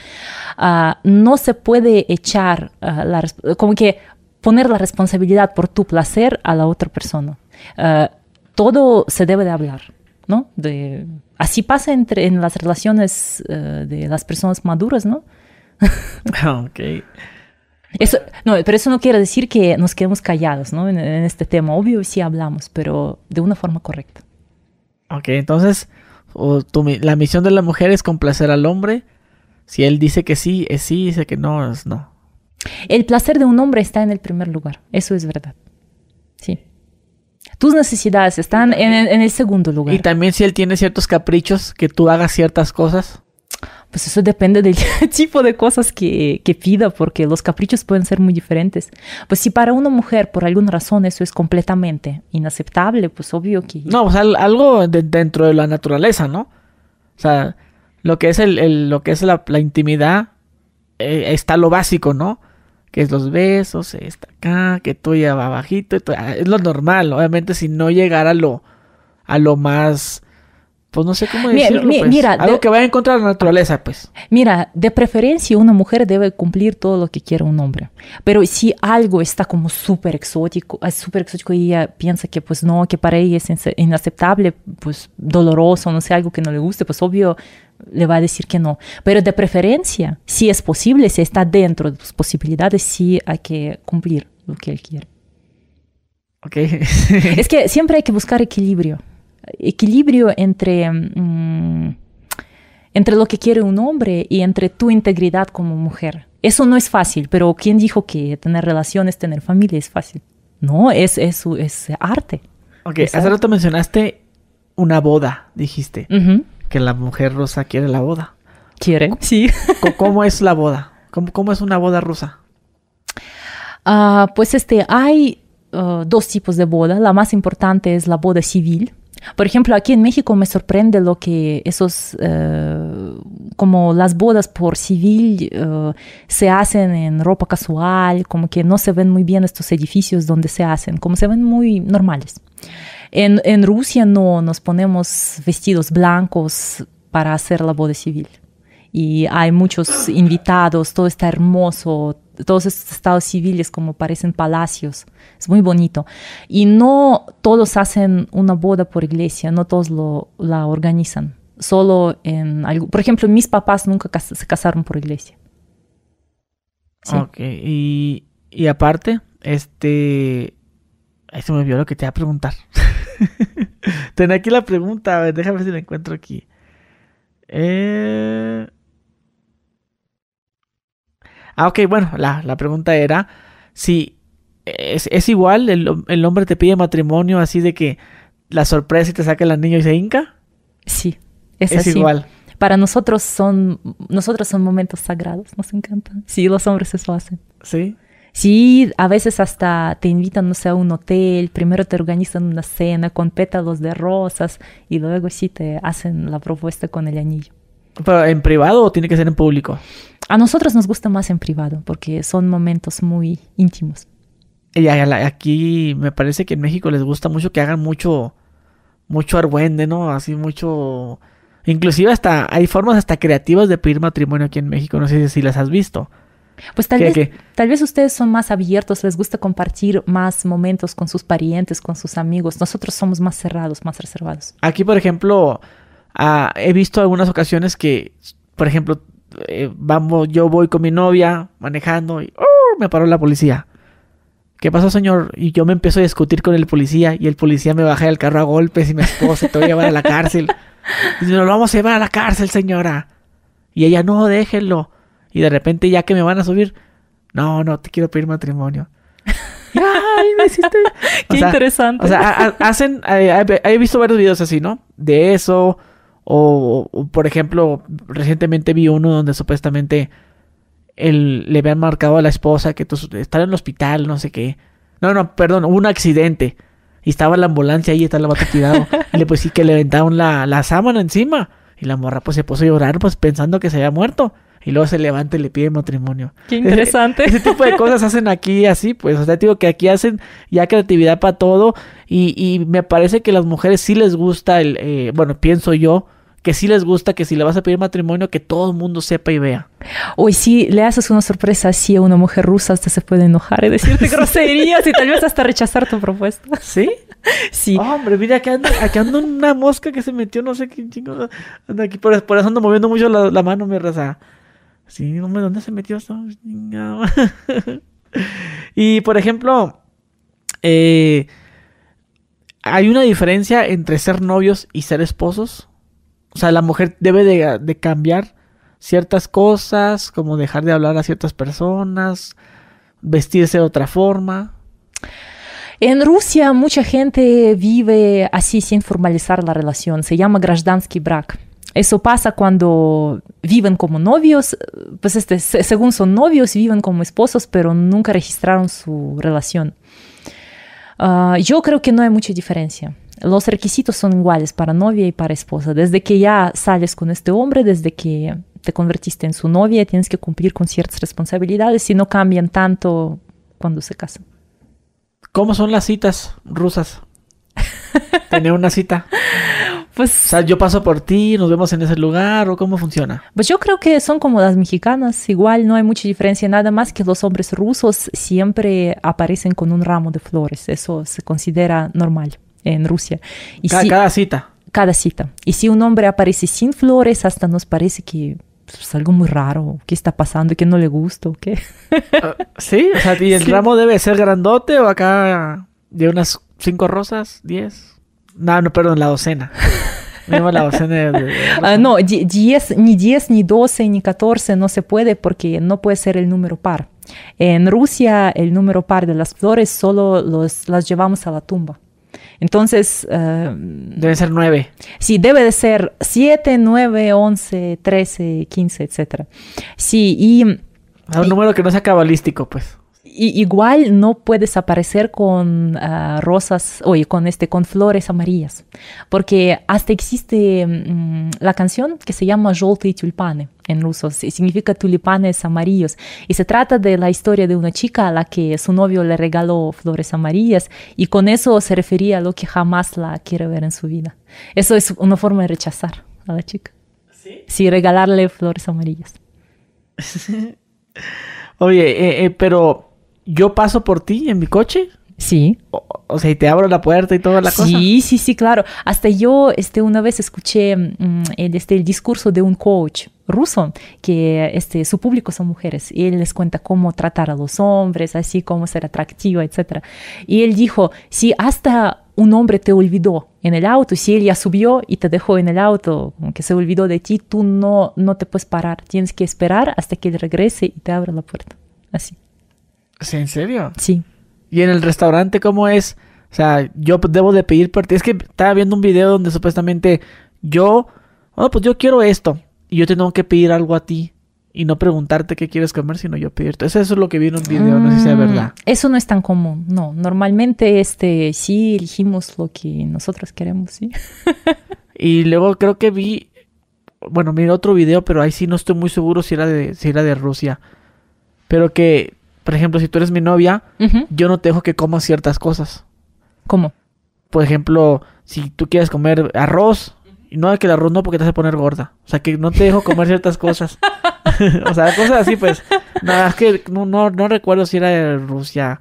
Speaker 2: Ah, no se puede echar ah, como que poner la responsabilidad por tu placer a la otra persona. Ah, todo se debe de hablar, ¿no? De, así pasa entre, en las relaciones eh, de las personas maduras, ¿no?
Speaker 1: ok.
Speaker 2: Eso, no, pero eso no quiere decir que nos quedemos callados, ¿no? En, en este tema, obvio sí hablamos, pero de una forma correcta.
Speaker 1: Ok, entonces, o tu la misión de la mujer es complacer al hombre. Si él dice que sí, es sí, dice que no, es no.
Speaker 2: El placer de un hombre está en el primer lugar, eso es verdad. Tus necesidades están en, el- en el segundo lugar.
Speaker 1: Y también si él tiene ciertos caprichos, que tú hagas ciertas cosas.
Speaker 2: Pues eso depende del tipo de cosas que, que pida, porque los caprichos pueden ser muy diferentes. Pues si para una mujer por alguna razón eso es completamente inaceptable, pues obvio que...
Speaker 1: No, o sea, al- algo de- dentro de la naturaleza, ¿no? O sea, lo que es el, el- lo que es la, la intimidad, eh, está lo básico, ¿no? Que es los besos, está acá, que tú ya va bajito, ah, es lo normal, obviamente si no llegar a lo, a lo más, pues no sé cómo decirlo, pues,
Speaker 2: mira,
Speaker 1: algo
Speaker 2: de-
Speaker 1: que vaya en contra de la naturaleza, pues.
Speaker 2: Mira, de preferencia una mujer debe cumplir todo lo que quiera un hombre. Pero si algo está como súper exótico, es súper exótico y ella piensa que pues no, que para ella es inaceptable, pues doloroso, no sé, algo que no le guste, pues obvio le va a decir que no. Pero de preferencia, si es posible, si está dentro de tus posibilidades, sí hay que cumplir lo que él quiere.
Speaker 1: Ok.
Speaker 2: Es que siempre hay que buscar equilibrio. Equilibrio entre, mm, entre lo que quiere un hombre y entre tu integridad como mujer. Eso no es fácil, pero ¿quién dijo que tener relaciones, tener familia es fácil? No, es, es, es arte.
Speaker 1: ok, hace rato mencionaste una boda, dijiste. Que la mujer rusa quiere la boda.
Speaker 2: ¿Quiere? Sí.
Speaker 1: ¿Cómo es la boda? ¿Cómo, cómo es una boda rusa?
Speaker 2: Ah, pues este, hay ah, dos tipos de boda. La más importante es la boda civil. Por ejemplo, aquí en México me sorprende lo que esos, eh, como las bodas por civil eh, se hacen en ropa casual, como que no se ven muy bien estos edificios donde se hacen, como se ven muy normales. En, Rusia no nos ponemos vestidos blancos para hacer la boda civil. Y hay muchos invitados, todo está hermoso, todos estos estados civiles como parecen palacios. Es muy bonito. Y no todos hacen una boda por iglesia, no todos lo, la organizan. Solo en algo. Por ejemplo, mis papás nunca se casaron por iglesia. Sí.
Speaker 1: Ok, y, aparte, este... Ahí me olvidó lo que te iba a preguntar. Tenía aquí la pregunta, a ver, déjame ver si la encuentro aquí. Eh... Ah, ok, bueno, la, la pregunta era si es, es igual, el, el hombre te pide matrimonio así de que la sorpresa y te saca el anillo y se hinca.
Speaker 2: Sí, es,
Speaker 1: Es,
Speaker 2: así.
Speaker 1: igual.
Speaker 2: Para nosotros son, nosotros son momentos sagrados, nos encantan. Sí, los hombres eso hacen.
Speaker 1: ¿Sí?
Speaker 2: Sí, a veces hasta te invitan, no sé, a un hotel, primero te organizan una cena con pétalos de rosas y luego sí te hacen la propuesta con el anillo.
Speaker 1: ¿Pero en privado o tiene que ser en público?
Speaker 2: A nosotros nos gusta más en privado porque son momentos muy íntimos.
Speaker 1: Y aquí me parece que en México les gusta mucho que hagan mucho, mucho argüende, ¿no? Así mucho... Inclusive hasta hay formas hasta creativas de pedir matrimonio aquí en México. No sé si las has visto.
Speaker 2: Pues tal
Speaker 1: ¿Qué-
Speaker 2: vez,
Speaker 1: qué?
Speaker 2: tal vez ustedes son más abiertos, les gusta compartir más momentos con sus parientes, con sus amigos. Nosotros somos más cerrados, más reservados.
Speaker 1: Aquí, por ejemplo, ah, he visto algunas ocasiones que, por ejemplo, eh, vamos, yo voy con mi novia manejando y ¡oh! me paró la policía. ¿Qué pasó, señor? Y yo me empiezo a discutir con el policía y el policía me baja del carro a golpes y mi esposa te voy a llevar a la cárcel. Y dice, no lo vamos a llevar a la cárcel, señora. Y ella, no, déjenlo. Y de repente, ya que me van a subir, no, no, te quiero pedir matrimonio. Ay, me hiciste...
Speaker 2: Qué
Speaker 1: sea,
Speaker 2: interesante.
Speaker 1: o sea, ha- ha- hacen, eh, he visto varios videos así, ¿no? De eso, o, o, por ejemplo, recientemente vi uno donde supuestamente el, le habían marcado a la esposa que estaba en el hospital, no sé qué. No, no, perdón, hubo un accidente. Y estaba la ambulancia ahí estaba el vato tirado. y le pues sí que le aventaron la, la sábana encima. Y la morra pues se puso a llorar pues pensando que se había muerto. Y luego se levanta y le pide matrimonio.
Speaker 2: Qué interesante.
Speaker 1: Ese tipo de cosas hacen aquí así, pues. O sea, digo que aquí hacen ya creatividad para todo. Y, y me parece que a las mujeres sí les gusta el. eh, bueno, pienso yo. Que sí les gusta que si le vas a pedir matrimonio, que todo el mundo sepa y vea.
Speaker 2: Hoy si le haces una sorpresa así a una mujer rusa, hasta se puede enojar y decirte groserías y tal vez hasta rechazar tu propuesta.
Speaker 1: ¿Sí?
Speaker 2: Sí.
Speaker 1: Hombre, mira, aquí anda, aquí anda una mosca que se metió, no sé qué chingo. Anda aquí, por, por eso ando moviendo mucho la, la mano, mi raza. Sí, hombre, ¿dónde se metió esta chingada? y, por ejemplo, eh, ¿hay una diferencia entre ser novios y ser esposos? O sea, la mujer debe de, de cambiar ciertas cosas, como dejar de hablar a ciertas personas, vestirse de otra forma.
Speaker 2: En Rusia mucha gente vive así sin formalizar la relación. Se llama гражданский брак. Eso pasa cuando viven como novios, pues este, se- según son novios, viven como esposos, pero nunca registraron su relación. Ah, yo creo que no hay mucha diferencia. Los requisitos son iguales para novia y para esposa. Desde que ya sales con este hombre, desde que te convertiste en su novia, tienes que cumplir con ciertas responsabilidades y no cambian tanto cuando se casan.
Speaker 1: ¿Cómo son las citas rusas? Tener una cita.
Speaker 2: Pues
Speaker 1: O sea, yo paso por ti, nos vemos en ese lugar, o cómo funciona.
Speaker 2: Pues yo creo que son como las mexicanas, igual no hay mucha diferencia, nada más que los hombres rusos siempre aparecen con un ramo de flores, eso se considera normal en Rusia. Y
Speaker 1: Cada,
Speaker 2: si-
Speaker 1: cada cita.
Speaker 2: cada cita. Y si un hombre aparece sin flores, hasta nos parece que pues, es algo muy raro, ¿qué está pasando? ¿Que no le gusta? o ¿Qué?
Speaker 1: Ah, ¿Sí? O sea, ¿y el
Speaker 2: Sí.
Speaker 1: ramo debe ser grandote o acá de unas cinco rosas? ¿Diez? No, no, perdón, la docena. La docena de... de- de rosas.
Speaker 2: no, di- diez, ni 10, ni 12, ni 14 no se puede porque no puede ser el número par. En Rusia el número par de las flores solo los, las llevamos a la tumba. Entonces, eh,
Speaker 1: Deben ser nueve.
Speaker 2: sí, debe de ser 7, 9, 11, 13, 15, etc. Sí, y,
Speaker 1: A un número que no sea cabalístico, pues
Speaker 2: y igual no puedes aparecer con ah, rosas, oye, con, este, con flores amarillas, porque hasta existe mm, la canción que se llama «Желтые тюльпаны» en ruso, si- significa tulipanes amarillos, y se trata de la historia de una chica a la que su novio le regaló flores amarillas, y con eso se refería a lo que jamás la quiere ver en su vida. Eso es una forma de rechazar a la chica.
Speaker 1: ¿Sí?
Speaker 2: Sí, regalarle flores amarillas.
Speaker 1: Oye, eh, eh, pero yo paso por ti en mi coche.
Speaker 2: Sí.
Speaker 1: O, o sea, y te abro la puerta y toda la cosa.
Speaker 2: Sí, sí, sí, claro. Hasta yo este, una vez escuché mm, el, este, el discurso de un coach ruso que este, su público son mujeres y él les cuenta cómo tratar a los hombres, así cómo ser atractivo, etc. Y él dijo, si hasta un hombre te olvidó en el auto, si él ya subió y te dejó en el auto, como que se olvidó de ti, tú no, no te puedes parar, tienes que esperar hasta que él regrese y te abra la puerta. Así.
Speaker 1: ¿Sí, ¿En serio?
Speaker 2: Sí.
Speaker 1: ¿Y en el restaurante cómo es? O sea, yo debo de pedir. Es que estaba viendo un video donde supuestamente yo, oh, pues yo quiero esto. Y yo tengo que pedir algo a ti. Y no preguntarte qué quieres comer, sino yo pedirte. Eso, eso es lo que vi en un video, no sé si sea
Speaker 2: Mm,
Speaker 1: verdad.
Speaker 2: Eso no es tan común, no. Normalmente este, sí elegimos lo que nosotros queremos, sí.
Speaker 1: Y luego creo que vi, bueno, miré otro video, pero ahí sí no estoy muy seguro si era de, si era de Rusia. Pero que, por ejemplo, si tú eres mi novia, yo no te dejo que comas ciertas cosas.
Speaker 2: ¿Cómo?
Speaker 1: Por ejemplo, si tú quieres comer arroz, y no que el arroz no porque te vas a poner gorda. O sea, que no te dejo comer ciertas cosas. o sea, cosas así, pues. Nada, es que no, no, no recuerdo si era de Rusia.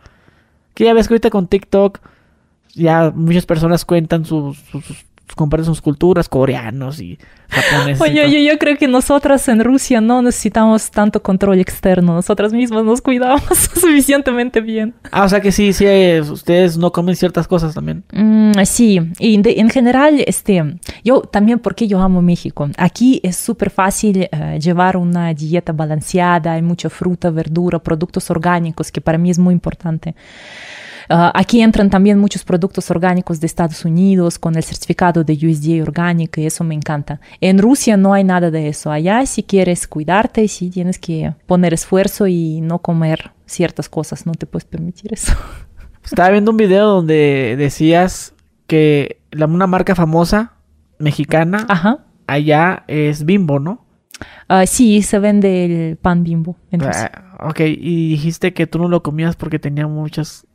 Speaker 1: Que ya ves que ahorita con TikTok ya muchas personas cuentan sus, sus, sus- comparten sus culturas, coreanos y japoneses. y
Speaker 2: Oye,
Speaker 1: todo.
Speaker 2: yo, yo creo que nosotras en Rusia no necesitamos tanto control externo. Nosotras mismas nos cuidamos suficientemente bien.
Speaker 1: Ah, o sea que sí, sí, ustedes no comen ciertas cosas también.
Speaker 2: Mm, sí, y de- en general, este, yo también porque yo amo México. Aquí es súper fácil eh, llevar una dieta balanceada, hay mucha fruta, verdura, productos orgánicos, que para mí es muy importante. Ah, aquí entran también muchos productos orgánicos de Estados Unidos con el certificado de USDA orgánico y eso me encanta. En Rusia no hay nada de eso. Allá si quieres cuidarte, sí tienes que poner esfuerzo y no comer ciertas cosas, no te puedes permitir eso.
Speaker 1: Estaba viendo un video donde decías que la, una marca famosa mexicana
Speaker 2: Ajá.
Speaker 1: allá es Bimbo, ¿no?
Speaker 2: Ah, sí, se vende el pan bimbo en Rusia.
Speaker 1: Ah, ok, y dijiste que tú no lo comías porque tenía muchas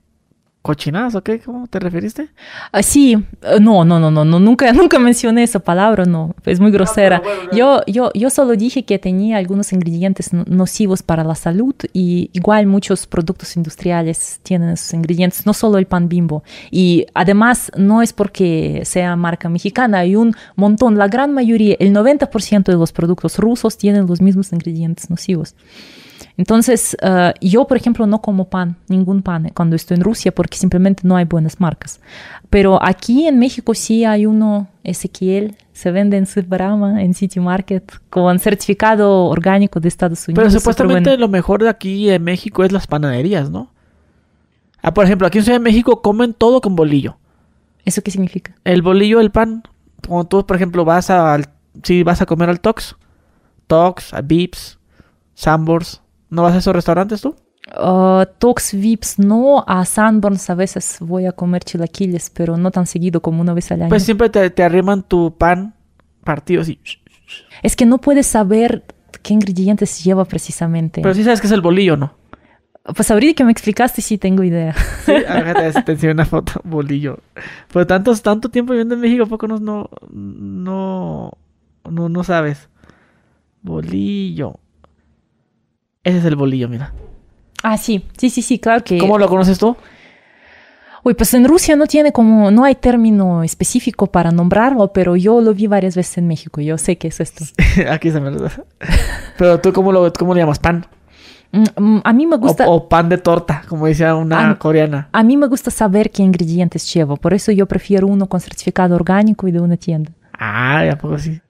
Speaker 1: cochinadas, ¿ok? ¿Cómo te referiste?
Speaker 2: Ah, sí, eh, no, no, no, no, no, nunca, nunca mencioné esa palabra, no, es muy grosera. yo, yo, yo solo dije que tenía algunos ingredientes no- nocivos para la salud y igual muchos productos industriales tienen esos ingredientes, no solo el pan bimbo. Y además no es porque sea marca mexicana, hay un montón, la gran mayoría, el 90% de los productos rusos tienen los mismos ingredientes nocivos. Entonces, eh, yo, por ejemplo, no como pan, ningún pan eh, cuando estoy en Rusia porque simplemente no hay buenas marcas. Pero aquí en México sí hay uno, Ezequiel, se vende en Superama, en City Market, con certificado orgánico de Estados Unidos.
Speaker 1: Pero supuestamente
Speaker 2: bueno.
Speaker 1: lo mejor de aquí en México es las panaderías, ¿no? Ah, por ejemplo, aquí en Ciudad de México comen todo con bolillo.
Speaker 2: ¿Eso qué significa?
Speaker 1: El bolillo, el pan. Cuando tú, por ejemplo, vas al... Si vas a comer al Tox. Tox, a Vips, Sambors. ¿No vas a esos restaurantes tú?
Speaker 2: Uh, Tox Vips no, a Sanborns a veces voy a comer chilaquiles, pero no tan seguido como una vez al año.
Speaker 1: Pues siempre te, te arriman tu pan partido así.
Speaker 2: es que no puedes saber qué ingredientes lleva precisamente.
Speaker 1: Pero sí sabes que es el bolillo, ¿no?
Speaker 2: Pues ahorita que me explicaste sí tengo idea.
Speaker 1: Sí, a ver, te, enseño una foto, bolillo. Pues tantos, tanto tiempo viviendo en México, ¿a poco no, no, no, no sabes? Bolillo. Ese es el bolillo, mira.
Speaker 2: Ah, sí, sí, sí, sí, claro que...
Speaker 1: ¿Cómo lo conoces tú?
Speaker 2: Uy, pues en Rusia no tiene como, no hay término específico para nombrarlo, pero yo lo vi varias veces en México, yo sé qué es esto.
Speaker 1: Aquí se me lo Pero tú, ¿cómo lo, cómo le llamas? ¿Pan?
Speaker 2: Mm, mm, A mí me gusta...
Speaker 1: o pan de torta, como decía una coreana.
Speaker 2: A mí me gusta saber qué ingredientes lleva, por eso yo prefiero uno con certificado orgánico y de una tienda.
Speaker 1: Ah, ¿a poco sí?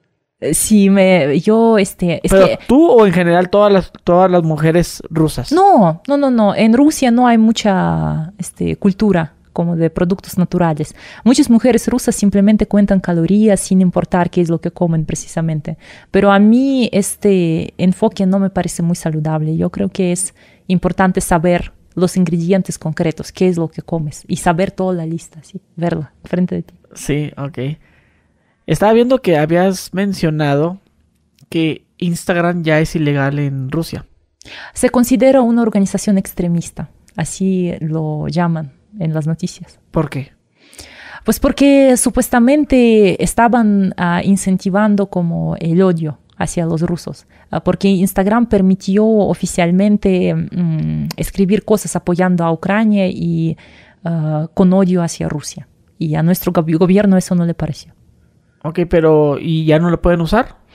Speaker 2: Eh, Sí, me, yo, este, es
Speaker 1: ¿Pero
Speaker 2: que,
Speaker 1: tú o en general todas las, todas las mujeres rusas?
Speaker 2: no, no, no, no, en Rusia no hay mucha, este, cultura como de productos naturales. Muchas mujeres rusas simplemente cuentan calorías sin importar qué es lo que comen precisamente. Pero a mí este enfoque no me parece muy saludable. Yo creo que es importante saber los ingredientes concretos, qué es lo que comes y saber toda la lista, sí, verla frente de ti.
Speaker 1: Sí, ok. Estaba viendo que habías mencionado que Instagram ya es ilegal en Rusia.
Speaker 2: Se considera una organización extremista, así lo llaman en las noticias.
Speaker 1: ¿Por qué?
Speaker 2: Pues porque supuestamente estaban ah, incentivando como el odio hacia los rusos, ah, porque Instagram permitió oficialmente mm, escribir cosas apoyando a Ucrania y ah, con odio hacia Rusia. Y a nuestro gobi- gobierno eso no le pareció.
Speaker 1: Ok, pero ¿y ya no lo pueden usar?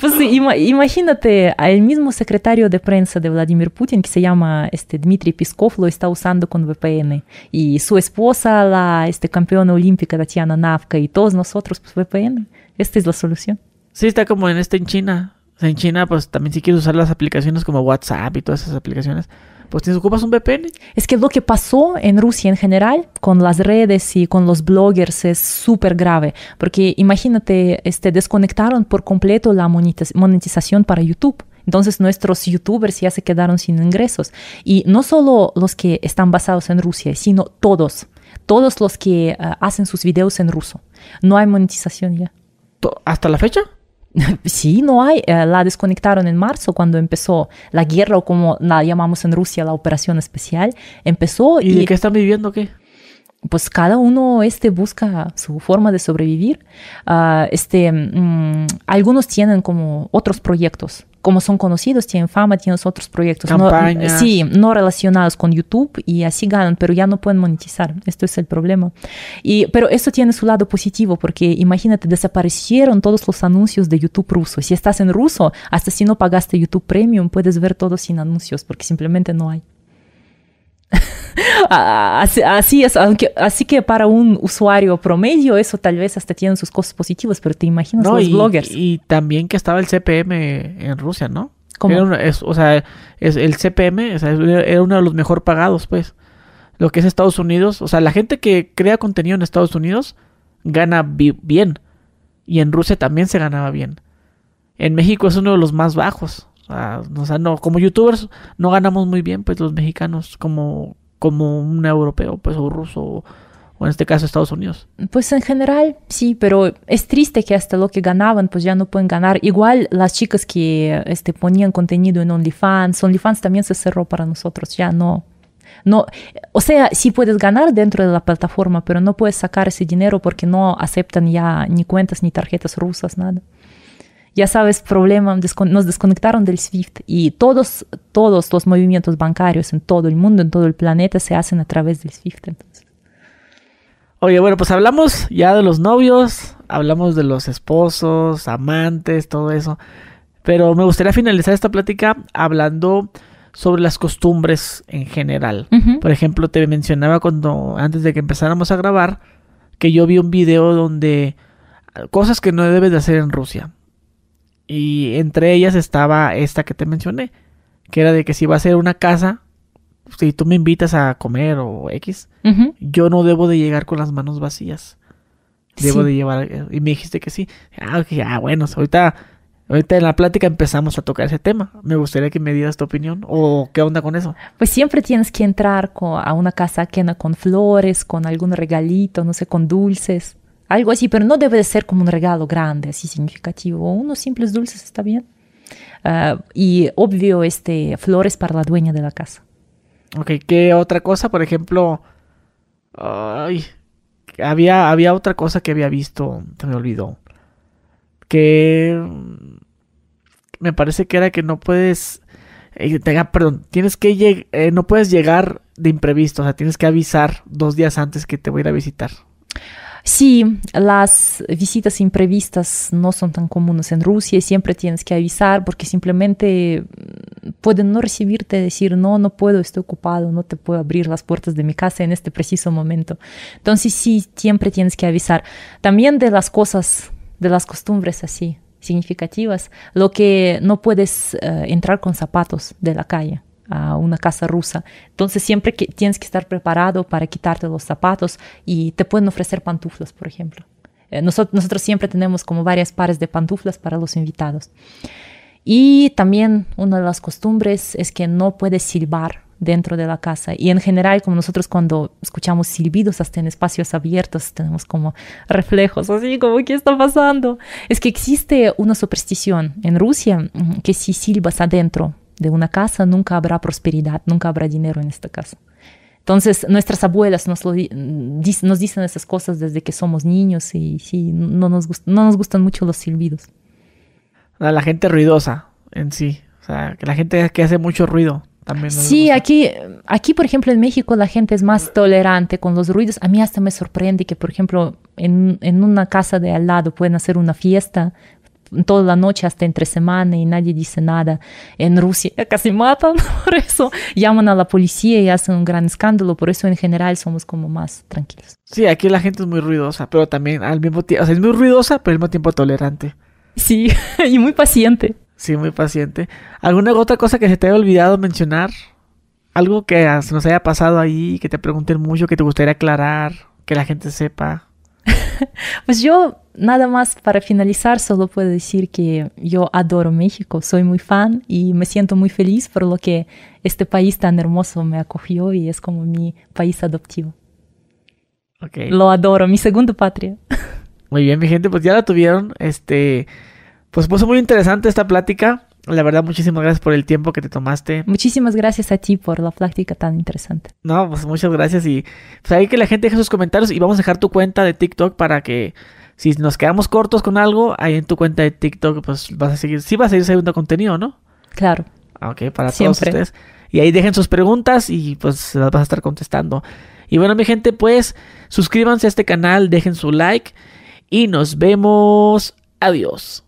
Speaker 2: Pues sí, ima- imagínate, el mismo secretario de prensa de Vladimir Putin, que se llama este, Dmitry Peskov, lo está usando con VPN. Y su esposa, la este, campeona olímpica Tatiana Navka, y todos nosotros, pues VPN. Esta es la solución.
Speaker 1: Sí, está como en este en China. O sea, en China, pues también si quieres usar las aplicaciones como WhatsApp y todas esas aplicaciones, pues tienes ocupas un VPN.
Speaker 2: Es que lo que pasó en Rusia en general con las redes y con los bloggers es súper grave, porque imagínate, este, desconectaron por completo la monetiz- monetización para YouTube. Entonces nuestros youtubers ya se quedaron sin ingresos. Y no solo los que están basados en Rusia, sino todos, todos los que eh, hacen sus videos en ruso. No hay monetización ya.
Speaker 1: ¿Hasta la fecha?
Speaker 2: Sí, no hay. Eh, la desconectaron en marzo cuando empezó la guerra o como la llamamos en Rusia, la operación especial. Empezó
Speaker 1: ¿Y, de qué están viviendo qué?
Speaker 2: pues cada uno este busca su forma de sobrevivir. Ah, este, mm, algunos tienen como otros proyectos, como son conocidos, tienen fama, tienen otros proyectos. no-
Speaker 1: Campañas.
Speaker 2: sí, no relacionados con YouTube y así ganan, pero ya no pueden monetizar. Esto es el problema. Y, pero eso tiene su lado positivo porque imagínate, desaparecieron todos los anuncios de YouTube ruso. Si estás en ruso, hasta si no pagaste YouTube Premium, puedes ver todo sin anuncios porque simplemente no hay. Ah, Así, así es, aunque, así que para un usuario promedio eso tal vez hasta tiene sus cosas positivas, pero te imaginas
Speaker 1: No,
Speaker 2: los
Speaker 1: y,
Speaker 2: bloggers.
Speaker 1: y también que estaba el CPM en Rusia, ¿no?
Speaker 2: ¿Cómo?
Speaker 1: Era una- es- o sea, es, el CPM o sea, era uno de los mejor pagados, pues. Lo que es Estados Unidos, o sea, la gente que crea contenido en Estados Unidos gana bi- bien. Y en Rusia también se ganaba bien. En México es uno de los más bajos. Sea, o sea, no, como youtubers no ganamos muy bien, pues los mexicanos, como, como un europeo, pues, o ruso, o, en este caso Estados Unidos.
Speaker 2: Pues en general sí, pero es triste que hasta lo que ganaban pues ya no pueden ganar. Igual las chicas que este, ponían contenido en OnlyFans, OnlyFans también se cerró para nosotros, ya no. No, o sea, sí puedes ganar dentro de la plataforma, pero no puedes sacar ese dinero porque no aceptan ya ni cuentas ni tarjetas rusas, nada. Ya sabes, problema, nos desconectaron del SWIFT y todos, todos los movimientos bancarios en todo el mundo, en todo el planeta, se hacen a través del SWIFT. Entonces.
Speaker 1: Oye, bueno, pues hablamos ya de los novios, hablamos de los esposos, amantes, todo eso. Pero me gustaría finalizar esta plática hablando sobre las costumbres en general. Por ejemplo, te mencionaba cuando antes de que empezáramos a grabar que yo vi un video donde cosas que no debes de hacer en Rusia. Y entre ellas estaba esta que te mencioné, que era de que si va a ser una casa, si tú me invitas a comer o X, yo no debo de llegar con las manos vacías. Debo
Speaker 2: Sí.
Speaker 1: de llevar... Y me dijiste que sí. Ah, ah, bueno, ahorita, ahorita en la plática empezamos a tocar ese tema. Me gustaría que me dieras tu opinión. ¿O qué onda con eso?
Speaker 2: Pues siempre tienes que entrar a una casa ajena con flores, con algún regalito, no sé, con dulces, algo así, pero no debe de ser como un regalo grande, así significativo. Unos simples dulces está bien. Ah, y obvio, este, flores para la dueña de la casa.
Speaker 1: Ok, ¿qué otra cosa? Por ejemplo... Ay, había, había otra cosa que había visto. Se me olvidó. Que... Me parece que era que no puedes... eh, perdón, tienes que eh, no puedes llegar de imprevisto, o sea, tienes que avisar dos días antes que te voy a ir a visitar.
Speaker 2: Sí, las visitas imprevistas no son tan comunes en Rusia, siempre tienes que avisar porque simplemente mm, pueden no recibirte, decir, no, no puedo, estoy ocupado, no te puedo abrir las puertas de mi casa en este preciso momento. Entonces sí, siempre tienes que avisar. También de las cosas, de las costumbres así significativas, lo que no puedes eh, entrar con zapatos de la calle a una casa rusa. Entonces siempre que tienes que estar preparado para quitarte los zapatos y te pueden ofrecer pantuflas, por ejemplo. Eh, nosotros, nosotros siempre tenemos como varias pares de pantuflas para los invitados. Y también una de las costumbres es que no puedes silbar dentro de la casa. Y en general, como nosotros cuando escuchamos silbidos hasta en espacios abiertos, tenemos como reflejos, así como, ¿qué está pasando? Es que existe una superstición en Rusia mm, que si silbas adentro de una casa, nunca habrá prosperidad, nunca habrá dinero en esta casa. Entonces, nuestras abuelas nos, lo nos dicen esas cosas desde que somos niños y sí, no nos, gust- no nos gustan mucho los silbidos.
Speaker 1: La gente ruidosa en sí. O sea, que la gente que hace mucho ruido también. no
Speaker 2: Sí, aquí, aquí, por ejemplo, en México la gente es más tolerante con los ruidos. A mí hasta me sorprende que, por ejemplo, en, en una casa de al lado pueden hacer una fiesta toda la noche hasta entre semana y nadie dice nada. En Rusia casi matan por eso. Llaman a la policía y hacen un gran escándalo. Por eso en general somos como más tranquilos.
Speaker 1: Sí, aquí la gente es muy ruidosa, pero también al mismo tiempo, o sea, es muy ruidosa, pero al mismo tiempo tolerante.
Speaker 2: Sí, y muy paciente.
Speaker 1: Sí, muy paciente. ¿Alguna otra cosa que se te haya olvidado mencionar? Algo que nos haya pasado ahí, que te pregunten mucho, que te gustaría aclarar, que la gente sepa.
Speaker 2: Pues yo nada más para finalizar solo puedo decir que yo adoro México, soy muy fan y me siento muy feliz por lo que este país tan hermoso me acogió y es como mi país adoptivo.
Speaker 1: Ok.
Speaker 2: Lo adoro, mi segunda patria.
Speaker 1: Muy bien, mi gente, pues ya la tuvieron. Este, pues puso muy interesante esta plática. La verdad, muchísimas gracias por el tiempo que te tomaste.
Speaker 2: Muchísimas gracias a ti por la plática tan interesante.
Speaker 1: No, pues muchas gracias y pues ahí que la gente deje sus comentarios y vamos a dejar tu cuenta de TikTok para que si nos quedamos cortos con algo, ahí en tu cuenta de TikTok pues vas a seguir, sí vas a seguir subiendo contenido, ¿no?
Speaker 2: Claro.
Speaker 1: Ah, Ok, para todos ustedes. Y ahí dejen sus preguntas y pues se las vas a estar contestando. Y bueno, mi gente, pues suscríbanse a este canal, dejen su like y nos vemos. Adiós.